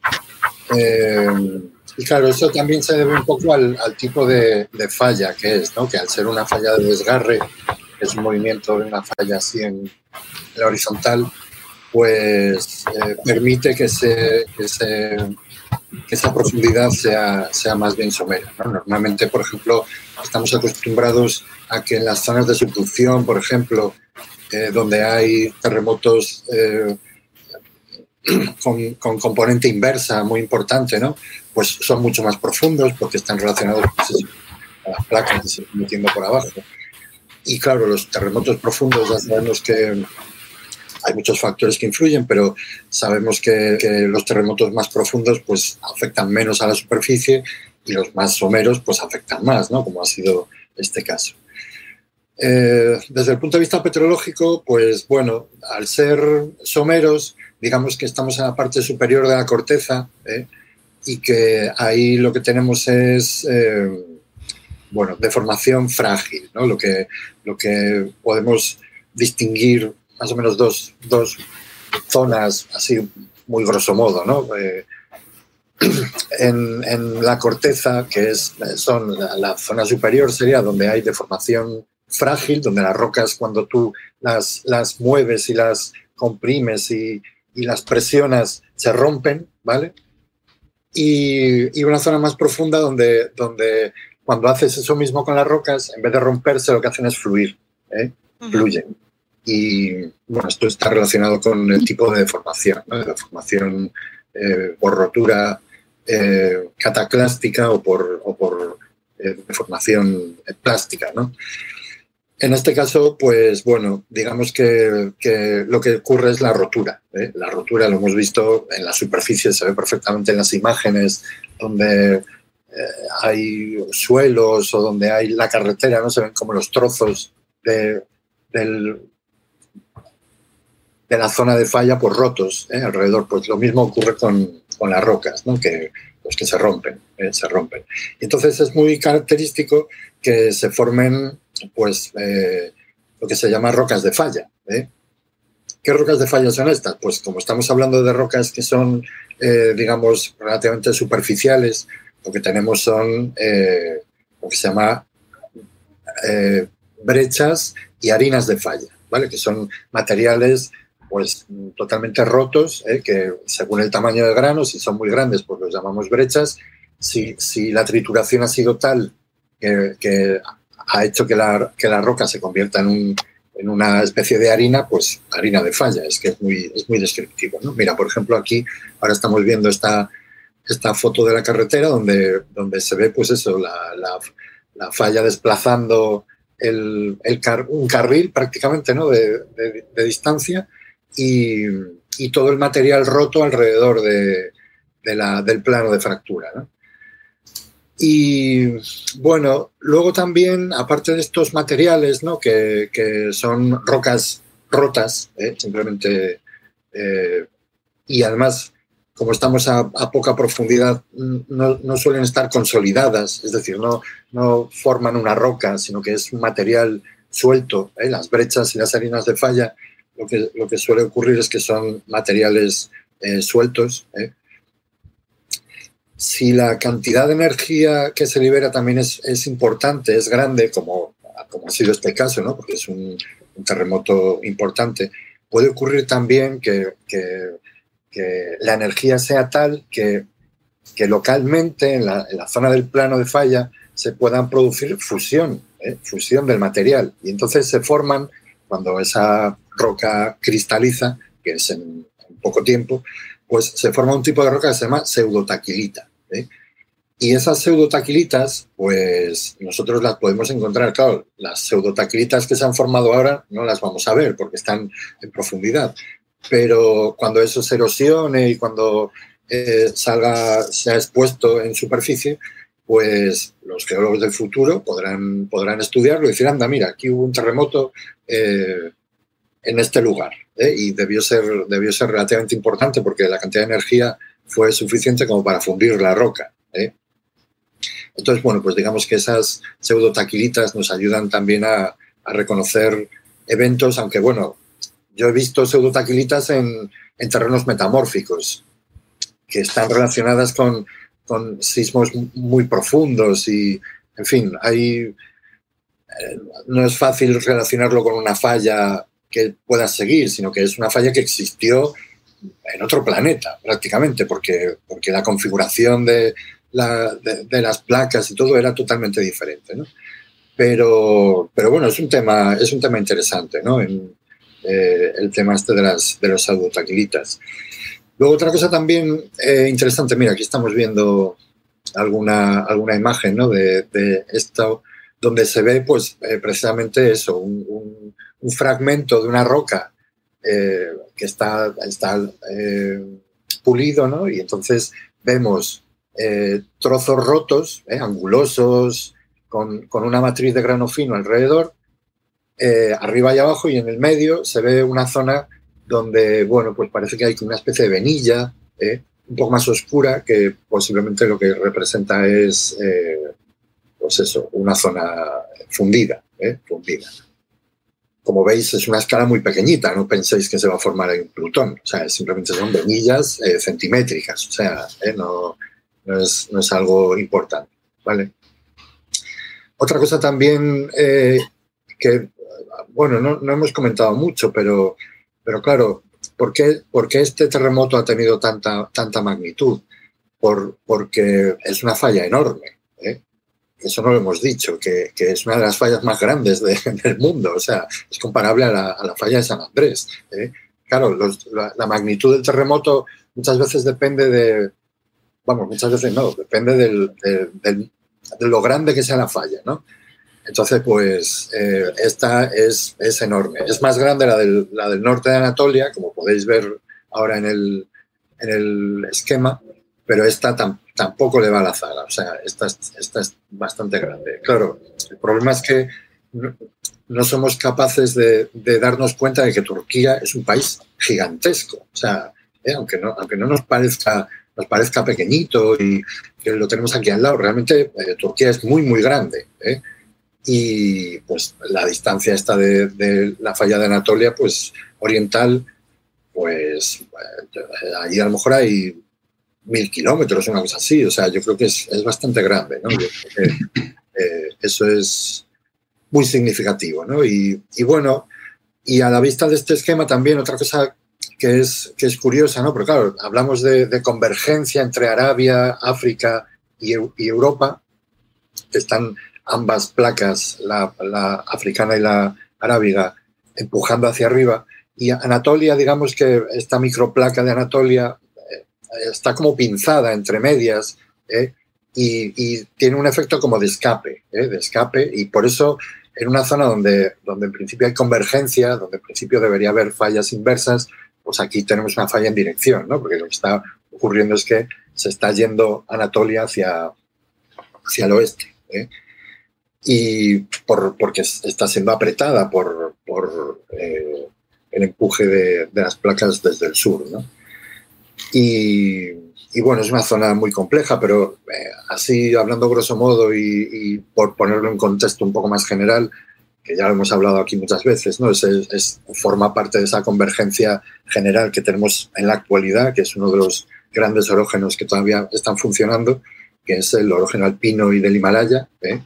Eh, y claro, eso también se debe un poco al, tipo de, falla que es, ¿no? que al ser una falla de desgarre, es un movimiento de una falla así en, la horizontal, pues permite que, esa profundidad sea, más bien somera. Normalmente, por ejemplo, estamos acostumbrados a que en las zonas de subducción, por ejemplo, eh, donde hay terremotos eh, con, componente inversa muy importante, pues son mucho más profundos porque están relacionados con las placas que se están metiendo por abajo. Y claro, los terremotos profundos ya sabemos que hay muchos factores que influyen, pero sabemos que, los terremotos más profundos pues afectan menos a la superficie y los más someros pues afectan más, ¿no? Como ha sido este caso. Eh, desde el punto de vista petrológico, pues bueno, al ser someros, digamos que estamos en la parte superior de la corteza ¿eh? y que ahí lo que tenemos es, eh, bueno, deformación frágil, ¿no? Lo que, lo que podemos distinguir más o menos dos, dos zonas, así muy grosso modo, ¿no? Eh, en, en, la corteza, que es son la, zona superior, sería donde hay deformación frágil, donde las rocas cuando tú las, las mueves y las comprimes y, y las presionas se rompen, ¿vale? Y, y, una zona más profunda donde, donde cuando haces eso mismo con las rocas, en vez de romperse, lo que hacen es fluir, ¿eh? fluyen. Y bueno, esto está relacionado con el tipo de deformación, ¿no? de deformación eh, por rotura eh, cataclástica o por, o por deformación plástica. ¿no? En este caso, pues bueno, digamos que, que lo que ocurre es la rotura. La rotura lo hemos visto en la superficie, se ve perfectamente en las imágenes donde hay suelos o donde hay la carretera, ¿no? Se ven como los trozos de, de la zona de falla por rotos ¿eh? alrededor. Pues lo mismo ocurre con, con las rocas, ¿no? que, pues que se rompen, ¿eh? se rompen. Entonces es muy característico que se formen pues, eh, lo que se llama rocas de falla. ¿Qué rocas de falla son estas? Pues como estamos hablando de rocas que son, digamos, relativamente superficiales, lo que tenemos son lo que se llama brechas y harinas de falla, ¿vale? Que son materiales pues totalmente rotos, ¿eh? que según el tamaño del grano, si son muy grandes, pues los llamamos brechas. Si, si la trituración ha sido tal que, ha hecho que la, que la, roca se convierta en, un, en, una especie de harina, pues harina de falla, es que es muy, es muy descriptivo. ¿no? Mira, por ejemplo, aquí ahora estamos viendo esta, esta foto de la carretera donde, donde se ve pues eso, la, la, falla desplazando el, el un carril prácticamente ¿no? de, de distancia y, todo el material roto alrededor de, la, del plano de fractura. Y bueno, luego también, aparte de estos materiales, ¿no? que, son rocas rotas, ¿eh? simplemente, eh, y además, como estamos a, poca profundidad, no, suelen estar consolidadas, es decir, no, no forman una roca, sino que es un material suelto. ¿eh? Las brechas y las harinas de falla lo que, lo que suele ocurrir es que son materiales eh, sueltos. ¿eh? Si la cantidad de energía que se libera también es, es importante, es grande, como, como, ha sido este caso, ¿no? porque es un, terremoto importante, puede ocurrir también que, que, que la energía sea tal que, que localmente en la, en la, zona del plano de falla se puedan producir fusión, ¿eh? fusión del material. Y entonces se forman, cuando esa roca cristaliza, que es en, poco tiempo, pues se forma un tipo de roca que se llama pseudotaquilita. ¿eh? Y esas pseudotaquilitas, pues nosotros las podemos encontrar, claro, las pseudotaquilitas que se han formado ahora no las vamos a ver porque están en profundidad, pero cuando eso se erosione y cuando eh, salga, sea expuesto en superficie, pues los geólogos del futuro podrán, podrán estudiarlo y decir, anda, mira, aquí hubo un terremoto eh, en este lugar. ¿eh? Y debió ser, debió ser relativamente importante porque la cantidad de energía fue suficiente como para fundir la roca. Entonces, bueno, pues digamos que esas pseudotaquilitas nos ayudan también a reconocer eventos, aunque bueno, yo he visto pseudotaquilitas en, en terrenos metamórficos que están relacionadas con, con sismos muy profundos y, en fin, eh, no es fácil relacionarlo con una falla que pueda seguir, sino que es una falla que existió en otro planeta prácticamente, porque, porque la configuración de, la, de, las placas y todo era totalmente diferente. ¿no? Pero, pero bueno, es un tema, es un tema interesante, ¿no? Eh, el tema este de, las, de los pseudotaquilitas. Luego otra cosa también eh, interesante, mira, aquí estamos viendo alguna, alguna imagen ¿no? de, esto, donde se ve pues eh, precisamente eso, un, un, fragmento de una roca que está, está pulido, ¿no? Y entonces vemos trozos rotos, angulosos, con, con, una matriz de grano fino alrededor, eh, arriba y abajo, y en el medio se ve una zona donde, bueno, pues parece que hay una especie de venilla, ¿eh? un poco más oscura, que posiblemente lo que representa es, eh, pues eso, una zona fundida, fundida. Como veis, es una escala muy pequeñita, no penséis que se va a formar un Plutón, o sea, simplemente son venillas centimétricas, o sea, no, no, es, no, es, algo importante, ¿vale? Otra cosa también que bueno, no, hemos comentado mucho, pero, pero claro, ¿por qué, este terremoto ha tenido tanta, tanta magnitud? Por, porque es una falla enorme. ¿eh? Eso no lo hemos dicho, que, es una de las fallas más grandes del mundo. O sea, es comparable a la, falla de San Andrés. ¿eh? Claro, la, magnitud del terremoto muchas veces depende de, vamos, muchas veces no, depende de lo grande que sea la falla, ¿no? Entonces, pues eh, esta es, es, enorme. Es más grande la del, la del, norte de Anatolia, como podéis ver ahora en el, en el esquema, pero esta tampoco le va a la zaga. O sea, esta, esta es bastante grande. Claro, el problema es que no, somos capaces de, de, darnos cuenta de que Turquía es un país gigantesco. O sea, eh, aunque, no, aunque no nos parezca nos parezca pequeñito y que lo tenemos aquí al lado, realmente eh, Turquía es muy, muy grande. ¿eh? Y pues la distancia esta de, la falla de Anatolia, pues oriental, pues allí a lo mejor hay mil kilómetros, una cosa así, o sea, yo creo que es, bastante grande, ¿no? Eh, eso es muy significativo, ¿no? Y, bueno, y a la vista de este esquema también otra cosa que es, que es curiosa, ¿no? Porque claro, hablamos de, convergencia entre Arabia, África y, y Europa, que están ambas placas, la, africana y la arábiga, empujando hacia arriba. Y Anatolia, digamos que esta microplaca de Anatolia eh, está como pinzada entre medias eh, y, tiene un efecto como de escape, eh, de escape, y por eso en una zona donde, donde en principio hay convergencia, donde en principio debería haber fallas inversas, pues aquí tenemos una falla en dirección, ¿no? porque lo que está ocurriendo es que se está yendo Anatolia hacia, hacia el oeste y por, porque está siendo apretada por, por eh, el empuje de, de, las placas desde el sur. ¿no? Y, y, bueno, es una zona muy compleja, pero eh, así hablando grosso modo y, y, por ponerlo en contexto un poco más general, que ya lo hemos hablado aquí muchas veces, ¿no? Es, es, forma parte de esa convergencia general que tenemos en la actualidad, que es uno de los grandes orógenos que todavía están funcionando, que es el orógeno alpino y del Himalaya, ¿eh?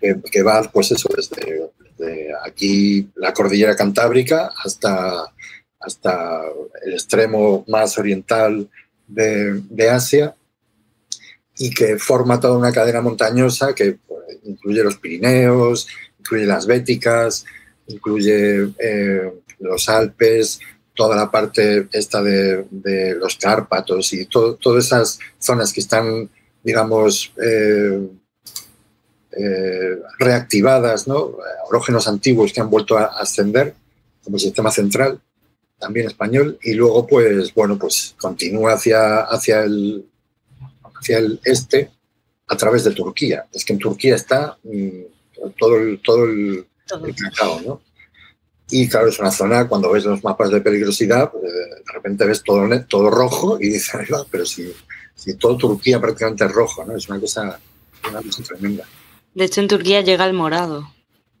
Que, va, pues eso, desde, aquí la cordillera cantábrica hasta, hasta el extremo más oriental de, Asia y que forma toda una cadena montañosa que pues, incluye los Pirineos, incluye las Béticas, incluye eh, los Alpes, toda la parte esta de, los Cárpatos y todas esas zonas que están, digamos, eh, eh, reactivadas, ¿no? orógenos antiguos que han vuelto a ascender, como el sistema central, también español, y luego, pues, bueno, pues continúa hacia, hacia, el, hacia el este a través de Turquía. Es que en Turquía está mm, todo el, todo el, cacao, ¿no? Y claro, es una zona, cuando ves los mapas de peligrosidad, pues, de repente ves todo, todo rojo y dices, pero si, si todo Turquía prácticamente es rojo, ¿no? Es una cosa, una cosa tremenda. De hecho, en Turquía llega el morado,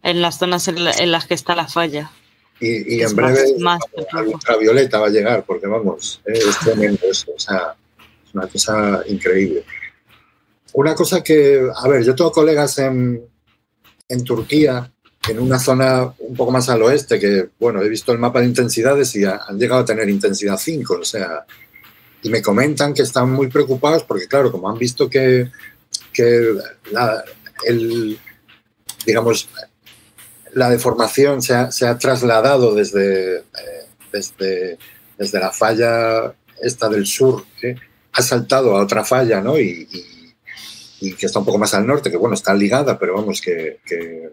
en las zonas en, las que está la falla. Y, en breve más, la ultravioleta va a llegar, porque vamos, es tremendo eso, o sea, es una cosa increíble. Una cosa que, a ver, yo tengo colegas en, en Turquía, en una zona un poco más al oeste, que, bueno, he visto el mapa de intensidades y han llegado a tener intensidad 5, o sea, y me comentan que están muy preocupados porque, claro, como han visto que, que la, digamos, la deformación se ha, trasladado desde, eh, desde, desde, la falla esta del sur, ha saltado a otra falla, ¿no? Y, que está un poco más al norte, que bueno, está ligada, pero vamos, que, que,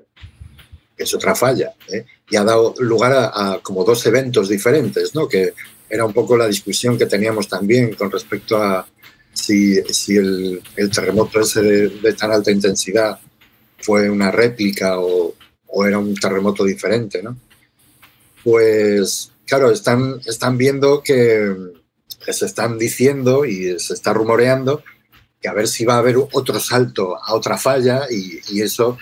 es otra falla. ¿eh? Y ha dado lugar a, a, como dos eventos diferentes, ¿no? Que era un poco la discusión que teníamos también con respecto a, si, si el, el, terremoto ese de, tan alta intensidad fue una réplica o, o, era un terremoto diferente, ¿no? Pues claro, están, están viendo que, se están diciendo y se está rumoreando que a ver si va a haber otro salto a otra falla y, y eso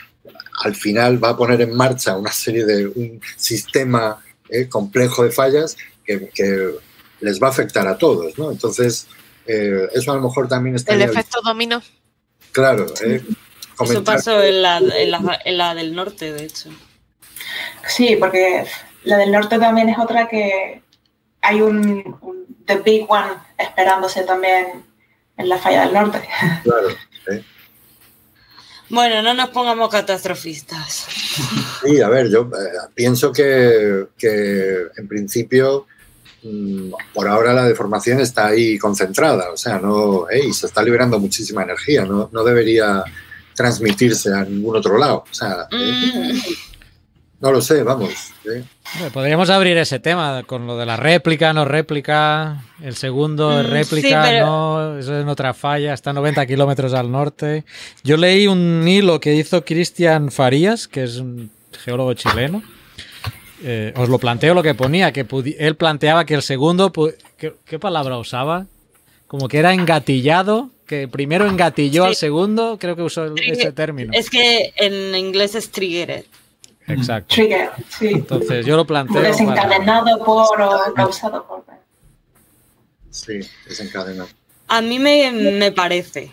al final va a poner en marcha una serie de un sistema eh, complejo de fallas que, que, les va a afectar a todos, ¿no? Entonces, eh, eso a lo mejor también está... El efecto dominó. Claro. Eh, eso pasó en la, en, la, en la, del norte, de hecho. Sí, porque la del norte también es otra que hay un, un The Big One esperándose también en la falla del norte. Claro. ¿eh? Bueno, no nos pongamos catastrofistas. Sí, a ver, yo eh, pienso que, que en principio por ahora la deformación está ahí concentrada, o sea, no, se está liberando muchísima energía, no, no, debería transmitirse a ningún otro lado, o sea, mm. no lo sé, vamos. ¿eh? Podríamos abrir ese tema con lo de la réplica, no réplica, el segundo es réplica, sí, pero... no, eso es en otra falla, está a 90 kilómetros al norte. Yo leí un hilo que hizo Cristian Farías, que es un geólogo chileno, eh, os lo planteo lo que ponía, que él planteaba que el segundo, ¿qué, ¿qué, palabra usaba? Como que era engatillado, que primero engatilló sí. al segundo, creo que usó ese término. Es que en inglés es triggered. Exacto. Trigger, sí. Entonces yo lo planteo. Desencadenado para... por o causado por. Sí, desencadenado. A mí me, me parece.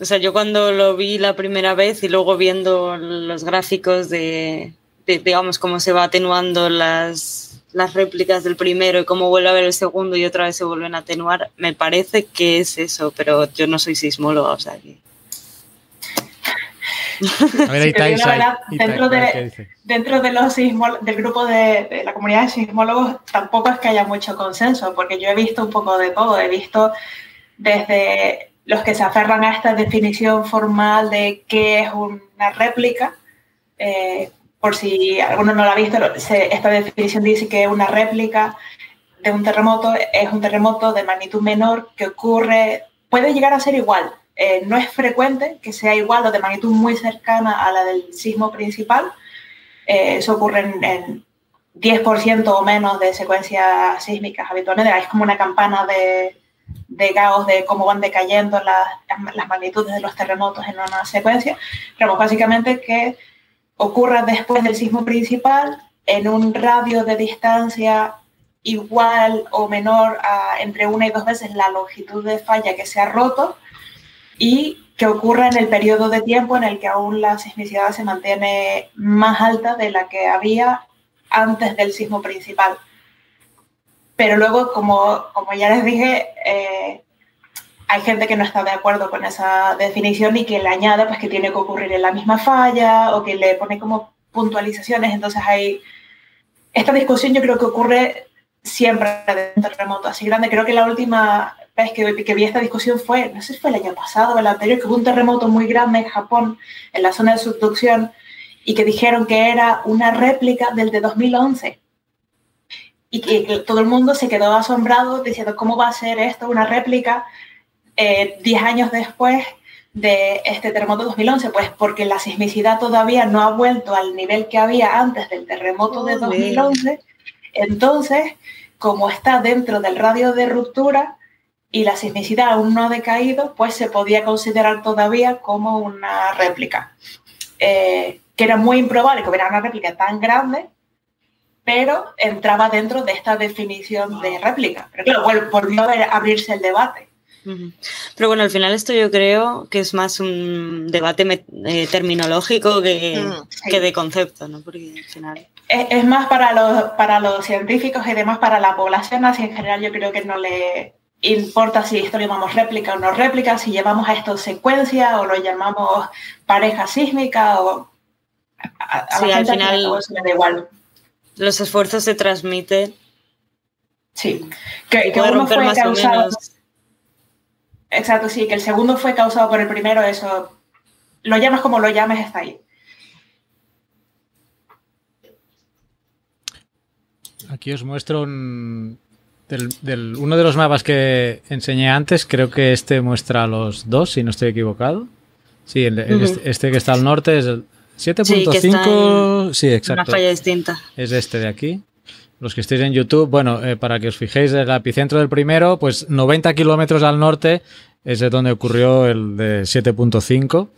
O sea, yo cuando lo vi la primera vez y luego viendo los gráficos de, digamos, cómo se va atenuando las, las réplicas del primero y cómo vuelve a ver el segundo y otra vez se vuelven a atenuar, me parece que es eso, pero yo no soy sismóloga, o sea que... A ver, verdad, Ita, dentro, de, dentro de los del grupo de, de, la comunidad de sismólogos tampoco es que haya mucho consenso, porque yo he visto un poco de todo, he visto desde los que se aferran a esta definición formal de qué es una réplica, eh, por si alguno no lo ha visto, esta definición dice que una réplica de un terremoto es un terremoto de magnitud menor que ocurre, puede llegar a ser igual. Eh, no es frecuente que sea igual o de magnitud muy cercana a la del sismo principal. Eh, eso ocurre en, en 10% o menos de secuencias sísmicas habitualmente. Es como una campana de, de Gauss de cómo van decayendo las, las magnitudes de los terremotos en una secuencia. Pero básicamente que ocurra después del sismo principal en un radio de distancia igual o menor a entre una y dos veces la longitud de falla que se ha roto y que ocurra en el periodo de tiempo en el que aún la sismicidad se mantiene más alta de la que había antes del sismo principal. Pero luego, como, como ya les dije, eh, hay gente que no está de acuerdo con esa definición y que le añade pues, que tiene que ocurrir en la misma falla o que le pone como puntualizaciones. Entonces hay esta discusión yo creo que ocurre siempre de un terremoto así grande. Creo que la última vez que, que, vi esta discusión fue, no sé si fue el año pasado o el anterior, que hubo un terremoto muy grande en Japón, en la zona de subducción, y que dijeron que era una réplica del de 2011. y que todo el mundo se quedó asombrado diciendo cómo va a ser esto una réplica 10 eh, años después de este terremoto 2011, pues porque la sismicidad todavía no ha vuelto al nivel que había antes del terremoto de 2011. Entonces, como está dentro del radio de ruptura y la sismicidad aún no ha decaído, pues se podía considerar todavía como una réplica. Eh, que era muy improbable que hubiera una réplica tan grande, pero entraba dentro de esta definición de réplica. Pero claro, volvió a abrirse el debate. Pero bueno, al final esto yo creo que es más un debate eh, terminológico que, mm, que, de concepto, ¿no? Porque al final... Es, más para los, para los científicos y demás para la población, así en general yo creo que no le importa si esto lo llamamos réplica o no réplica, si llevamos a esto secuencia o lo llamamos pareja sísmica o... al final igual. los esfuerzos se transmiten. Sí, que, que uno fue causado... Exacto, sí, que el segundo fue causado por el primero, eso, lo llamas como lo llames, está ahí. Aquí os muestro un, del, uno de los mapas que enseñé antes, creo que este muestra los dos, si no estoy equivocado. Sí, este, este, que está al norte es el 7.5. Sí, exacto. Una falla distinta. Es este de aquí. Los que estéis en YouTube, bueno, eh, para que os fijéis, el epicentro del primero, pues 90 kilómetros al norte es de donde ocurrió el de 7.5,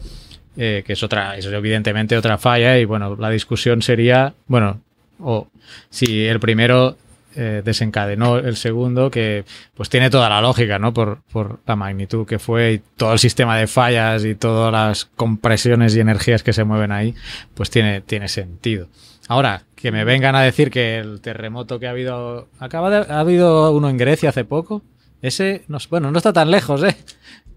eh, que es otra, es evidentemente otra falla. Y bueno, la discusión sería, bueno, o si el primero eh, desencadenó el segundo, que pues tiene toda la lógica, ¿no? Por, por, la magnitud que fue y todo el sistema de fallas y todas las compresiones y energías que se mueven ahí, pues tiene, tiene sentido. Ahora, que me vengan a decir que el terremoto que ha habido. Acaba de, ha habido uno en Grecia hace poco. Ese, no, bueno, no está tan lejos, ¿eh?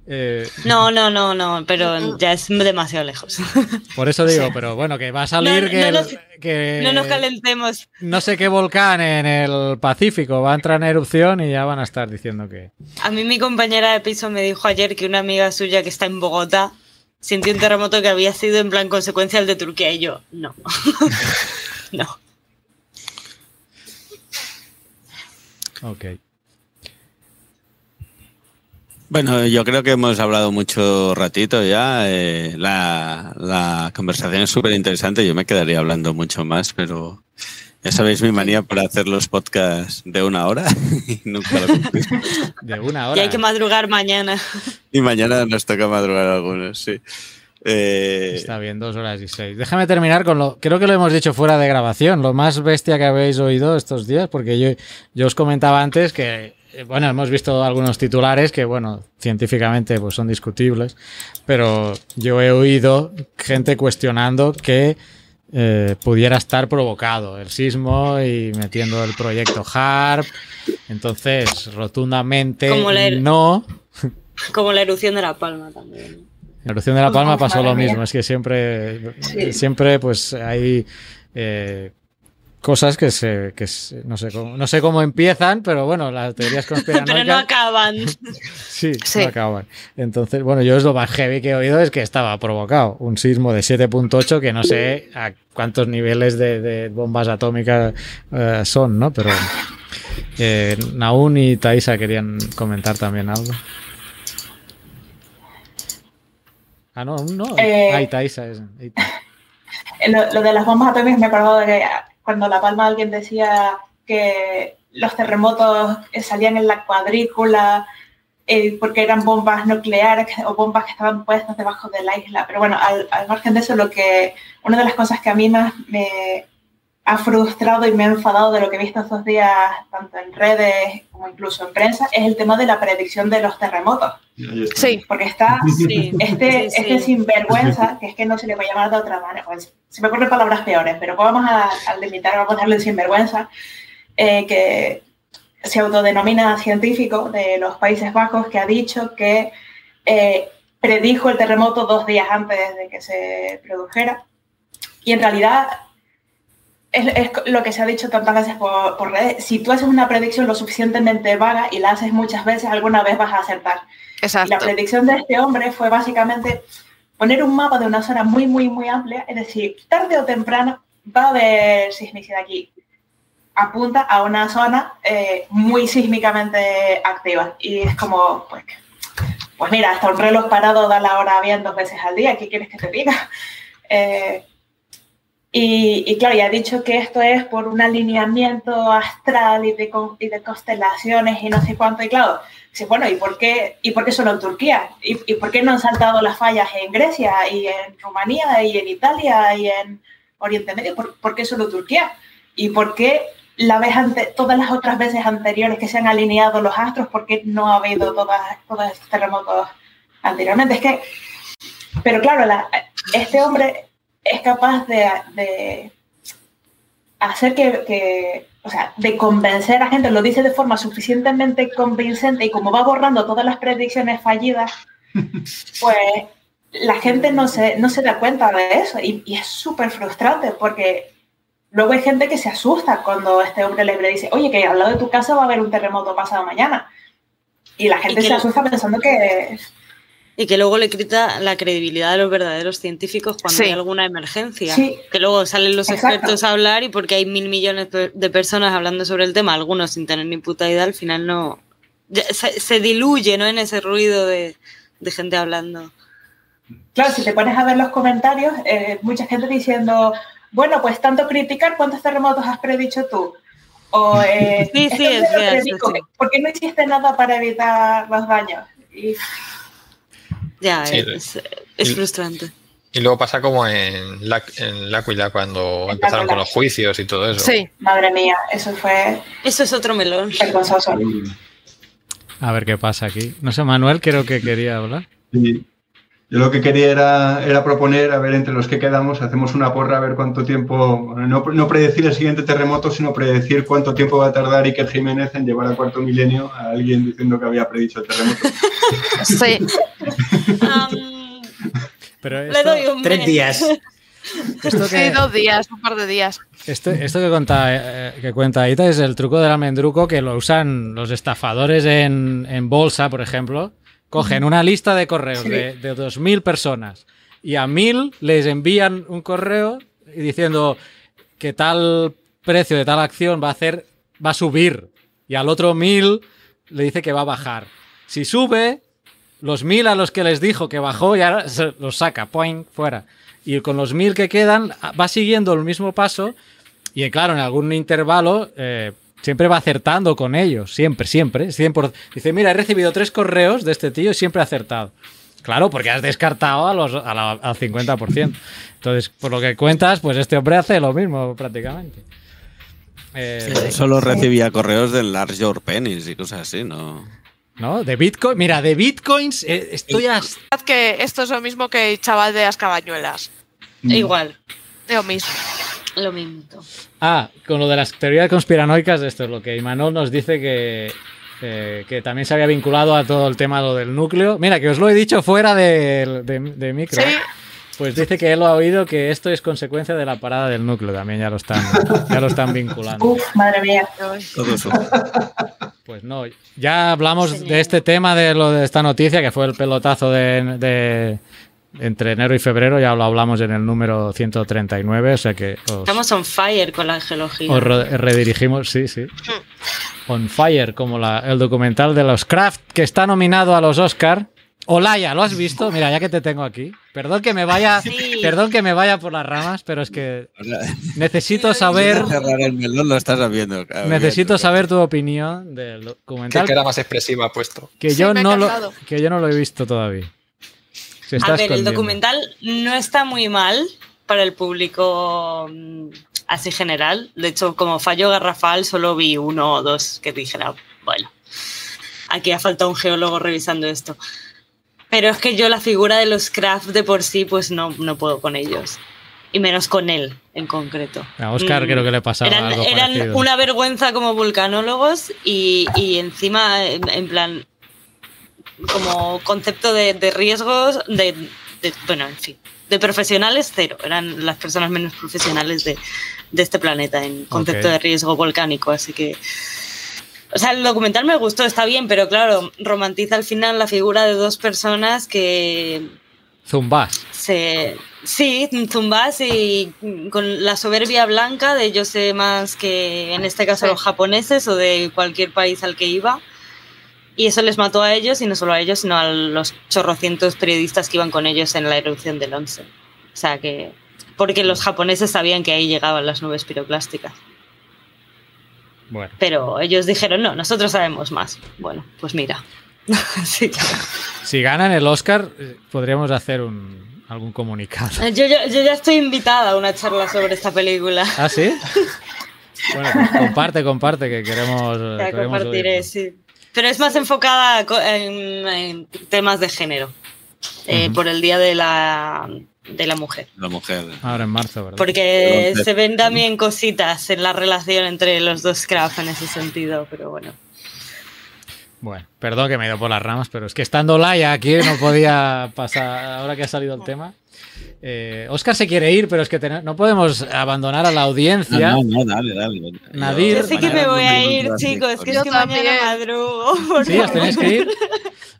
¿eh? no, no, no, no, pero ya es demasiado lejos. Por eso digo, pero bueno, que va a salir que, no nos, que, No nos calentemos. No sé qué volcán en el Pacífico va a entrar en erupción y ya van a estar diciendo que. A mí mi compañera de piso me dijo ayer que una amiga suya que está en Bogotá sintió un terremoto que había sido en plan consecuencia del de Turquía y yo, no. no. Ok. Bueno, yo creo que hemos hablado mucho ratito ya. Eh, la, conversación es súper interesante. Yo me quedaría hablando mucho más, pero ya sabéis mi manía para hacer los podcasts de una hora y nunca lo De una hora. Y hay que madrugar mañana. Y mañana nos toca madrugar algunos, sí. Eh, Está bien, dos horas y seis. Déjame terminar con lo. Creo que lo hemos dicho fuera de grabación, lo más bestia que habéis oído estos días, porque yo, yo os comentaba antes que, eh, bueno, hemos visto algunos titulares que, bueno, científicamente pues son discutibles, pero yo he oído gente cuestionando que eh, pudiera estar provocado el sismo y metiendo el proyecto HARP. Entonces, rotundamente no. Como la erupción de La Palma también. La erupción de La Palma pasó lo mismo, es que siempre, siempre pues hay eh, cosas que se, que no sé cómo, no sé cómo empiezan, pero bueno, las teorías conspiranoicas. pero no acaban. sí, no acaban. Entonces, bueno, yo es lo más heavy que he oído es que estaba provocado un sismo de 7.8 que no sé a cuántos niveles de, bombas atómicas eh, son, ¿no? Pero eh, Naun y Taisa querían comentar también algo. Ah, no, no. Eh, ahí está, Es, Lo, de las bombas atómicas me acuerdo de que cuando La Palma alguien decía que los terremotos salían en la cuadrícula eh, porque eran bombas nucleares o bombas que estaban puestas debajo de la isla. Pero bueno, al, al, margen de eso, lo que, una de las cosas que a mí más me ha frustrado y me ha enfadado de lo que he visto estos días, tanto en redes como incluso en prensa, es el tema de la predicción de los terremotos. Sí. Porque está este, este sinvergüenza, que es que no se le va a llamar de otra manera, pues, se me ocurren palabras peores, pero vamos a, limitar, vamos a ponerle sinvergüenza, eh, que se autodenomina científico de los Países Bajos, que ha dicho que eh, predijo el terremoto dos días antes de que se produjera. Y en realidad es, lo que se ha dicho tantas veces por, redes. Si tú haces una predicción lo suficientemente vaga y la haces muchas veces, alguna vez vas a acertar. Exacto. la predicción de este hombre fue básicamente poner un mapa de una zona muy, muy, muy amplia, es decir, tarde o temprano va a haber sismicidad aquí. apunta a una zona eh, muy sísmicamente activa. Y es como, pues, pues mira, hasta un reloj parado da la hora bien dos veces al día, ¿qué quieres que te diga? Eh, y, claro, ya he dicho que esto es por un alineamiento astral y de, y de constelaciones y no sé cuánto. Y claro, bueno, ¿y por qué, y por qué solo en Turquía? ¿Y, ¿Y, por qué no han saltado las fallas en Grecia y en Rumanía y en Italia y en Oriente Medio? ¿Por, por qué solo Turquía? ¿Y por qué la vez ante, todas las otras veces anteriores que se han alineado los astros, por qué no ha habido todas, todos estos terremotos anteriormente? Es que, pero claro, este hombre es capaz de, hacer que, o sea, de convencer a gente, lo dice de forma suficientemente convincente y como va borrando todas las predicciones fallidas, pues la gente no se, no se da cuenta de eso y, es súper frustrante porque luego hay gente que se asusta cuando este hombre le dice, oye, que al lado de tu casa va a haber un terremoto pasado mañana. Y la gente se asusta pensando que y que luego le quita la credibilidad de los verdaderos científicos cuando hay alguna emergencia. Que luego salen los expertos a hablar y porque hay mil millones de personas hablando sobre el tema, algunos sin tener ni puta idea, al final no. Se, diluye ¿no? en ese ruido de, gente hablando. Claro, si te pones a ver los comentarios, eh, mucha gente diciendo, bueno, pues tanto criticar, ¿cuántos terremotos has predicho tú? O, eh, sí, sí, es, ¿Por qué no hiciste nada para evitar los daños? Y ya, es, frustrante. Y luego pasa como en la, en L'Aquila cuando empezaron con los juicios y todo eso. Sí, madre mía, eso fue. Eso es otro melón. A ver qué pasa aquí. No sé, Manuel, creo que quería hablar. Sí. Yo lo que quería era, era, proponer, a ver, entre los que quedamos, hacemos una porra a ver cuánto tiempo, no, no, predecir el siguiente terremoto, sino predecir cuánto tiempo va a tardar Iker Jiménez en llevar a cuarto milenio a alguien diciendo que había predicho el terremoto. sí. Pero Le doy un Tres días. Esto que, sí, dos días, un par de días. Esto, esto que, cuenta, eh, que cuenta Aita es el truco del almendruco que lo usan los estafadores en, en bolsa, por ejemplo Cogen una lista de correos de, de 2.000 personas y a 1.000 les envían un correo diciendo que tal precio de tal acción va a hacer, va a subir y al otro 1.000 le dice que va a bajar. Si sube, los 1.000 a los que les dijo que bajó ya los saca, point, fuera. Y con los 1.000 que quedan va siguiendo el mismo paso y claro, en algún intervalo eh, siempre va acertando con ellos, siempre, siempre. Dice, mira, he recibido tres correos de este tío y siempre ha acertado. Claro, porque has descartado a los, al 50%. Entonces, por lo que cuentas, pues este hombre hace lo mismo prácticamente. Eh, Solo recibía correos de Large Your Pennies y cosas así, ¿no? ¿No? De Bitcoin. Mira, de Bitcoins eh, estoy hasta... que esto es lo mismo que el chaval de las cabañuelas. Mm. Igual. Lo mismo. Lo mismo. Ah, con lo de las teorías conspiranoicas, esto es lo que Imanol nos dice que, que también se había vinculado a todo el tema lo del núcleo. Mira, que os lo he dicho fuera de, de, micro. Pues dice que él lo ha oído que esto es consecuencia de la parada del núcleo, también ya lo están, ya lo están vinculando. Uf, madre mía. Pues no, ya hablamos de este tema de lo de esta noticia, que fue el pelotazo de, entre enero y febrero, ya lo hablamos en el número 139, o sea que... Estamos on fire con la geología. Os redirigimos, sí, sí. On fire, como la, el documental de los Kraft que está nominado a los Oscar. Olaya, ¿lo has visto? Mira, ya que te tengo aquí. Perdón que me vaya, perdón que me vaya por las ramas, pero es que necesito saber. lo estás viendo. necesito saber tu opinión del documental. Que era más expresiva puesto. Que yo no lo, que yo no lo he visto todavía a ver, el documental no está muy mal para el público mm, así general. De hecho, como fallo garrafal, solo vi uno o dos que dijera, bueno, aquí ha faltado un geólogo revisando esto. Pero es que yo la figura de los craft de por sí, pues no, no puedo con ellos. Y menos con él en concreto. A Oscar creo que le pasaba eran, algo Eran una vergüenza como vulcanólogos y, y encima, en plan, como concepto de, riesgos, de, bueno, en fin, de profesionales cero, eran las personas menos profesionales de, este planeta en concepto de riesgo volcánico, así que... O sea, el documental me gustó, está bien, pero claro, romantiza al final la figura de dos personas que, Zumbás. Se, sí, zumbás y con la soberbia blanca de yo sé más que en este caso los japoneses o de cualquier país al que iba. Y eso les mató a ellos y no solo a ellos, sino a los chorrocientos periodistas que iban con ellos en la erupción del 11. O sea que, porque los japoneses sabían que ahí llegaban las nubes piroclásticas. Bueno. Pero ellos dijeron, no, nosotros sabemos más. Bueno, pues mira. sí, Si ganan el Oscar, eh, podríamos hacer un, algún comunicado. yo, yo, yo ya estoy invitada a una charla sobre esta película. ¿Ah, sí? Bueno, pues comparte, comparte, que queremos. La queremos compartiré, oírlo. sí. Pero es más enfocada en, en temas de género, eh, por el Día de la, de la Mujer. La mujer. Ahora en marzo, ¿verdad? Porque Entonces- se ven también cositas en la relación entre los dos craft en ese sentido, pero bueno. Bueno, perdón que me he ido por las ramas, pero es que estando Laia aquí no podía pasar, ahora que ha salido el tema. Eh, Oscar se quiere ir, pero es que ten- no podemos abandonar a la audiencia. No, no, no, dale, dale. Nadir. Yo sé que me voy a ir, chicos, que es que mañana madrugo. ¿Sí? ¿Os tenéis que ir?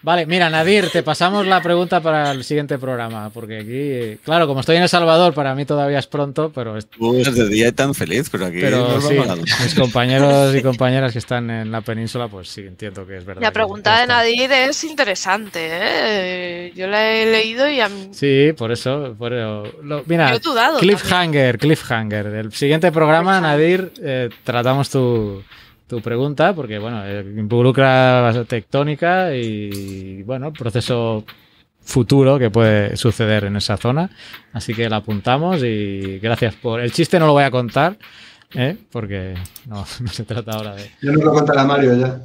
Vale, mira, Nadir, te pasamos la pregunta para el siguiente programa, porque aquí, claro, como estoy en El Salvador, para mí todavía es pronto, pero, es- Tú eres de día y tan feliz, pero aquí pero sí, mis compañeros y compañeras que están en la península, pues sí, entiendo que es verdad. La pregunta de Nadir es interesante, ¿eh? Yo la he leído y a mí Sí, por eso. Por eso. Lo- mira, dudado cliffhanger, cliffhanger. El siguiente programa, Nadir, eh, tratamos tu, tu pregunta, porque bueno, eh, involucra tectónica y bueno, proceso futuro que puede suceder en esa zona. Así que la apuntamos y gracias por. El chiste no lo voy a contar, ¿eh? porque no, no se trata ahora de. Ya nos lo contará Mario ya.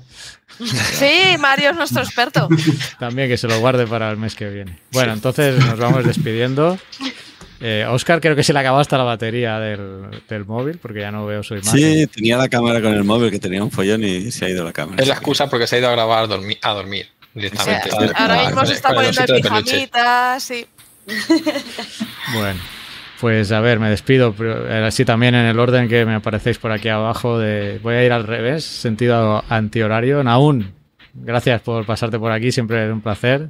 Sí, Mario es nuestro experto. También que se lo guarde para el mes que viene. Bueno, entonces nos vamos despidiendo. Eh, Oscar creo que se le acabado hasta la batería del, del móvil porque ya no veo su imagen. Sí, tenía la cámara con el móvil que tenía un follón y se ha ido la cámara. Es la excusa porque se ha ido a grabar dormi- a dormir directamente. Ahora mismo se está el poniendo peluche. pijamitas, sí. Bueno, pues a ver, me despido. pero, eh, Así también en el orden que me aparecéis por aquí abajo. De, voy a ir al revés, sentido antihorario. Naún, gracias por pasarte por aquí. Siempre es un placer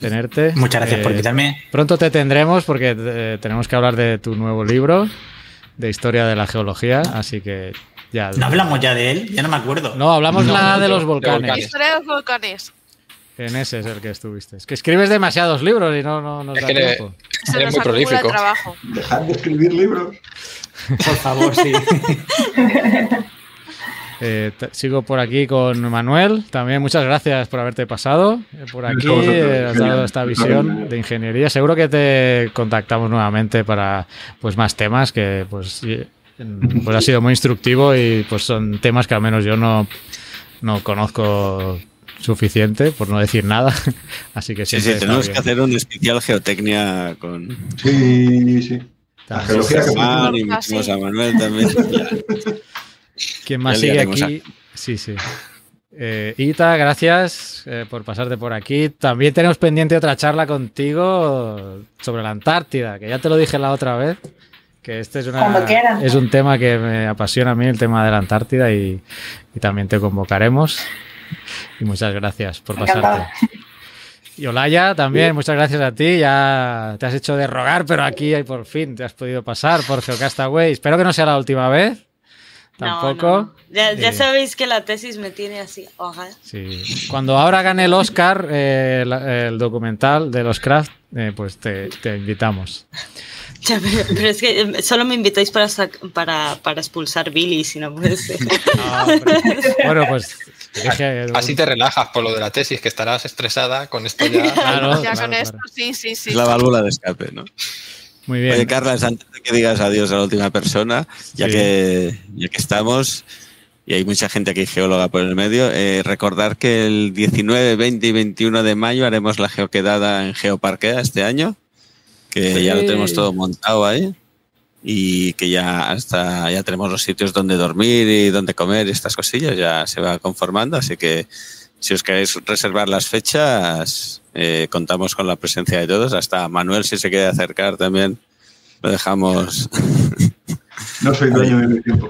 tenerte. Muchas gracias por Eh, invitarme. Pronto te tendremos porque eh, tenemos que hablar de tu nuevo libro de historia de la geología. Así que ya. No hablamos ya de él, ya no me acuerdo. No, hablamos No, la de- de los de volcanes. Historia de los volcanes. En ese es el que estuviste. Es que escribes demasiados libros y no, no nos Es da que tiempo. Eres nos muy acumula el prolífico. trabajo. Dejad de escribir libros. Por favor, sí. Eh, sigo por aquí con Manuel. También muchas gracias por haberte pasado eh, por aquí. Eh, has dado esta visión de ingeniería. Seguro que te contactamos nuevamente para pues más temas que pues, pues ha sido muy instructivo y pues son temas que al menos yo no, no conozco suficiente, por no decir nada. Así que Sí, tenemos que hacer un especial geotecnia con Sí, sí. Geología que y metimos a Manuel también. ¿Quién más sigue aquí? Sí, sí. Eh, Ita, gracias eh, por pasarte por aquí. También tenemos pendiente otra charla contigo sobre la Antártida, que ya te lo dije la otra vez, que este es, una, es un tema que me apasiona a mí, el tema de la Antártida, y, y también te convocaremos. Y muchas gracias por pasarte. Y Olaya, también, muchas gracias a ti. Ya te has hecho de rogar, pero aquí por fin te has podido pasar por Geocastaway. Espero que no sea la última vez. Tampoco. no, no. Ya, ya Eh, sabéis que la tesis me tiene así. oja. Sí. Cuando ahora gane el Oscar, eh, el documental de los Craft, eh, pues te, te invitamos. Ya, pero, pero es que eh, solo me invitáis para, sac- para, para expulsar Billy, si no puede ser. No, pero- bueno, pues Así te relajas por lo de la tesis, que estarás estresada con esto ya. Claro, ya claro, con esto, sí, sí, sí. La válvula de escape, ¿no? Muy bien. Oye, Carlas, antes de que digas adiós a la última persona, ya, Sí. que, ya que estamos, y hay mucha gente aquí geóloga por el medio, eh, recordar que el 19, 20 y 21 de mayo haremos la geoquedada en Geoparquea este año, que Sí. ya lo tenemos todo montado ahí y que ya hasta ya tenemos los sitios donde dormir y donde comer y estas cosillas, ya se va conformando, así que si os queréis reservar las fechas, eh, contamos con la presencia de todos. Hasta Manuel, si se quiere acercar también, lo dejamos. No soy dueño de mi tiempo.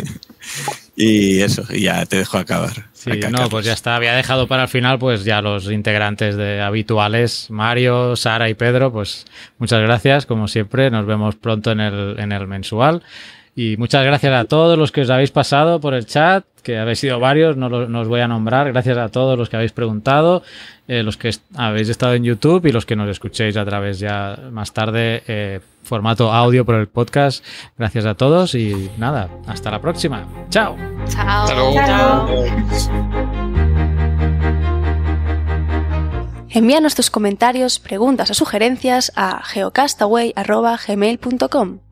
y eso, y ya te dejo acabar. Sí, no, pues ya está. Había dejado para el final, pues ya los integrantes de habituales, Mario, Sara y Pedro, pues muchas gracias, como siempre. Nos vemos pronto en el, en el mensual. Y muchas gracias a todos los que os habéis pasado por el chat, que habéis sido varios, no, lo, os voy a nombrar. Gracias a todos los que habéis preguntado, eh, los que habéis estado en YouTube y los que nos escuchéis a través ya más tarde, eh, formato audio por el podcast. Gracias a todos y nada, hasta la próxima. Chao. Chao. Chao. Envíanos tus comentarios, preguntas o sugerencias a geocastaway.gmail.com